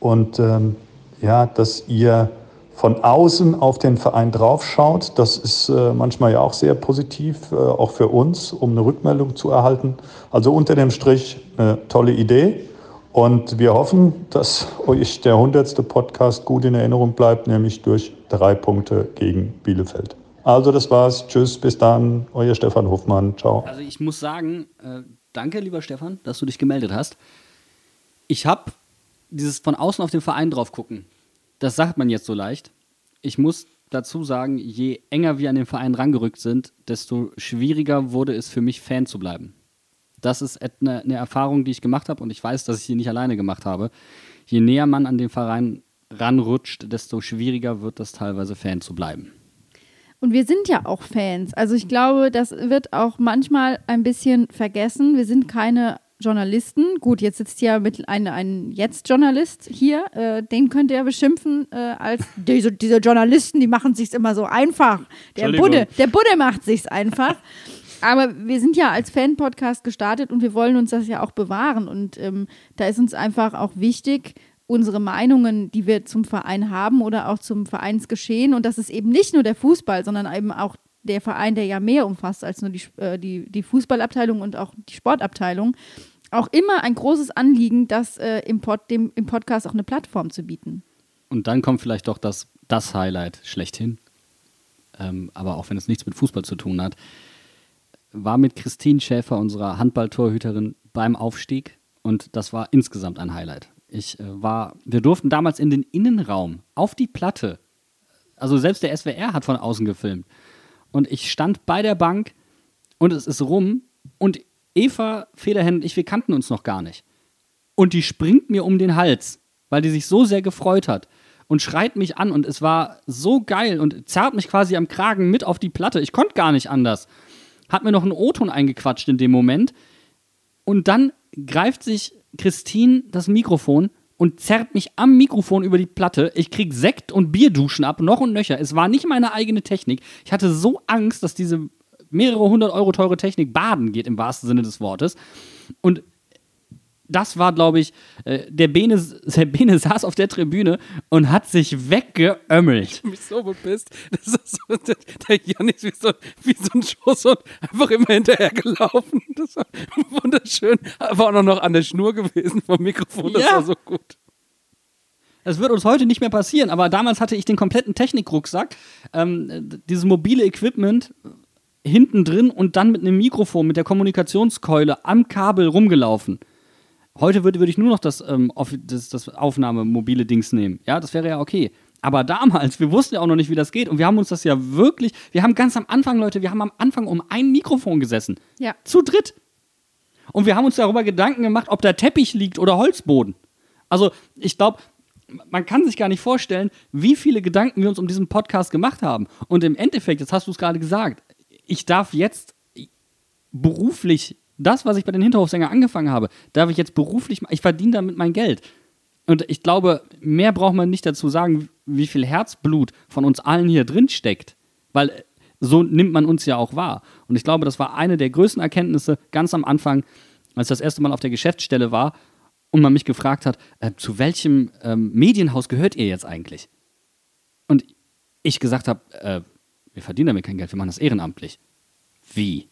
und ähm, ja, dass ihr von außen auf den Verein draufschaut. Das ist äh, manchmal ja auch sehr positiv, äh, auch für uns, um eine Rückmeldung zu erhalten. Also unter dem Strich eine tolle Idee. Und wir hoffen, dass [laughs] euch der 100. Podcast gut in Erinnerung bleibt, nämlich durch drei Punkte gegen Bielefeld. Also das war's. Tschüss, bis dann. Euer Stefan Hofmann. Ciao. Also ich muss sagen, äh, danke, lieber Stefan, dass du dich gemeldet hast. Ich habe dieses von außen auf den Verein drauf gucken. Das sagt man jetzt so leicht. Ich muss dazu sagen, je enger wir an den Verein rangerückt sind, desto schwieriger wurde es für mich, Fan zu bleiben. Das ist eine, eine Erfahrung, die ich gemacht habe und ich weiß, dass ich sie nicht alleine gemacht habe. Je näher man an den Verein ranrutscht, desto schwieriger wird das teilweise, Fan zu bleiben. Und wir sind ja auch Fans. Also ich glaube, das wird auch manchmal ein bisschen vergessen. Wir sind keine Journalisten. Gut, jetzt sitzt ja mit ein, ein Jetzt-Journalist hier. Äh, den könnt ihr beschimpfen äh, als [laughs] diese, diese Journalisten, die machen sich's immer so einfach. Der. Budde, der Budde macht sich's einfach. Aber wir sind ja als Fan-Podcast gestartet und wir wollen uns das ja auch bewahren. Und ähm, da ist uns einfach auch wichtig, unsere Meinungen, die wir zum Verein haben oder auch zum Vereinsgeschehen. Und das ist eben nicht nur der Fußball, sondern eben auch der Verein, der ja mehr umfasst als nur die, äh, die, die Fußballabteilung und auch die Sportabteilung. Auch immer ein großes Anliegen, das äh, im, Pod, dem, im Podcast auch eine Plattform zu bieten. Und dann kommt vielleicht doch das, das Highlight schlechthin. Ähm, aber auch wenn es nichts mit Fußball zu tun hat. War mit Christine Schäfer, unserer Handballtorhüterin, beim Aufstieg. Und das war insgesamt ein Highlight. Ich äh, war, wir durften damals in den Innenraum auf die Platte. Also selbst der SWR hat von außen gefilmt. Und ich stand bei der Bank und es ist rum und Eva Federhen und ich, wir kannten uns noch gar nicht. Und die springt mir um den Hals, weil die sich so sehr gefreut hat und schreit mich an und es war so geil und zerrt mich quasi am Kragen mit auf die Platte. Ich konnte gar nicht anders. Hat mir noch einen O-Ton eingequatscht in dem Moment und dann greift sich Christine das Mikrofon und zerrt mich am Mikrofon über die Platte. Ich krieg Sekt und Bierduschen ab, noch und nöcher. Es war nicht meine eigene Technik. Ich hatte so Angst, dass diese mehrere hundert Euro teure Technik baden geht, im wahrsten Sinne des Wortes. Und das war, glaube ich, äh, der Bene, [laughs] der Bene saß auf der Tribüne und hat sich weggeömmelt. Ich mich so bepisst. Das ist so, [laughs] der, der Jan ist wie so, wie so ein Schoßhund einfach immer hinterhergelaufen. Das war [laughs] wunderschön. War auch noch an der Schnur gewesen vom Mikrofon. Das Ja. war so gut. Das wird uns heute nicht mehr passieren, aber damals hatte ich den kompletten Technikrucksack, ähm, dieses mobile Equipment hinten drin und dann mit einem Mikrofon, mit der Kommunikationskeule am Kabel rumgelaufen. Heute würde, würde ich nur noch das, ähm, das, das Aufnahmemobile Dings nehmen. Ja, das wäre ja okay. Aber damals, wir wussten ja auch noch nicht, wie das geht. Und wir haben uns das ja wirklich, wir haben ganz am Anfang, Leute, wir haben am Anfang um ein Mikrofon gesessen. Ja. Zu dritt. Und wir haben uns darüber Gedanken gemacht, ob da Teppich liegt oder Holzboden. Also, ich glaube, man kann sich gar nicht vorstellen, wie viele Gedanken wir uns um diesen Podcast gemacht haben. Und im Endeffekt, jetzt hast du es gerade gesagt, ich darf jetzt beruflich das, was ich bei den Hinterhofsänger angefangen habe, darf ich jetzt beruflich, ich verdiene damit mein Geld. Und ich glaube, mehr braucht man nicht dazu sagen, wie viel Herzblut von uns allen hier drin steckt. Weil äh, so nimmt man uns ja auch wahr. Und ich glaube, das war eine der größten Erkenntnisse ganz am Anfang, als ich das erste Mal auf der Geschäftsstelle war und man mich gefragt hat, äh, zu welchem ähm, Medienhaus gehört ihr jetzt eigentlich? Und ich gesagt habe, äh, wir verdienen damit kein Geld, wir machen das ehrenamtlich. Wie?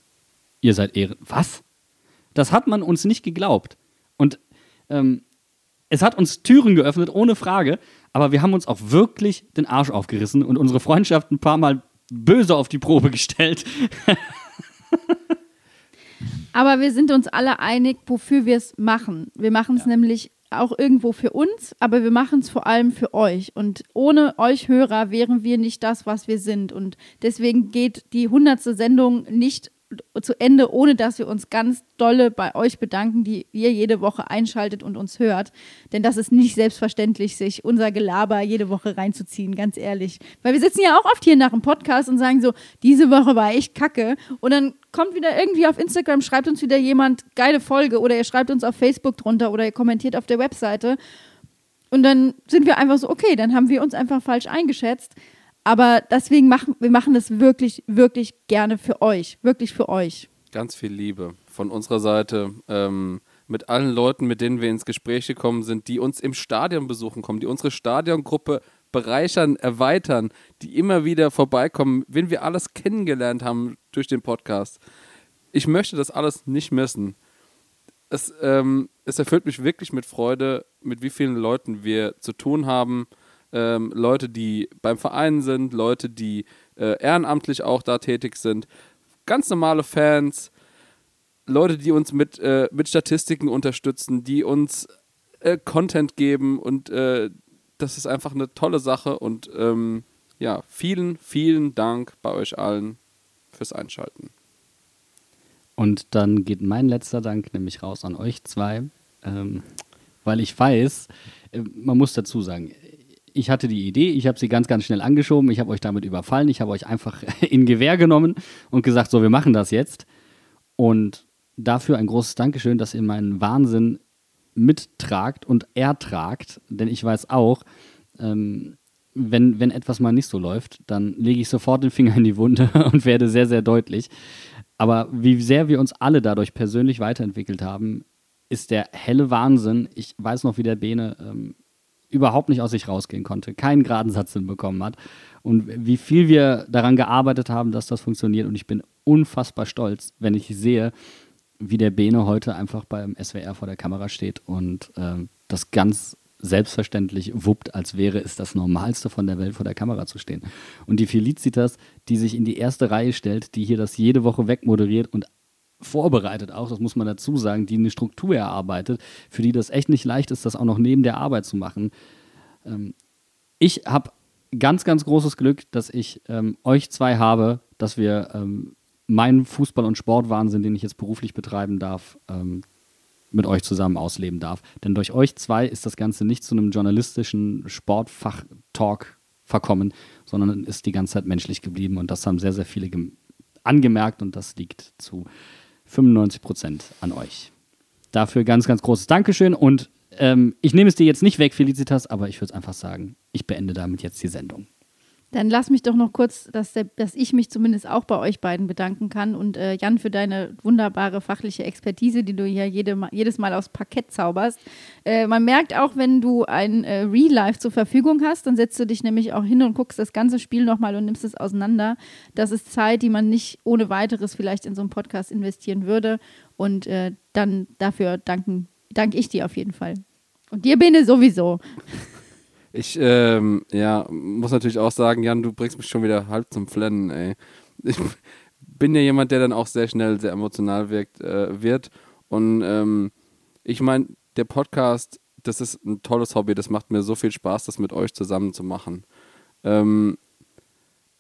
Ihr seid ehren... Was? Das hat man uns nicht geglaubt. Und ähm, es hat uns Türen geöffnet, ohne Frage, aber wir haben uns auch wirklich den Arsch aufgerissen und unsere Freundschaft ein paar Mal böse auf die Probe gestellt. [laughs] Aber wir sind uns alle einig, wofür wir es machen. Wir machen es nämlich auch irgendwo für uns, aber wir machen es vor allem für euch. Und ohne euch Hörer wären wir nicht das, was wir sind. Und deswegen geht die hundertste Sendung nicht zu Ende, ohne dass wir uns ganz dolle bei euch bedanken, die ihr jede Woche einschaltet und uns hört. Denn das ist nicht selbstverständlich, sich unser Gelaber jede Woche reinzuziehen, ganz ehrlich. Weil wir sitzen ja auch oft hier nach dem Podcast und sagen so, diese Woche war echt kacke. Und dann kommt wieder irgendwie auf Instagram, schreibt uns wieder jemand geile Folge oder ihr schreibt uns auf Facebook drunter oder ihr kommentiert auf der Webseite. Und dann sind wir einfach so, okay, dann haben wir uns einfach falsch eingeschätzt. Aber deswegen machen wir machen das wirklich, wirklich gerne für euch. Wirklich für euch. Ganz viel Liebe von unserer Seite. Ähm, mit allen Leuten, mit denen wir ins Gespräch gekommen sind, die uns im Stadion besuchen kommen, die unsere Stadiongruppe bereichern, erweitern, die immer wieder vorbeikommen, wen wir alles kennengelernt haben durch den Podcast. Ich möchte das alles nicht missen. Es, ähm, es erfüllt mich wirklich mit Freude, mit wie vielen Leuten wir zu tun haben. Ähm, Leute, die beim Verein sind, Leute, die äh, ehrenamtlich auch da tätig sind, ganz normale Fans, Leute, die uns mit, äh, mit Statistiken unterstützen, die uns äh, Content geben und äh, das ist einfach eine tolle Sache und ähm, ja, vielen, vielen Dank bei euch allen fürs Einschalten. Und dann geht mein letzter Dank nämlich raus an euch zwei, ähm, weil ich weiß, äh, man muss dazu sagen, ich hatte die Idee, ich habe sie ganz, ganz schnell angeschoben, ich habe euch damit überfallen, ich habe euch einfach [laughs] in Gewehr genommen und gesagt, so, wir machen das jetzt. Und dafür ein großes Dankeschön, dass ihr meinen Wahnsinn mittragt und ertragt, denn ich weiß auch, ähm, wenn, wenn etwas mal nicht so läuft, dann lege ich sofort den Finger in die Wunde [laughs] und werde sehr, sehr deutlich. Aber wie sehr wir uns alle dadurch persönlich weiterentwickelt haben, ist der helle Wahnsinn. Ich weiß noch, wie der Bene ähm, überhaupt nicht aus sich rausgehen konnte, keinen geraden Satz hinbekommen hat und wie viel wir daran gearbeitet haben, dass das funktioniert. Und ich bin unfassbar stolz, wenn ich sehe, wie der Bene heute einfach beim SWR vor der Kamera steht und ähm, das ganz selbstverständlich wuppt, als wäre es das Normalste von der Welt, vor der Kamera zu stehen. Und die Felicitas, die sich in die erste Reihe stellt, die hier das jede Woche wegmoderiert und vorbereitet auch, das muss man dazu sagen, die eine Struktur erarbeitet, für die das echt nicht leicht ist, das auch noch neben der Arbeit zu machen. Ähm, ich habe ganz, ganz großes Glück, dass ich ähm, euch zwei habe, dass wir ähm, meinen Fußball- und Sportwahnsinn, den ich jetzt beruflich betreiben darf, ähm, mit euch zusammen ausleben darf. Denn durch euch zwei ist das Ganze nicht zu einem journalistischen Sportfach-Talk verkommen, sondern ist die ganze Zeit menschlich geblieben und das haben sehr, sehr viele angemerkt und das liegt zu 95 Prozent an euch. Dafür ganz, ganz großes Dankeschön und ähm, ich nehme es dir jetzt nicht weg, Felicitas, aber ich würde einfach sagen, ich beende damit jetzt die Sendung. Dann lass mich doch noch kurz, dass, der, dass ich mich zumindest auch bei euch beiden bedanken kann und äh, Jan für deine wunderbare fachliche Expertise, die du hier jede, jedes Mal aufs Parkett zauberst. Äh, man merkt auch, wenn du ein äh, Real Life zur Verfügung hast, dann setzt du dich nämlich auch hin und guckst das ganze Spiel nochmal und nimmst es auseinander. Das ist Zeit, die man nicht ohne weiteres vielleicht in so einen Podcast investieren würde. Und äh, dann dafür danken, danke ich dir auf jeden Fall. Und dir, Bene, sowieso. [laughs] Ich, ähm, ja, muss natürlich auch sagen, Jan, du bringst mich schon wieder halb zum Flennen, ey. Ich [laughs] bin ja jemand, der dann auch sehr schnell sehr emotional wirkt, äh, wird. Und ähm, ich meine, der Podcast, das ist ein tolles Hobby, das macht mir so viel Spaß, das mit euch zusammen zu machen. Ähm,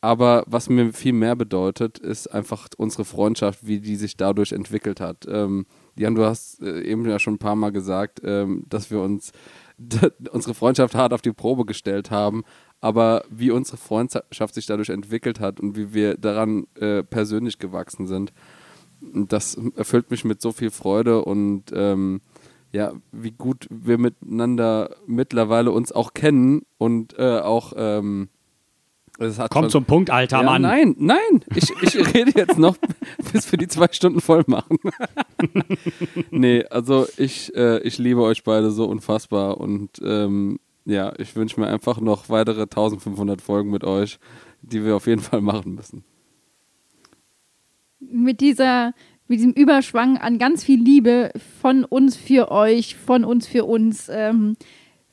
aber was mir viel mehr bedeutet, ist einfach unsere Freundschaft, wie die sich dadurch entwickelt hat. Ähm, Jan, du hast äh, eben ja schon ein paar Mal gesagt, ähm, dass wir uns [laughs] unsere Freundschaft hart auf die Probe gestellt haben, aber wie unsere Freundschaft sich dadurch entwickelt hat und wie wir daran äh, persönlich gewachsen sind, das erfüllt mich mit so viel Freude und ähm, ja, wie gut wir miteinander mittlerweile uns auch kennen und äh, auch ähm, Komm schon- zum Punkt, alter ja, Mann. Nein, nein, ich, ich rede jetzt noch, [laughs] bis wir die zwei Stunden voll machen. [laughs] nee, also ich, äh, ich liebe euch beide so unfassbar und ähm, ja, ich wünsche mir einfach noch weitere 1500 Folgen mit euch, die wir auf jeden Fall machen müssen. mit dieser, mit diesem Überschwang an ganz viel Liebe von uns für euch, von uns für uns, ähm,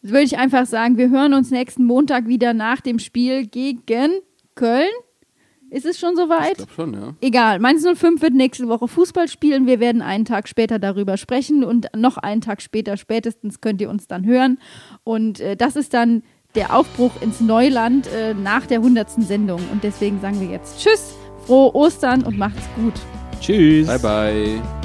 würde ich einfach sagen, wir hören uns nächsten Montag wieder nach dem Spiel gegen Köln. Ist es schon soweit? Ich glaube schon, ja. Egal, Mainz 05 wird nächste Woche Fußball spielen. Wir werden einen Tag später darüber sprechen und noch einen Tag später spätestens könnt ihr uns dann hören. Und äh, das ist dann der Aufbruch ins Neuland äh, nach der 100. Sendung. Und deswegen sagen wir jetzt Tschüss, frohe Ostern und macht's gut. Tschüss. Bye, bye.